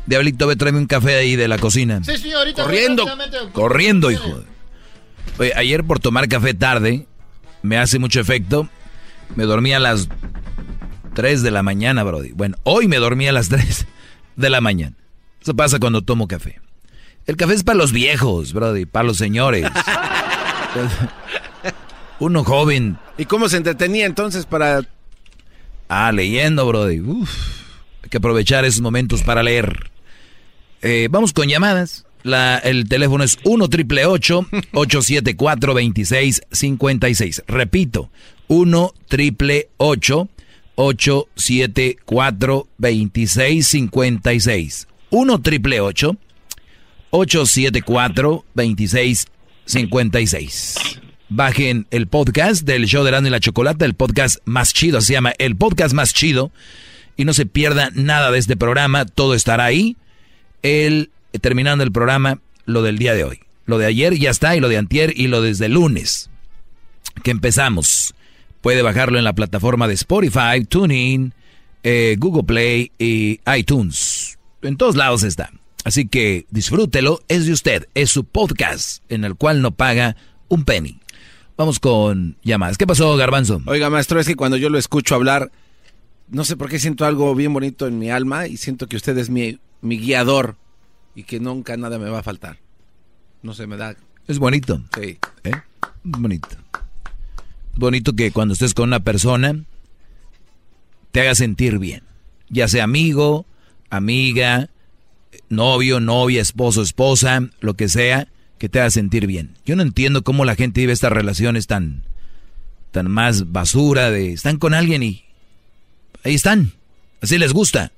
Diablito, ve, tráeme un café ahí de la cocina. Sí, señorita. Corriendo. Corriendo, hijo. Oye, ayer por tomar café tarde, me hace mucho efecto. Me dormí a las 3 de la mañana, Brody. Bueno, hoy me dormí a las 3 de la mañana. Eso pasa cuando tomo café. El café es para los viejos, Brody, para los señores. Uno joven. ¿Y cómo se entretenía entonces para...? Ah, leyendo, Brody. Uf, hay que aprovechar esos momentos para leer. Eh, vamos con llamadas. La, el teléfono es 1 triple 874 2656. Repito, 1 triple 874 2656. 1 triple 874 2656. Bajen el podcast del show de Erasmo y la Chocolata, el podcast más chido, se llama el podcast más chido. Y no se pierda nada de este programa, todo estará ahí. El, terminando el programa, lo del día de hoy. Lo de ayer ya está, y lo de antier, y lo desde el lunes, que empezamos. Puede bajarlo en la plataforma de Spotify, TuneIn, eh, Google Play y iTunes. En todos lados está. Así que disfrútelo, es de usted, es su podcast, en el cual no paga un penny. Vamos con llamadas. ¿Qué pasó, Garbanzo? Oiga, maestro, es que cuando yo lo escucho hablar, no sé por qué siento algo bien bonito en mi alma y siento que usted es mi, mi guiador y que nunca nada me va a faltar. No sé, me da... Es bonito. Sí. ¿Eh? Bonito. Bonito que cuando estés con una persona te haga sentir bien. Ya sea amigo, amiga, novio, novia, esposo, esposa, lo que sea, que te haga sentir bien. Yo no entiendo cómo la gente vive estas relaciones tan, tan más basura de están con alguien y ahí están. Así les gusta.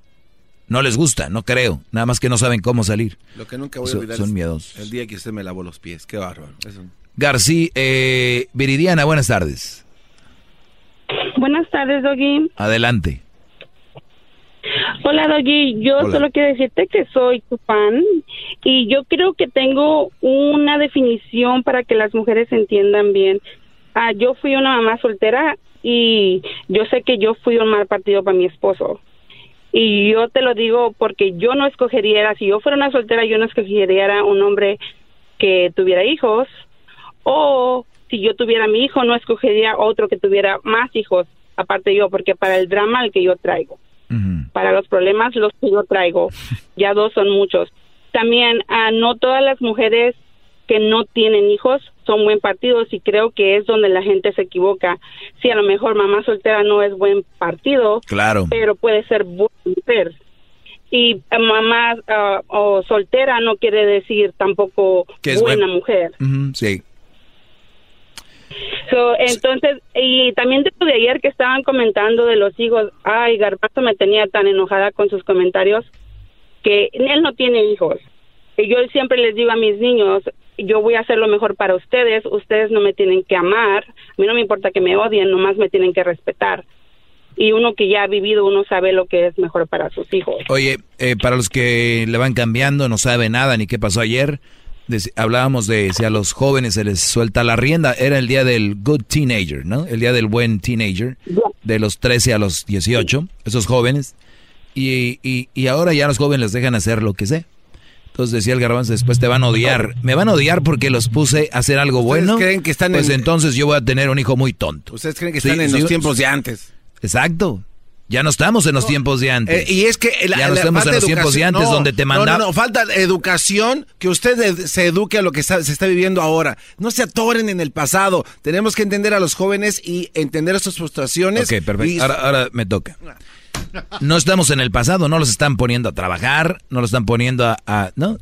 No les gusta, no creo. Nada más que no saben cómo salir. Lo que nunca voy a Son- olvidar son es miedosos. el día que usted me lavó los pies. Qué bárbaro. Eso. García, eh, Viridiana, buenas tardes. Buenas tardes, Doggy. Adelante. Hola, Doggy. Yo Hola. solo quiero decirte que soy tu fan y yo creo que tengo una definición para que las mujeres entiendan bien. Ah, yo fui una mamá soltera y yo sé que yo fui un mal partido para mi esposo. Y yo te lo digo porque yo no escogería, si yo fuera una soltera, yo no escogería a un hombre que tuviera hijos o si yo tuviera mi hijo, no escogería otro que tuviera más hijos, aparte yo, porque para el drama el que yo traigo, para los problemas los que yo traigo, ya dos son muchos. También ah, no todas las mujeres que no tienen hijos son buen partidos y creo que es donde la gente se equivoca. Sí, a lo mejor mamá soltera no es buen partido, Claro. pero puede ser buena mujer. Y eh, mamá ah, o soltera no quiere decir tampoco Que es buena buen- mujer. Sí. So, entonces, y también de de ayer que estaban comentando de los hijos, ay, Garbanzo me tenía tan enojada con sus comentarios que él no tiene hijos. Y yo siempre les digo a mis niños, yo voy a hacer lo mejor para ustedes, ustedes no me tienen que amar, a mí no me importa que me odien, nomás me tienen que respetar. Y uno que ya ha vivido, uno sabe lo que es mejor para sus hijos. Oye, eh, para los que le van cambiando, no sabe nada ni qué pasó ayer, hablábamos de si a los jóvenes se les suelta la rienda. Era el día del good teenager, ¿no? El día del buen teenager, de los 13 a los 18, esos jóvenes. Y, y, y ahora ya los jóvenes les dejan hacer lo que sea. Entonces decía el garbanzo, después te van a odiar. Me van a odiar porque los puse a hacer algo ¿Ustedes bueno. creen que están pues en- entonces yo voy a tener un hijo muy tonto. Ustedes creen que Sí, están en sí, los tiempos de antes. Exacto. Ya no estamos en los tiempos de antes. Eh, y es que la- ya no la estamos en los tiempos de antes no, donde te mandaban. No, no, falta educación, que usted ed- se eduque a lo que está- se está viviendo ahora. No se atoren en el pasado. Tenemos que entender a los jóvenes y entender sus frustraciones. Ok, perfecto. y- Ahora, ahora me toca. No estamos en el pasado, no los están poniendo a trabajar, no los están poniendo a, a- ¿no?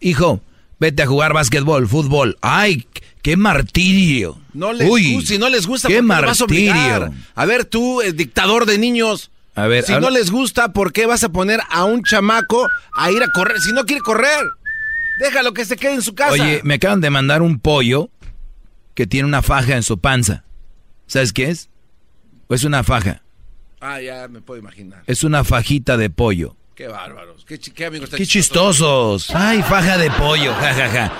Hijo, vete a jugar básquetbol, fútbol. ¡Ay, qué martirio! No les Uy, gusta, si no les gusta, qué ¿por qué lo vas a obligar? martirio. A ver, tú, eh, dictador de niños. A ver, si habla- no les gusta, ¿por qué vas a poner a un chamaco a ir a correr? Si no quiere correr, déjalo que se quede en su casa. Oye, me acaban de mandar un pollo que tiene una faja en su panza. ¿Sabes qué es? Es una faja. Ah, ya me puedo imaginar. Es una fajita de pollo. Qué bárbaros. Qué, qué amigos ¡Qué chistosos! ¡Ay, faja de pollo! Ja, ja, ja.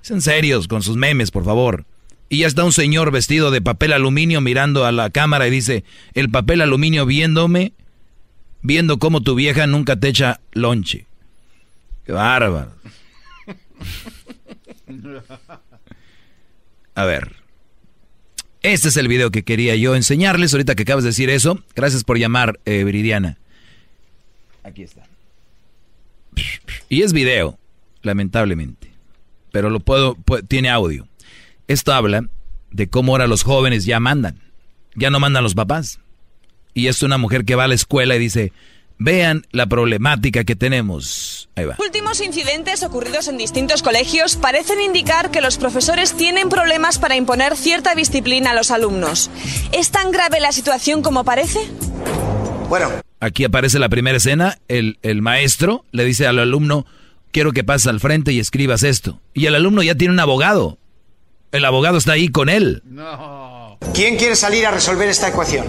Sean serios con sus memes, por favor. Y ya está un señor vestido de papel aluminio mirando a la cámara y dice, el papel aluminio viéndome, viendo cómo tu vieja nunca te echa lonche. ¡Qué bárbaro! A ver. Este es el video que quería yo enseñarles ahorita que acabas de decir eso. Gracias por llamar, eh, Viridiana. Aquí está. Y es video, lamentablemente. Pero lo puedo, pu- tiene audio. Esto habla de cómo ahora los jóvenes ya mandan. Ya no mandan los papás. Y es una mujer que va a la escuela y dice, vean la problemática que tenemos. Ahí va. Últimos incidentes ocurridos en distintos colegios parecen indicar que los profesores tienen problemas para imponer cierta disciplina a los alumnos. ¿Es tan grave la situación como parece? Bueno. Aquí aparece la primera escena. El, el maestro le dice al alumno, quiero que pases al frente y escribas esto. Y el alumno ya tiene un abogado. El abogado está ahí con él. ¿Quién quiere salir a resolver esta ecuación?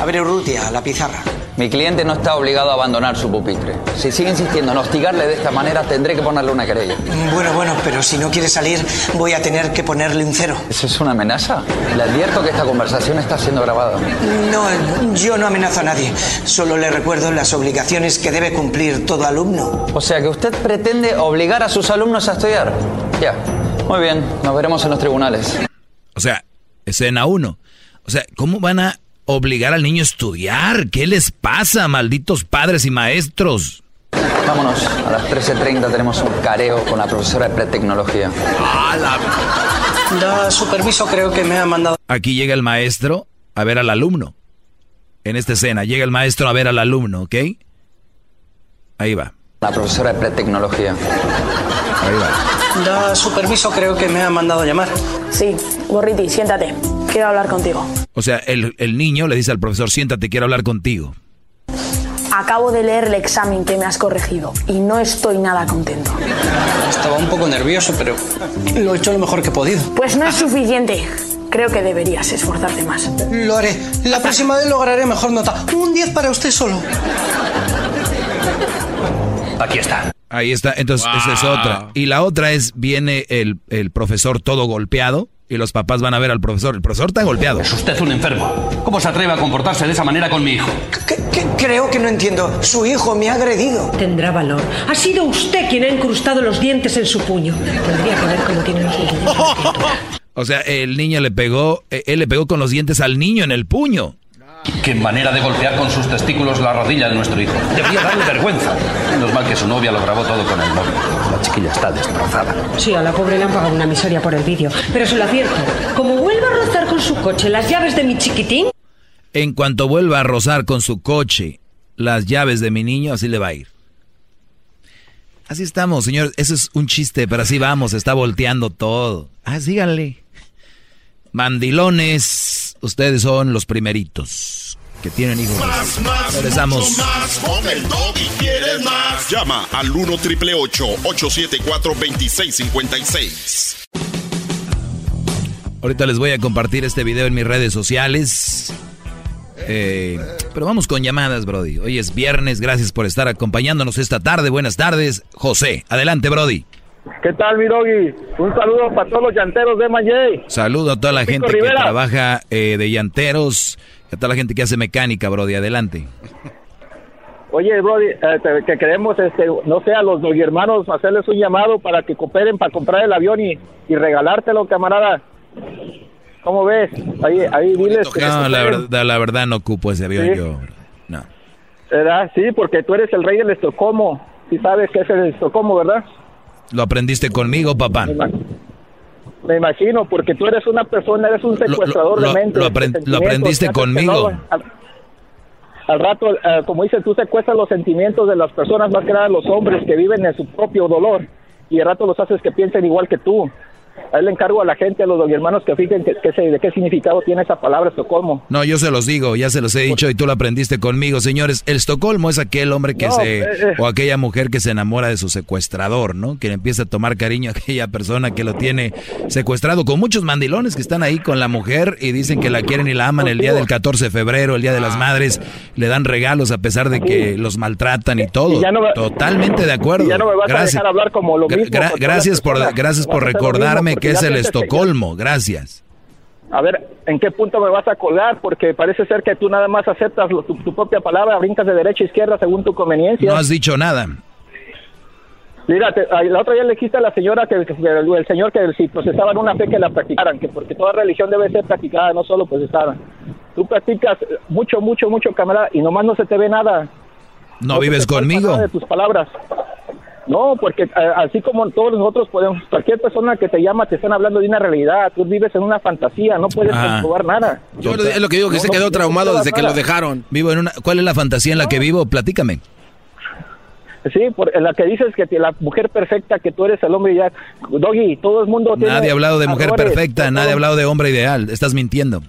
A ver, Urrutia, la pizarra. Mi cliente no está obligado a abandonar su pupitre. Si sigue insistiendo en hostigarle de esta manera, tendré que ponerle una querella. Bueno, bueno, pero si no quiere salir, voy a tener que ponerle un cero. ¿Eso es una amenaza? Le advierto que esta conversación está siendo grabada. No, yo no amenazo a nadie. Solo le recuerdo las obligaciones que debe cumplir todo alumno. O sea que usted pretende obligar a sus alumnos a estudiar. Ya. Muy bien, nos veremos en los tribunales. O sea, escena uno. O sea, ¿cómo van a obligar al niño a estudiar? ¿Qué les pasa, malditos padres y maestros? Vámonos, a las 13.30 tenemos un careo con la profesora de pretecnología. La superviso creo que me ha mandado. Aquí llega el maestro a ver al alumno. En esta escena, llega el maestro a ver al alumno, ¿ok? Ahí va. La profesora de pretecnología. Ahí va. La superviso creo que me ha mandado llamar. Sí, Gorriti, siéntate. Quiero hablar contigo. O sea, el, el niño le dice al profesor, siéntate, quiero hablar contigo. Acabo de leer el examen que me has corregido y no estoy nada contento. Estaba un poco nervioso, pero lo he hecho lo mejor que he podido. Pues no es suficiente. Creo que deberías esforzarte más. Lo haré. La próxima vez lograré mejor nota. Un 10 para usted solo. Aquí está. Ahí está, entonces esa es otra. Y la otra es, viene el, el profesor todo golpeado y los papás van a ver al profesor. El profesor está golpeado. Es usted un enfermo. ¿Cómo se atreve a comportarse de esa manera con mi hijo? Creo que no entiendo. Su hijo me ha agredido. Tendrá valor. Ha sido usted quien ha incrustado los dientes en su puño. Tendría que ver cómo tiene los dientes. O sea, el niño le pegó, eh, él le pegó con los dientes al niño en el puño. Qué manera de golpear con sus testículos la rodilla de nuestro hijo. Debería darle vergüenza. Menos mal que su novia lo grabó todo con el móvil. La chiquilla está destrozada. Sí, a la pobre le han pagado una miseria por el vídeo. Pero se lo advierto. Como vuelva a rozar con su coche las llaves de mi chiquitín, En cuanto vuelva a rozar con su coche las llaves de mi niño, así le va a ir. Así estamos, señor. Eso es un chiste, pero así vamos, está volteando todo. Ah, síganle. Mandilones, ustedes son los primeritos que tienen hijos. Más, más, Regresamos. más. Con el doggy quieres más. Llama al 1 triple 874 2656. Ahorita les voy a compartir este video en mis redes sociales. Eh, pero vamos con llamadas, Brody. Hoy es viernes, gracias por estar acompañándonos esta tarde. Buenas tardes, José. Adelante, Brody. ¿Qué tal, mi doggy? Un saludo para todos los llanteros de Mayey. Saludo a toda la Pico gente que trabaja eh, de llanteros, a toda la gente que hace mecánica, Brody. Adelante. Oye, Brody, eh, que queremos, este, no sé, a los doggy hermanos hacerles un llamado para que cooperen para comprar el avión y, y regalártelo, camarada. ¿Cómo ves? Ahí, ahí diles que No, la verdad, la verdad no ocupo ese avión Sí. yo. No. ¿Verdad? Sí, porque tú eres el rey del Estocolmo. Sí sabes que es el Estocolmo, ¿verdad? Lo aprendiste conmigo, papá. Me imagino, porque tú eres una persona, eres un secuestrador lo- de mentes. lo aprendiste conmigo. no- al, al rato, eh, como dices, tú secuestras los sentimientos de las personas, más que nada los hombres que viven en su propio dolor, y al rato los haces que piensen igual que tú. Ahí le encargo a la gente, a los hermanos, que fijen que, que se- de qué significado tiene esa palabra Estocolmo. No, yo se los digo, ya se los he dicho y tú lo aprendiste conmigo, señores. El Estocolmo es aquel hombre que No, se eh, eh. o aquella mujer que se enamora de su secuestrador, ¿no? Que le empieza a tomar cariño a aquella persona que lo tiene secuestrado con muchos mandilones que están ahí con la mujer y dicen que la quieren y la aman el día del 14 de febrero, el día de las madres, le dan regalos a pesar de que los maltratan y todo. Y ya no me- Totalmente de acuerdo. Y ya no me vas a Gracias. dejar hablar como lo mismo. gra- gracias por gracias por a recordarme porque que es el Estocolmo. Gracias. A ver, ¿en qué punto me vas a colgar? Porque parece ser que tú nada más aceptas lo- tu, tu propia palabra, brincas de derecha a izquierda según tu conveniencia. No has dicho nada. Mira, te- la otra día le dijiste a la señora que, el, el señor que si procesaban una fe que la practicaran, que porque toda religión debe ser practicada, no solo procesada. Tú practicas mucho, mucho, mucho, camarada, y nomás no se te ve nada. ¿No se vives conmigo? de tus palabras. No, porque eh, así como todos nosotros podemos, cualquier persona que te llama te están hablando de una realidad, tú vives en una fantasía, no puedes Ah. comprobar nada. Yo es lo que digo, que No, se quedó no traumado desde que nada. lo dejaron. Vivo en una. ¿Cuál es la fantasía en la que vivo? Platícame. Sí, por en la que dices que te- la mujer perfecta, que tú eres el hombre ya. Doggy, todo el mundo tiene. Nadie ha hablado de mujer errores, perfecta, todo- nadie ha hablado de hombre ideal. Estás mintiendo.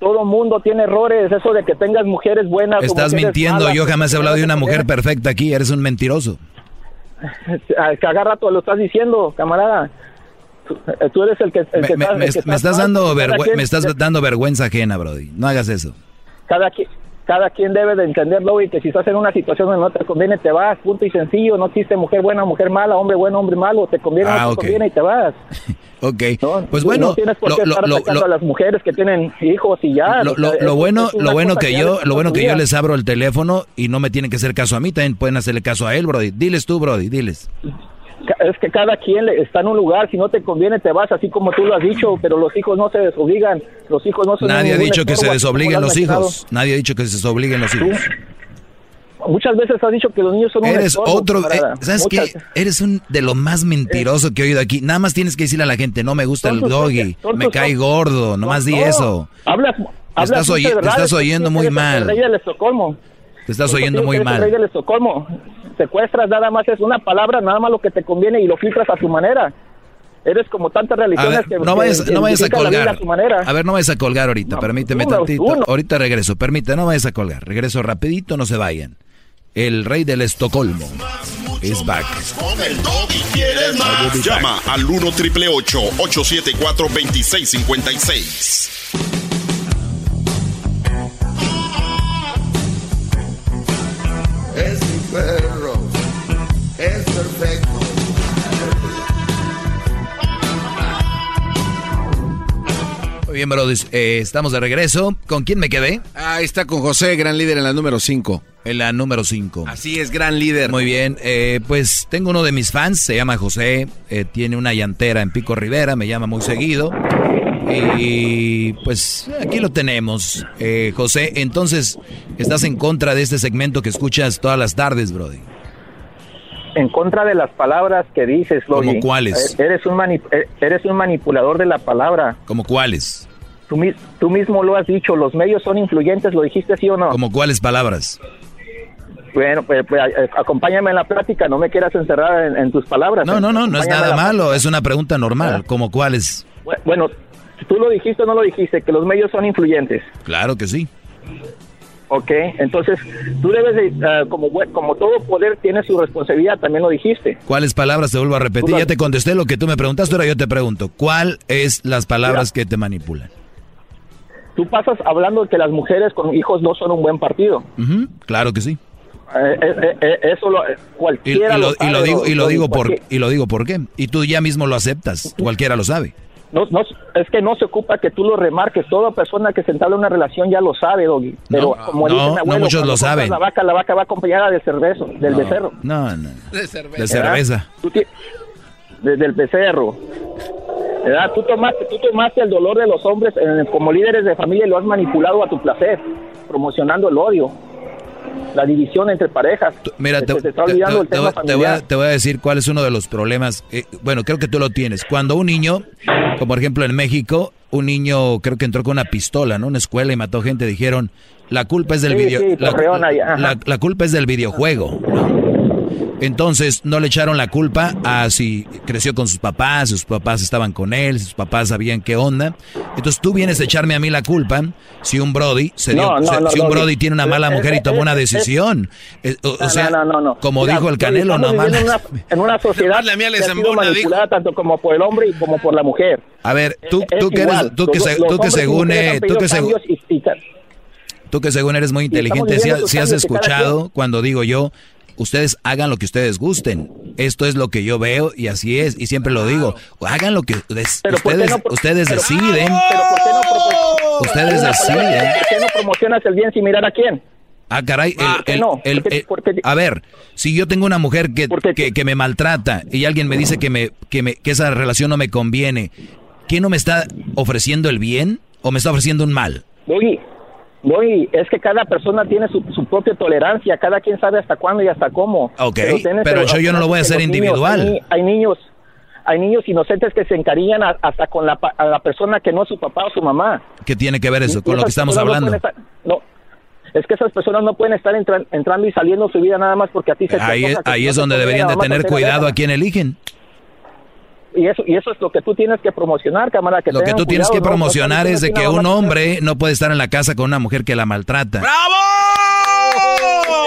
Todo el mundo tiene errores, eso de que tengas mujeres buenas. Estás mujeres mintiendo. malas, Yo jamás he hablado de una mujer perfecta aquí. Eres un mentiroso. Cada rato lo estás diciendo, camarada. Tú, eh, eres el que. el Me, que me- está- me- el que me está estás dando vergüenza, me estás dando vergüenza ajena, Brody. No hagas eso. Cada quien, cada quien debe de entenderlo y que si estás en una situación donde no te conviene, te vas, punto y sencillo. No existe mujer buena, mujer mala, hombre bueno, hombre malo. Te conviene, Ah, no te conviene y te vas. Ok. Pues bueno, no tienes por qué lo- estar lo- atacando lo- a las mujeres que tienen hijos y ya. lo- o sea, bueno, lo bueno que yo, lo bueno que yo les abro el teléfono y no me tienen que hacer caso a mí, también pueden hacerle caso a él, Brody. Diles tú, Brody, diles. Es que cada quien está en un lugar, si no te conviene te vas, así como tú lo has dicho, pero los hijos no se desobligan, los hijos no son Nadie ha dicho que se desobliguen lo los hijos. Nadie ha dicho que se desobliguen los hijos. Muchas veces has dicho que los niños son un Eres otro, eh, ¿sabes Muchas- qué? Eres un de lo más mentiroso que he oído aquí. Nada más tienes que decirle a la gente, no me gusta el doggy, me cae gordo, nomás di No, eso. Hablas, hablas estás, oye- te estás oyendo muy mal. Te estás oyendo muy ser El rey mal. del Estocolmo. Secuestras nada más es una palabra, nada más lo que te conviene y lo filtras a tu manera. Eres como tantas religiones ver, que no vayas, que no vayas a colgar. a tu manera. A ver, no vayas a colgar ahorita, permíteme uno, tantito. uno. Ahorita regreso, permíteme, no vayas a colgar. Regreso rapidito, no se vayan. El rey del Estocolmo is back. Con el doggy quieres más. Llama al 1 triple 874 2656. Bien, Brody. Eh, estamos de regreso. ¿Con quién me quedé? Ahí está con José, gran líder en la número 5. En la número 5. Así es, gran líder. Muy bien. eh, pues tengo uno de mis fans, se llama José. eh, tiene una llantera en Pico Rivera, me llama muy seguido. Y pues aquí lo tenemos. Eh, José, entonces, ¿estás en contra de este segmento que escuchas todas las tardes, Brody? En contra de las palabras que dices, Doggy. ¿Cómo cuáles? Eh, Eres un, eh, eres un manipulador de la palabra. ¿Como cuáles? Tú, mi- tú mismo lo has dicho, los medios son influyentes, ¿lo dijiste sí o no? ¿Como cuáles palabras? Bueno, pues, pues, eh, acompáñame en la plática, no me quieras encerrar en, en tus palabras. No, no, no, no es nada malo, es una pregunta normal. ¿Como cuáles? Bueno, tú lo dijiste o no lo dijiste, que los medios son influyentes. Claro que sí. Ok, entonces tú debes de, ah, como todo poder tiene su responsabilidad, también lo dijiste. ¿Cuáles palabras te vuelvo a repetir? Ya te contesté lo que tú me preguntaste, ahora yo te pregunto. ¿Cuál es las palabras que te manipulan? Tú pasas hablando de que las mujeres con hijos no son un buen partido. Ujú, Claro que sí. Eh, eh, eh, eso lo, eh, Y, y cualquiera lo, lo, y sabe, lo digo y lo digo por y lo digo por qué. Y tú ya mismo lo aceptas. Cualquiera lo sabe. No, no, es que no se ocupa que tú lo remarques. Toda persona que se entabla una relación ya lo sabe, Doggy. Pero No, como no, dice mi no abuelo, muchos lo saben. La vaca, la vaca va acompañada del cervezo, del No, becerro. No, no. De cerveza. De cerveza. Desde el becerro. ¿Verdad? Tú tomaste, tú tomaste el dolor de los hombres eh, como líderes de familia y lo has manipulado a tu placer, promocionando el odio, la división entre parejas. Mira, te, voy, a, te voy a decir cuál es uno de los problemas. eh, bueno, creo que tú lo tienes. Cuando un niño, como por ejemplo en México, un niño creo que entró con una pistola, ¿no? Una escuela y mató gente, dijeron, la culpa es del Sí, video, sí, la- la culpa es del videojuego. ¿no? Entonces no le echaron la culpa a si creció con sus papás, sus papás estaban con él, sus papás sabían qué onda. Entonces tú vienes a echarme a mí la culpa si un Brody se dio, No, no, se- no, si un Brody no. tiene una mala Eh, mujer y eh, tomó una eh, decisión. Eh, o, sea, no, no, no. como Mira, dijo el Canelo, no mames. En una, en una sociedad la mía le que ha sido manipulada tanto como por el hombre y como por la mujer. A ver, tú, Es tú que eres, tú que, se- tú que según, eh, tú que según, cambios y- y ta- tú que según eres muy inteligente, si, has escuchado cuando digo yo, ustedes hagan lo que ustedes gusten. Esto es lo que yo veo y así es, y siempre lo digo. Hagan lo que ustedes, Pero ¿por qué ustedes, no ustedes pero- deciden. Pero ¿por qué no propo- Ustedes deciden. ¿Por qué no promocionas el bien sin mirar a quién? Ah, caray, el- ¿por qué el- no? el- ¿Por qué- el- por qué- a ver, si yo tengo una mujer que, que, que me maltrata y alguien me dice que, me, que, me, que esa relación no me conviene, ¿quién no me está ofreciendo el bien o me está ofreciendo un mal? Doggy, Doggy, es que cada persona tiene su, su propia tolerancia, cada quien sabe hasta cuándo y hasta cómo. Ok, pero yo- yo no lo voy a hacer niños, individual. hay, ni- hay niños, hay niños inocentes que se encariñan a- hasta con la, a la persona que no es su papá o su mamá. ¿Qué tiene que ver eso con lo que estamos no hablando? estar- no, es que esas personas no pueden estar entra- entrando y saliendo su vida nada más porque a ti se te Ahí, antoja que ahí es te donde deberían de tener te cuidado a quién eligen. Y eso, y eso es lo que tú tienes que promocionar, cámara. Que Lo que tú tienes cuidado, que promocionar No es de que un hombre no puede estar en la casa con una mujer que la maltrata.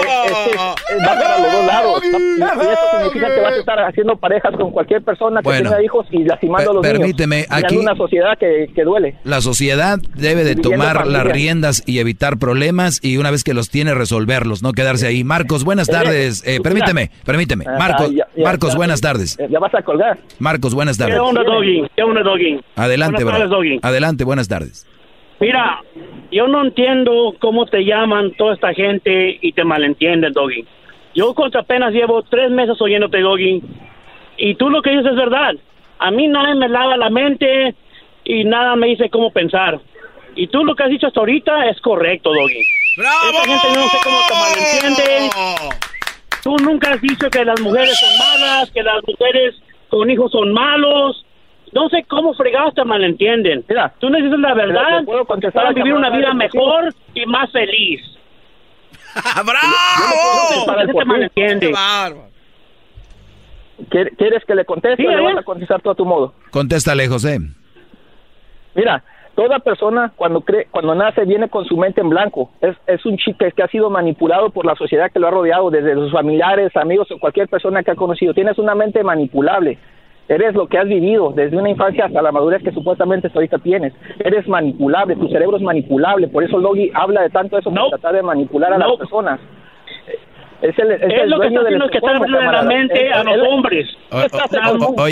Eh, va para los dos lados. Y eso significa que vas a estar haciendo parejas con cualquier persona que Bueno, tenga hijos y lastimando a los per- niños. permíteme, aquí- una sociedad que, que duele. La sociedad debe de tomar las riendas y evitar problemas y una vez que los tiene resolverlos, no quedarse ahí. Marcos, buenas tardes. Eh, permíteme, permíteme. Ah, Marcos, Marcos, buenas tardes. eh, Ya vas a colgar. Marcos, buenas tardes. ¿Qué onda, Doggy? ¿Qué onda, Doggy? Adelante, Buenas tardes. Doggy. Adelante, buenas tardes. Mira, yo no entiendo cómo te llaman toda esta gente y te malentienden, Doggy. Yo contra apenas llevo tres meses oyéndote, Doggy, y tú lo que dices es verdad. A mí nadie me lava la mente y nada me dice cómo pensar. Y tú lo que has dicho hasta ahorita es correcto, Doggy. Esta gente no sé cómo te malentiende. Tú nunca has dicho que las mujeres son malas, que las mujeres con hijos son malos. No sé cómo fregados te malentienden. Mira, tú necesitas la verdad puedo contestar para vivir una vida mejor y más feliz. ¡Bravo! ¿Por qué te malentiende? ¿Quier- ¿Quieres que le conteste Sí, o le vas a contestar tú a tu modo? Contéstale, José. Mira, toda persona cuando cree, cuando nace viene con su mente en blanco. Es, es un chico que ha sido manipulado por la sociedad que lo ha rodeado, desde sus familiares, amigos o cualquier persona que ha conocido. Tienes una mente manipulable. Eres lo que has vivido desde una infancia hasta la madurez que supuestamente ahorita tienes. Eres manipulable, tu cerebro es manipulable. Por eso Logi habla de tanto eso para tratar de manipular a las personas. Es, el, es, Es el lo que está haciendo que está abriendo la mente a Él- los hombres.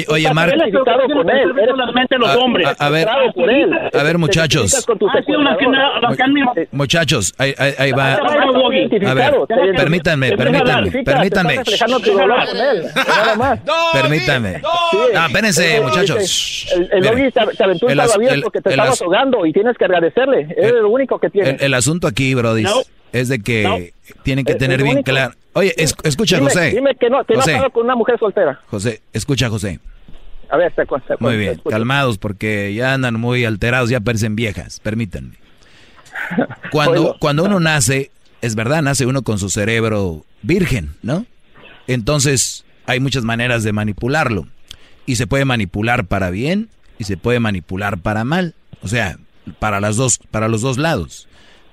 Oye, la mente a los A- hombres. a- a ver, a ver, muchachos. Muchachos, ahí, ahí- ahí va. A ver, permítanme, permítanme, permítanme. Permítanme. No, espérense, muchachos. El, Doggy te, te aventó un el as- salvavidas el- porque te el estabas as- ahogando y tienes que agradecerle. Es lo único que tiene. El, asunto aquí, Brody, es de que tienen que tener bien claro. Oye, es- escucha, dime, José. Dime que no, que no has José, estado con una mujer soltera. José, escucha, José. A ver, te cuento. Muy bien, calmados porque ya andan muy alterados, ya parecen viejas, permítanme. Cuando, Oigo. cuando uno nace, es verdad, nace uno con su cerebro virgen, ¿no? Entonces, hay muchas maneras de manipularlo. Y se puede manipular para bien y se puede manipular para mal. O sea, para las dos, para los dos lados.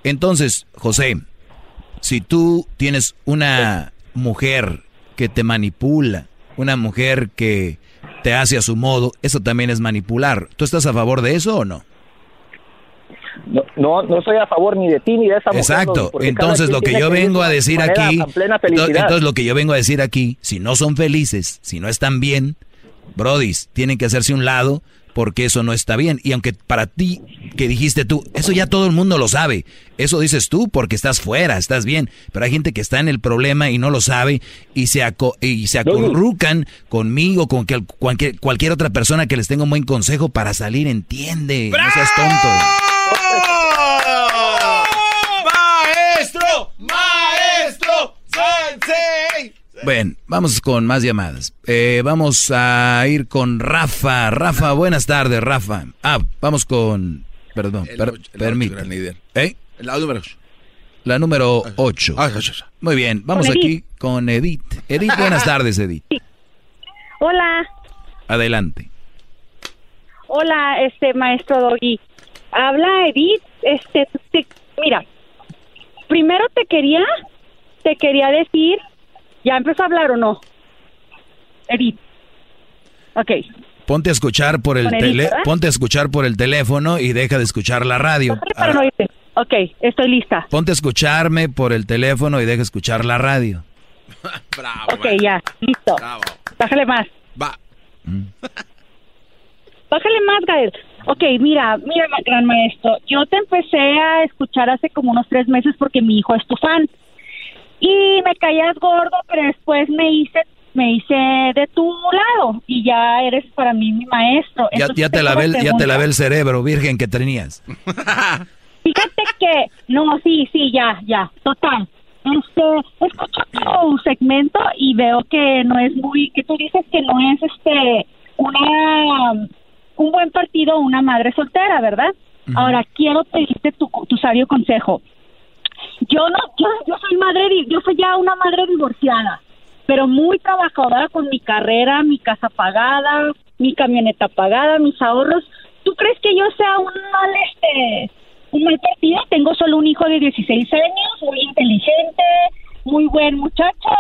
Entonces, José, si tú tienes una mujer que te manipula, una mujer que te hace a su modo, eso también es manipular. ¿Tú estás a favor de eso o no? No, no, no soy a favor ni de ti ni de esa mujer. Exacto. Entonces lo que yo vengo a decir manera aquí, entonces lo que yo vengo a decir aquí, si no son felices, si no están bien, brodis, tienen que hacerse un lado porque eso no está bien. Y aunque para ti, que dijiste tú, eso ya todo el mundo lo sabe. Eso dices tú porque estás fuera, estás bien. Pero hay gente que está en el problema y no lo sabe y se, aco- y se acurrucan conmigo, con que- cualquier, cualquier otra persona que les tenga un buen consejo para salir, entiende. No seas tonto. ¡Maestro! ¡Maestro! ¡Sensei! Bueno, vamos con más llamadas. Eh, vamos a ir con Rafa. Rafa, buenas tardes, Rafa. Ah, vamos con... Perdón, per- permítame. ¿Eh? La número ocho. La número 8. Muy bien, vamos Con aquí con Edith. Edith, buenas tardes, Edith. Hola, Adelante. hola, este maestro Doggy. Habla Edith, este, te- mira, primero te quería, te quería decir, ¿ya empezó a hablar o no? Edith. Ok, Ponte a escuchar por el Edith, tele, ¿verdad? ponte a escuchar por el teléfono y deja de escuchar la radio. para no oírte. Ok, estoy lista. Ponte a escucharme por el teléfono y deja de escuchar la radio. Ok, ya, listo. Bájale más. Va. Bájale más, Gael. Ok, mira, mira, gran maestro. Yo te empecé a escuchar hace como unos tres meses porque mi hijo es tu fan. Y me caías gordo, pero después me hice me hice de tu lado y ya eres para mí mi maestro. Ya, ya te lavé, ya te lavé el cerebro, virgen que tenías. Fíjate que, no, sí, sí, ya, ya, total. Este, escucho tu segmento y veo que no es muy, que tú dices que no es este, una, un buen partido una madre soltera, ¿verdad? Ahora, quiero pedirte tu, tu sabio consejo. Yo no, yo, yo soy madre, yo soy ya una madre divorciada, pero muy trabajadora con mi carrera, mi casa pagada, mi camioneta pagada, mis ahorros. ¿Tú crees que yo sea un mal, este, un mal partido? Tengo solo un hijo de 16 años, muy inteligente, muy buen muchacho.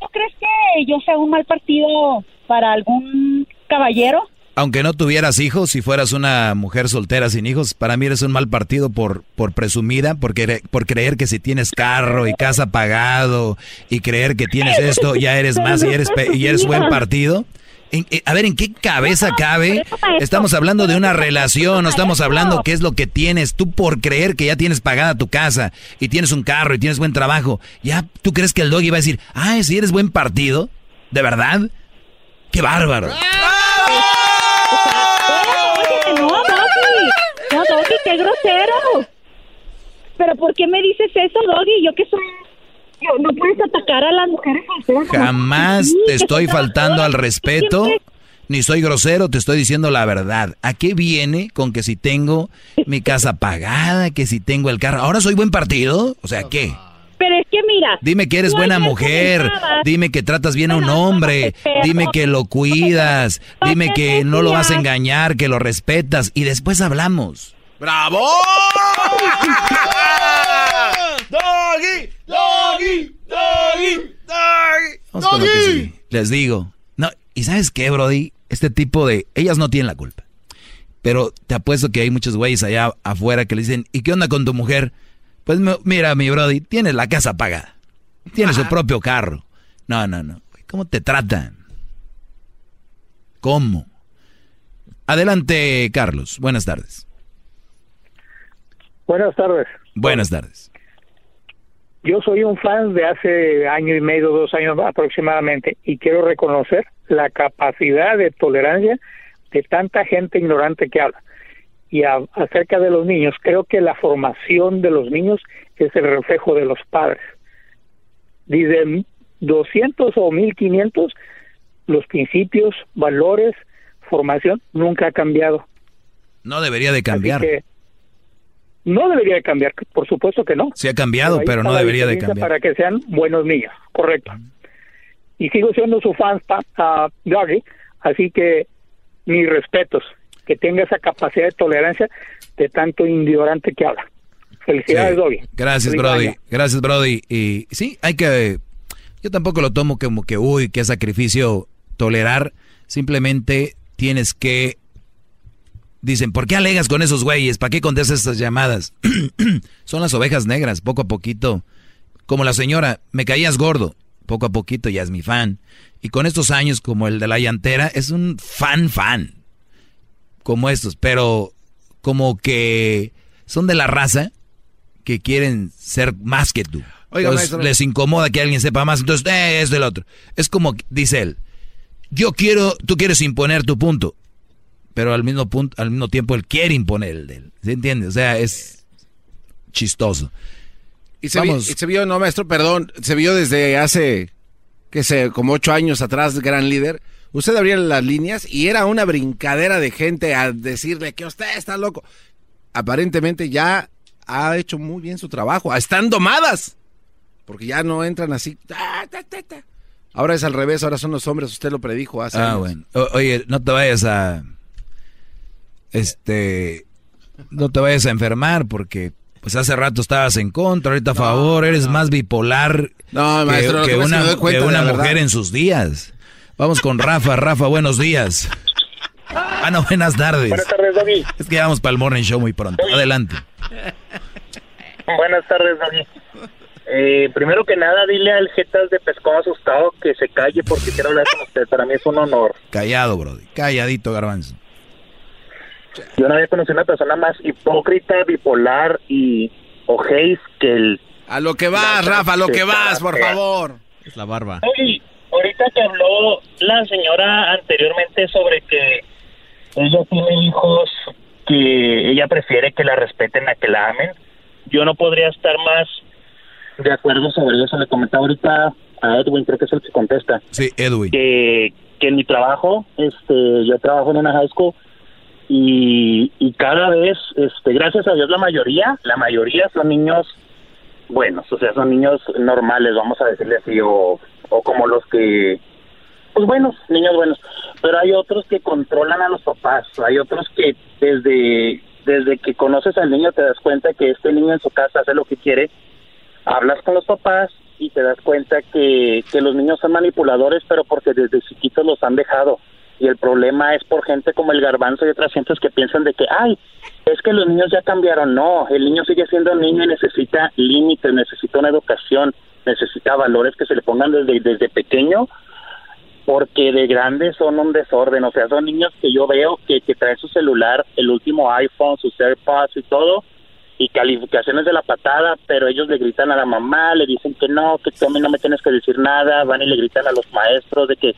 ¿Tú crees que yo sea un mal partido para algún caballero? Aunque no tuvieras hijos, si fueras una mujer soltera sin hijos, para mí eres un mal partido por, por presumida, porque, por creer que si tienes carro y casa pagado y creer que tienes esto, ya eres más y eres, y eres buen partido. Eh, a ver, ¿en qué cabeza cabe? Estamos hablando de una relación, no estamos hablando qué es lo que tienes. Tú por creer que ya tienes pagada tu casa y tienes un carro y tienes buen trabajo, ¿ya tú crees que el dog iba a decir, ah, si eres buen partido? ¿De verdad? ¡Qué bárbaro! Doggy, qué grosero. Pero ¿por qué me dices eso, Doggy? Yo que soy... Yo, no puedes atacar a las mujeres solteras. Jamás Sí, te estoy faltando al respeto, Siempre- ni soy grosero, te estoy diciendo la verdad. ¿A qué viene con que si tengo mi casa pagada, que si tengo el carro? ¿Ahora soy buen partido? O sea, ¿qué? Pero es que mira... Dime que eres buena mujer, comentabas- dime que tratas bien a un hombre, dime que lo cuidas, dime que no lo vas a engañar, que lo respetas y después hablamos. ¡Bravo! ¡Doggy! ¡Doggy! ¡Doggy! ¡Doggy! Sigue. Les digo. No, ¿y sabes qué, Brody? Este tipo de... Ellas no tienen la culpa. Pero te apuesto que hay muchos güeyes allá afuera que le dicen, ¿y qué onda con tu mujer? Pues mi- mira, mi Brody, tienes la casa pagada. Tiene su propio carro. No, no, no. ¿Cómo te tratan? ¿Cómo? Adelante, Carlos. Buenas tardes. Buenas tardes. Buenas tardes. Yo soy un fan de hace año y medio, dos años aproximadamente, y quiero reconocer la capacidad de tolerancia de tanta gente ignorante que habla. Y a- acerca de los niños, creo que la formación de los niños es el reflejo de los padres. Desde 200 o 1500, los principios, valores, formación nunca ha cambiado. No debería de cambiar. que no debería de cambiar, por supuesto que no. Se ha cambiado, pero no debería de cambiar. Para que sean buenos niños, correcto. Y sigo siendo su fan, ah, Doggy, así que mis respetos, que tenga esa capacidad de tolerancia de tanto ignorante que habla. Felicidades, Sí. Doggy. Gracias, Feliz Brody. año. Gracias, Brody. Y sí, hay que... Yo tampoco lo tomo como que, uy, qué sacrificio tolerar. Simplemente tienes que... Dicen, ¿por qué alegas con esos güeyes? ¿Para qué contestas estas llamadas? Son las ovejas negras, poco a poquito. Como la señora, me caías gordo. Poco a poquito ya es mi fan. Y con estos años, como el de la llantera, es un fan fan. Como estos, pero como que son de la raza que quieren ser más que tú. Oiga, Entonces, maestro. les incomoda que alguien sepa más, entonces eh, es del otro. Es como dice él, yo quiero, tú quieres imponer tu punto, pero al mismo punto, al mismo tiempo él quiere imponer el de él. ¿Se entiende? O sea, es chistoso. Y se, vi- Vamos. y se vio, no, maestro, perdón, se vio desde hace, qué sé, como ocho años atrás, gran líder. Usted abría las líneas y era una brincadera de gente a decirle que usted está loco. Aparentemente ya ha hecho muy bien su trabajo. Están domadas. Porque ya no entran así. ta, ta, ta, ta. Ahora es al revés, ahora son los hombres, usted lo predijo hace Ah, años. bueno. O- oye, no te vayas a. Este. No te vayas a enfermar porque. Pues hace rato estabas en contra, ahorita a favor, eres más bipolar No, que, maestro, lo que que pasa es que una, que mujer verdad. en sus días. Vamos con Rafa, Rafa, buenos días. Ah, no, buenas tardes. Buenas tardes, Doggy. Es que ya vamos para el morning show muy pronto. Adelante. Buenas tardes, Doggy. Eh, primero que nada, dile al Jetas de Pescado Asustado que se calle porque quiero hablar con usted. Para mí es un honor. Callado, Brody. Calladito, garbanzo. Yo no había conocido a una persona más hipócrita, bipolar y ojéis que el... A lo que vas, Rafa, a lo que vas, por favor. Es la barba. Oye, ahorita que habló la señora anteriormente sobre que ella tiene hijos que ella prefiere que la respeten a que la amen, yo no podría estar más de acuerdo sobre eso. Le comentaba ahorita a Edwin, creo que es el que contesta. Sí, Edwin. Que, que en mi trabajo, este, yo trabajo en una high school y, y cada vez, este, gracias a Dios, la mayoría, la mayoría son niños buenos, o sea, son niños normales, vamos a decirle así, o, o como los que, pues buenos, niños buenos, pero hay otros que controlan a los papás, hay otros que desde, desde que conoces al niño te das cuenta que este niño en su casa hace lo que quiere, hablas con los papás y te das cuenta que, que los niños son manipuladores, pero porque desde chiquitos los han dejado. Y el problema es por gente como el garbanzo y otras gentes que piensan de que, ay, es que los niños ya cambiaron. No, el niño sigue siendo niño y necesita límites, necesita una educación, necesita valores que se le pongan desde, desde pequeño, porque de grandes son un desorden. O sea, son niños que yo veo que, que traen su celular, el último iPhone, sus AirPods y todo, y calificaciones de la patada, pero ellos le gritan a la mamá, le dicen que no, que tú a mí no me tienes que decir nada, van y le gritan a los maestros de que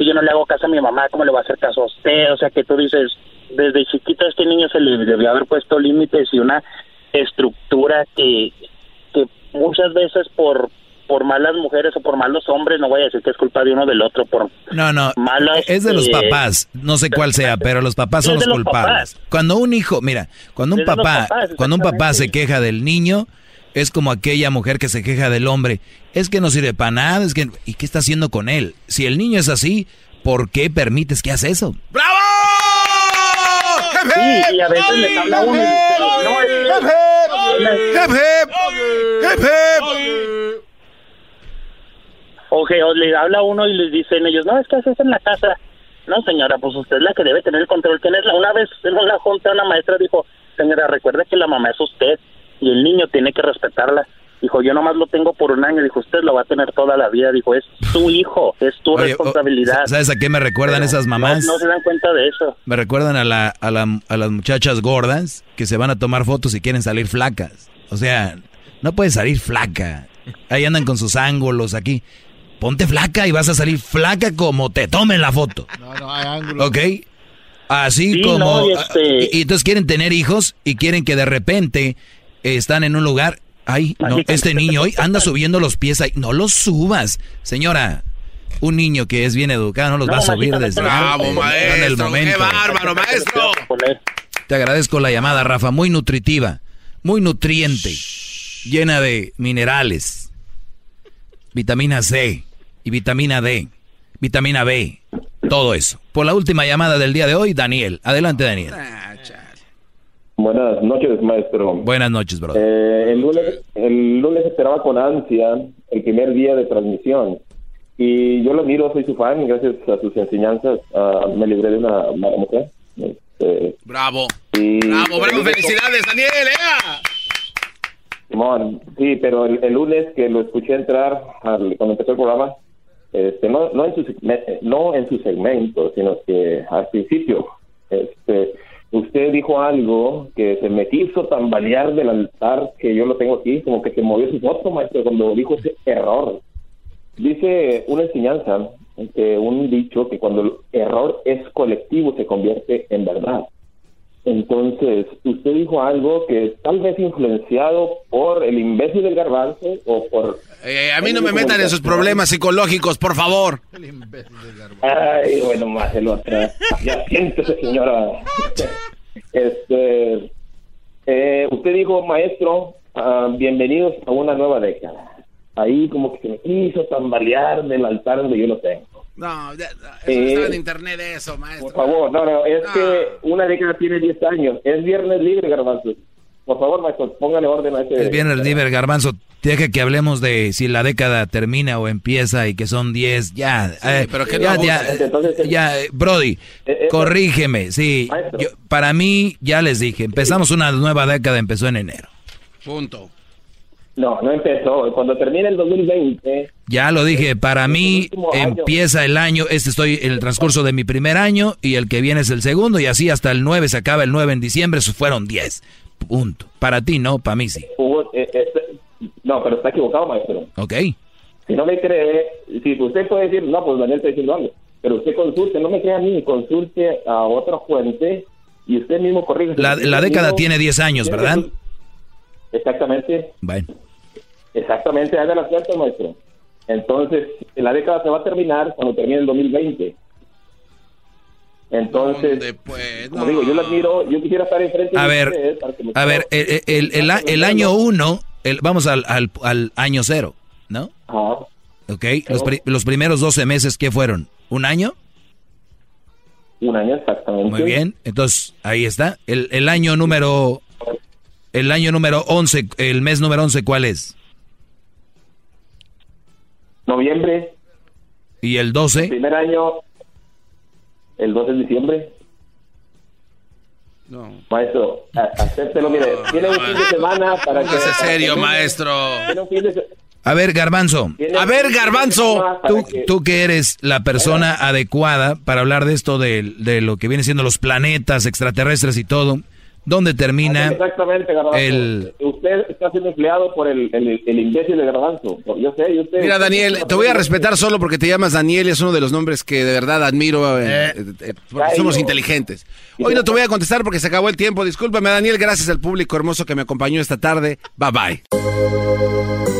si yo no le hago caso a mi mamá, ¿cómo le va a hacer caso a usted? O sea, que tú dices, desde chiquito a este niño se le debió haber puesto límites y una estructura que, que muchas veces por por malas mujeres o por malos hombres, no voy a decir que es culpa de uno del otro, por No, no, malas, es de los eh, papás, no sé cuál sea, pero los papás son los culpables. papás. Cuando un hijo, mira, cuando un Es papá, papás, cuando un papá se queja del niño, es como aquella mujer que se queja del hombre, es que no sirve para nada, es que ¿y qué está haciendo con él? Si el niño es así, ¿por qué permites que haga eso? Sí, y a veces les habla uno y dice, no, es- O que o le habla uno y les dicen ellos, no, es que haces en la casa. No, señora, pues usted es la que debe tener el control. ¿Quién es la? Una vez en una junta una maestra dijo, señora, recuerde que la mamá es usted y el niño tiene que respetarla. Dijo, yo nomás lo tengo por un año. Dijo, usted lo va a tener toda la vida. Dijo, es tu hijo, es tu Oye, responsabilidad. ¿Sabes a qué me recuerdan Pero esas mamás? No, se dan cuenta de eso. Me recuerdan a, la, a, la- a las muchachas gordas que se van a tomar fotos y quieren salir flacas. O sea, no puedes salir flaca. Ahí andan con sus ángulos aquí. Ponte flaca y vas a salir flaca como te tomen la foto. No, no, hay ángulo. ¿Ok? Así Sí, como... no, y este- y, y entonces quieren tener hijos y quieren que de repente están en un lugar... Ay, no, este niño hoy anda subiendo los pies ahí. No los subas. Señora, un niño que es bien educado no los No, va a subir desde no. Bravo, en el maestro, momento. qué bárbaro, maestro. Te agradezco la llamada, Rafa. Muy nutritiva, muy nutriente, llena de minerales, vitamina C y vitamina D, vitamina B, todo eso. Por la última llamada del día de hoy, Daniel. Adelante, Daniel. Buenas noches, maestro. Buenas noches, brother. Eh, el, lunes, el lunes esperaba con ansia el primer día de transmisión. Y yo lo miro, soy su fan, gracias a sus enseñanzas ah, me libré de una mala mujer. Este, Bravo. y- Bravo, bravo, felicidades, Daniel, ¡ea! Simón, sí, pero el, el lunes que lo escuché entrar al- cuando empezó el programa, este, no, no, en su, no en su segmento, sino que al principio, este, usted dijo algo que se me hizo tambalear del altar que yo lo tengo aquí, como que se movió su foto, maestro, cuando dijo ese error. Dice una enseñanza, que un dicho, que cuando el error es colectivo se convierte en verdad. Entonces, usted dijo algo que tal vez influenciado por el imbécil del garbanzo o por... Eh, a mí no me metan en sus problemas psicológicos, por favor. Ay, bueno, más el otro. Ya siéntese, señora. Este, eh, usted dijo, maestro, ah, bienvenidos a una nueva década. Ahí como que se me quiso tambalear del altar donde yo lo tengo. No, eso Eh, está en internet eso, maestro. Por favor, no, no, es que una década tiene 10 años. Es viernes libre, garbanzo. Por favor, maestro, póngale orden a ese... Es el Diver Garbanzo. Deja que hablemos de si la década termina o empieza y que son 10. Ya, eh, pero que ya, no ya, abusa. Entonces, ya, eh, Brody, eh, corrígeme. Sí, yo- para mí, ya les dije, empezamos una nueva década, empezó en enero. Punto. No, no empezó. Cuando termine el 2020... Ya lo dije, para mí empieza el año, este estoy en el transcurso de mi primer año y el que viene es el segundo y así hasta el 9 se acaba el 9 en diciembre, fueron 10. Punto. Para ti no, para mí sí. Eh, este- no, pero está equivocado, maestro. ¿Ok? Si no me cree, si usted puede decir, no, pues Daniel está diciendo algo, pero usted consulte, no me crea a mí, consulte a otra fuente y usted mismo corrige. La, década mismo- tiene 10 años, ¿verdad? Exactamente, Bueno. exactamente, haga las cuentas, maestro. Entonces, la década se va a terminar cuando termine el 2020. Entonces, como digo, yo lo admiro, yo quisiera estar enfrente A de ver, ustedes para que me- A ver, el, el- el- el- el año 1, vamos al, al, al año 0, ¿no? Ajá. Ok, los, pri- los primeros 12 meses, ¿qué fueron? ¿Un año? Un año exactamente. Muy bien, entonces ahí está. El, el año número, el año número 11, el mes número 11, ¿cuál es? Noviembre, ¿Y el 12? primer año, el 12 de diciembre. No. Maestro, a- acéptelo, mire, tiene un fin de semana para que... Póngase serio, maestro. Tiene un fin de se- A ver, Garbanzo. de semana para Tú, que- tú que eres la persona adecuada para hablar de esto, de, de lo que viene siendo los planetas extraterrestres y todo, ¿dónde termina Exactamente, Garbanzo. el... Usted está siendo empleado por el, el, el imbécil de Garbanzo. Yo sé, y usted... Mira, Daniel, te voy a respetar solo porque te llamas Daniel y es uno de los nombres que de verdad admiro. eh, eh, eh, porque somos inteligentes. Hoy no te voy a contestar porque se acabó el tiempo. Discúlpame, Daniel. Gracias al público hermoso que me acompañó esta tarde. Bye bye.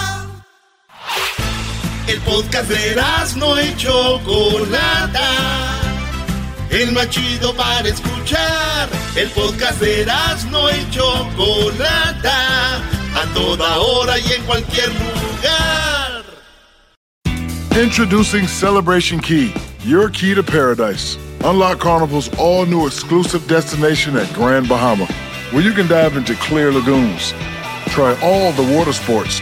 El podcast de no y Chocolata. El más chido para escuchar. El podcast de no y Chocolata. A toda hora y en cualquier lugar. Introducing Celebration Key, your key to paradise. Unlock Carnival's all new exclusive destination at Grand Bahama, where you can dive into clear lagoons, try all the water sports,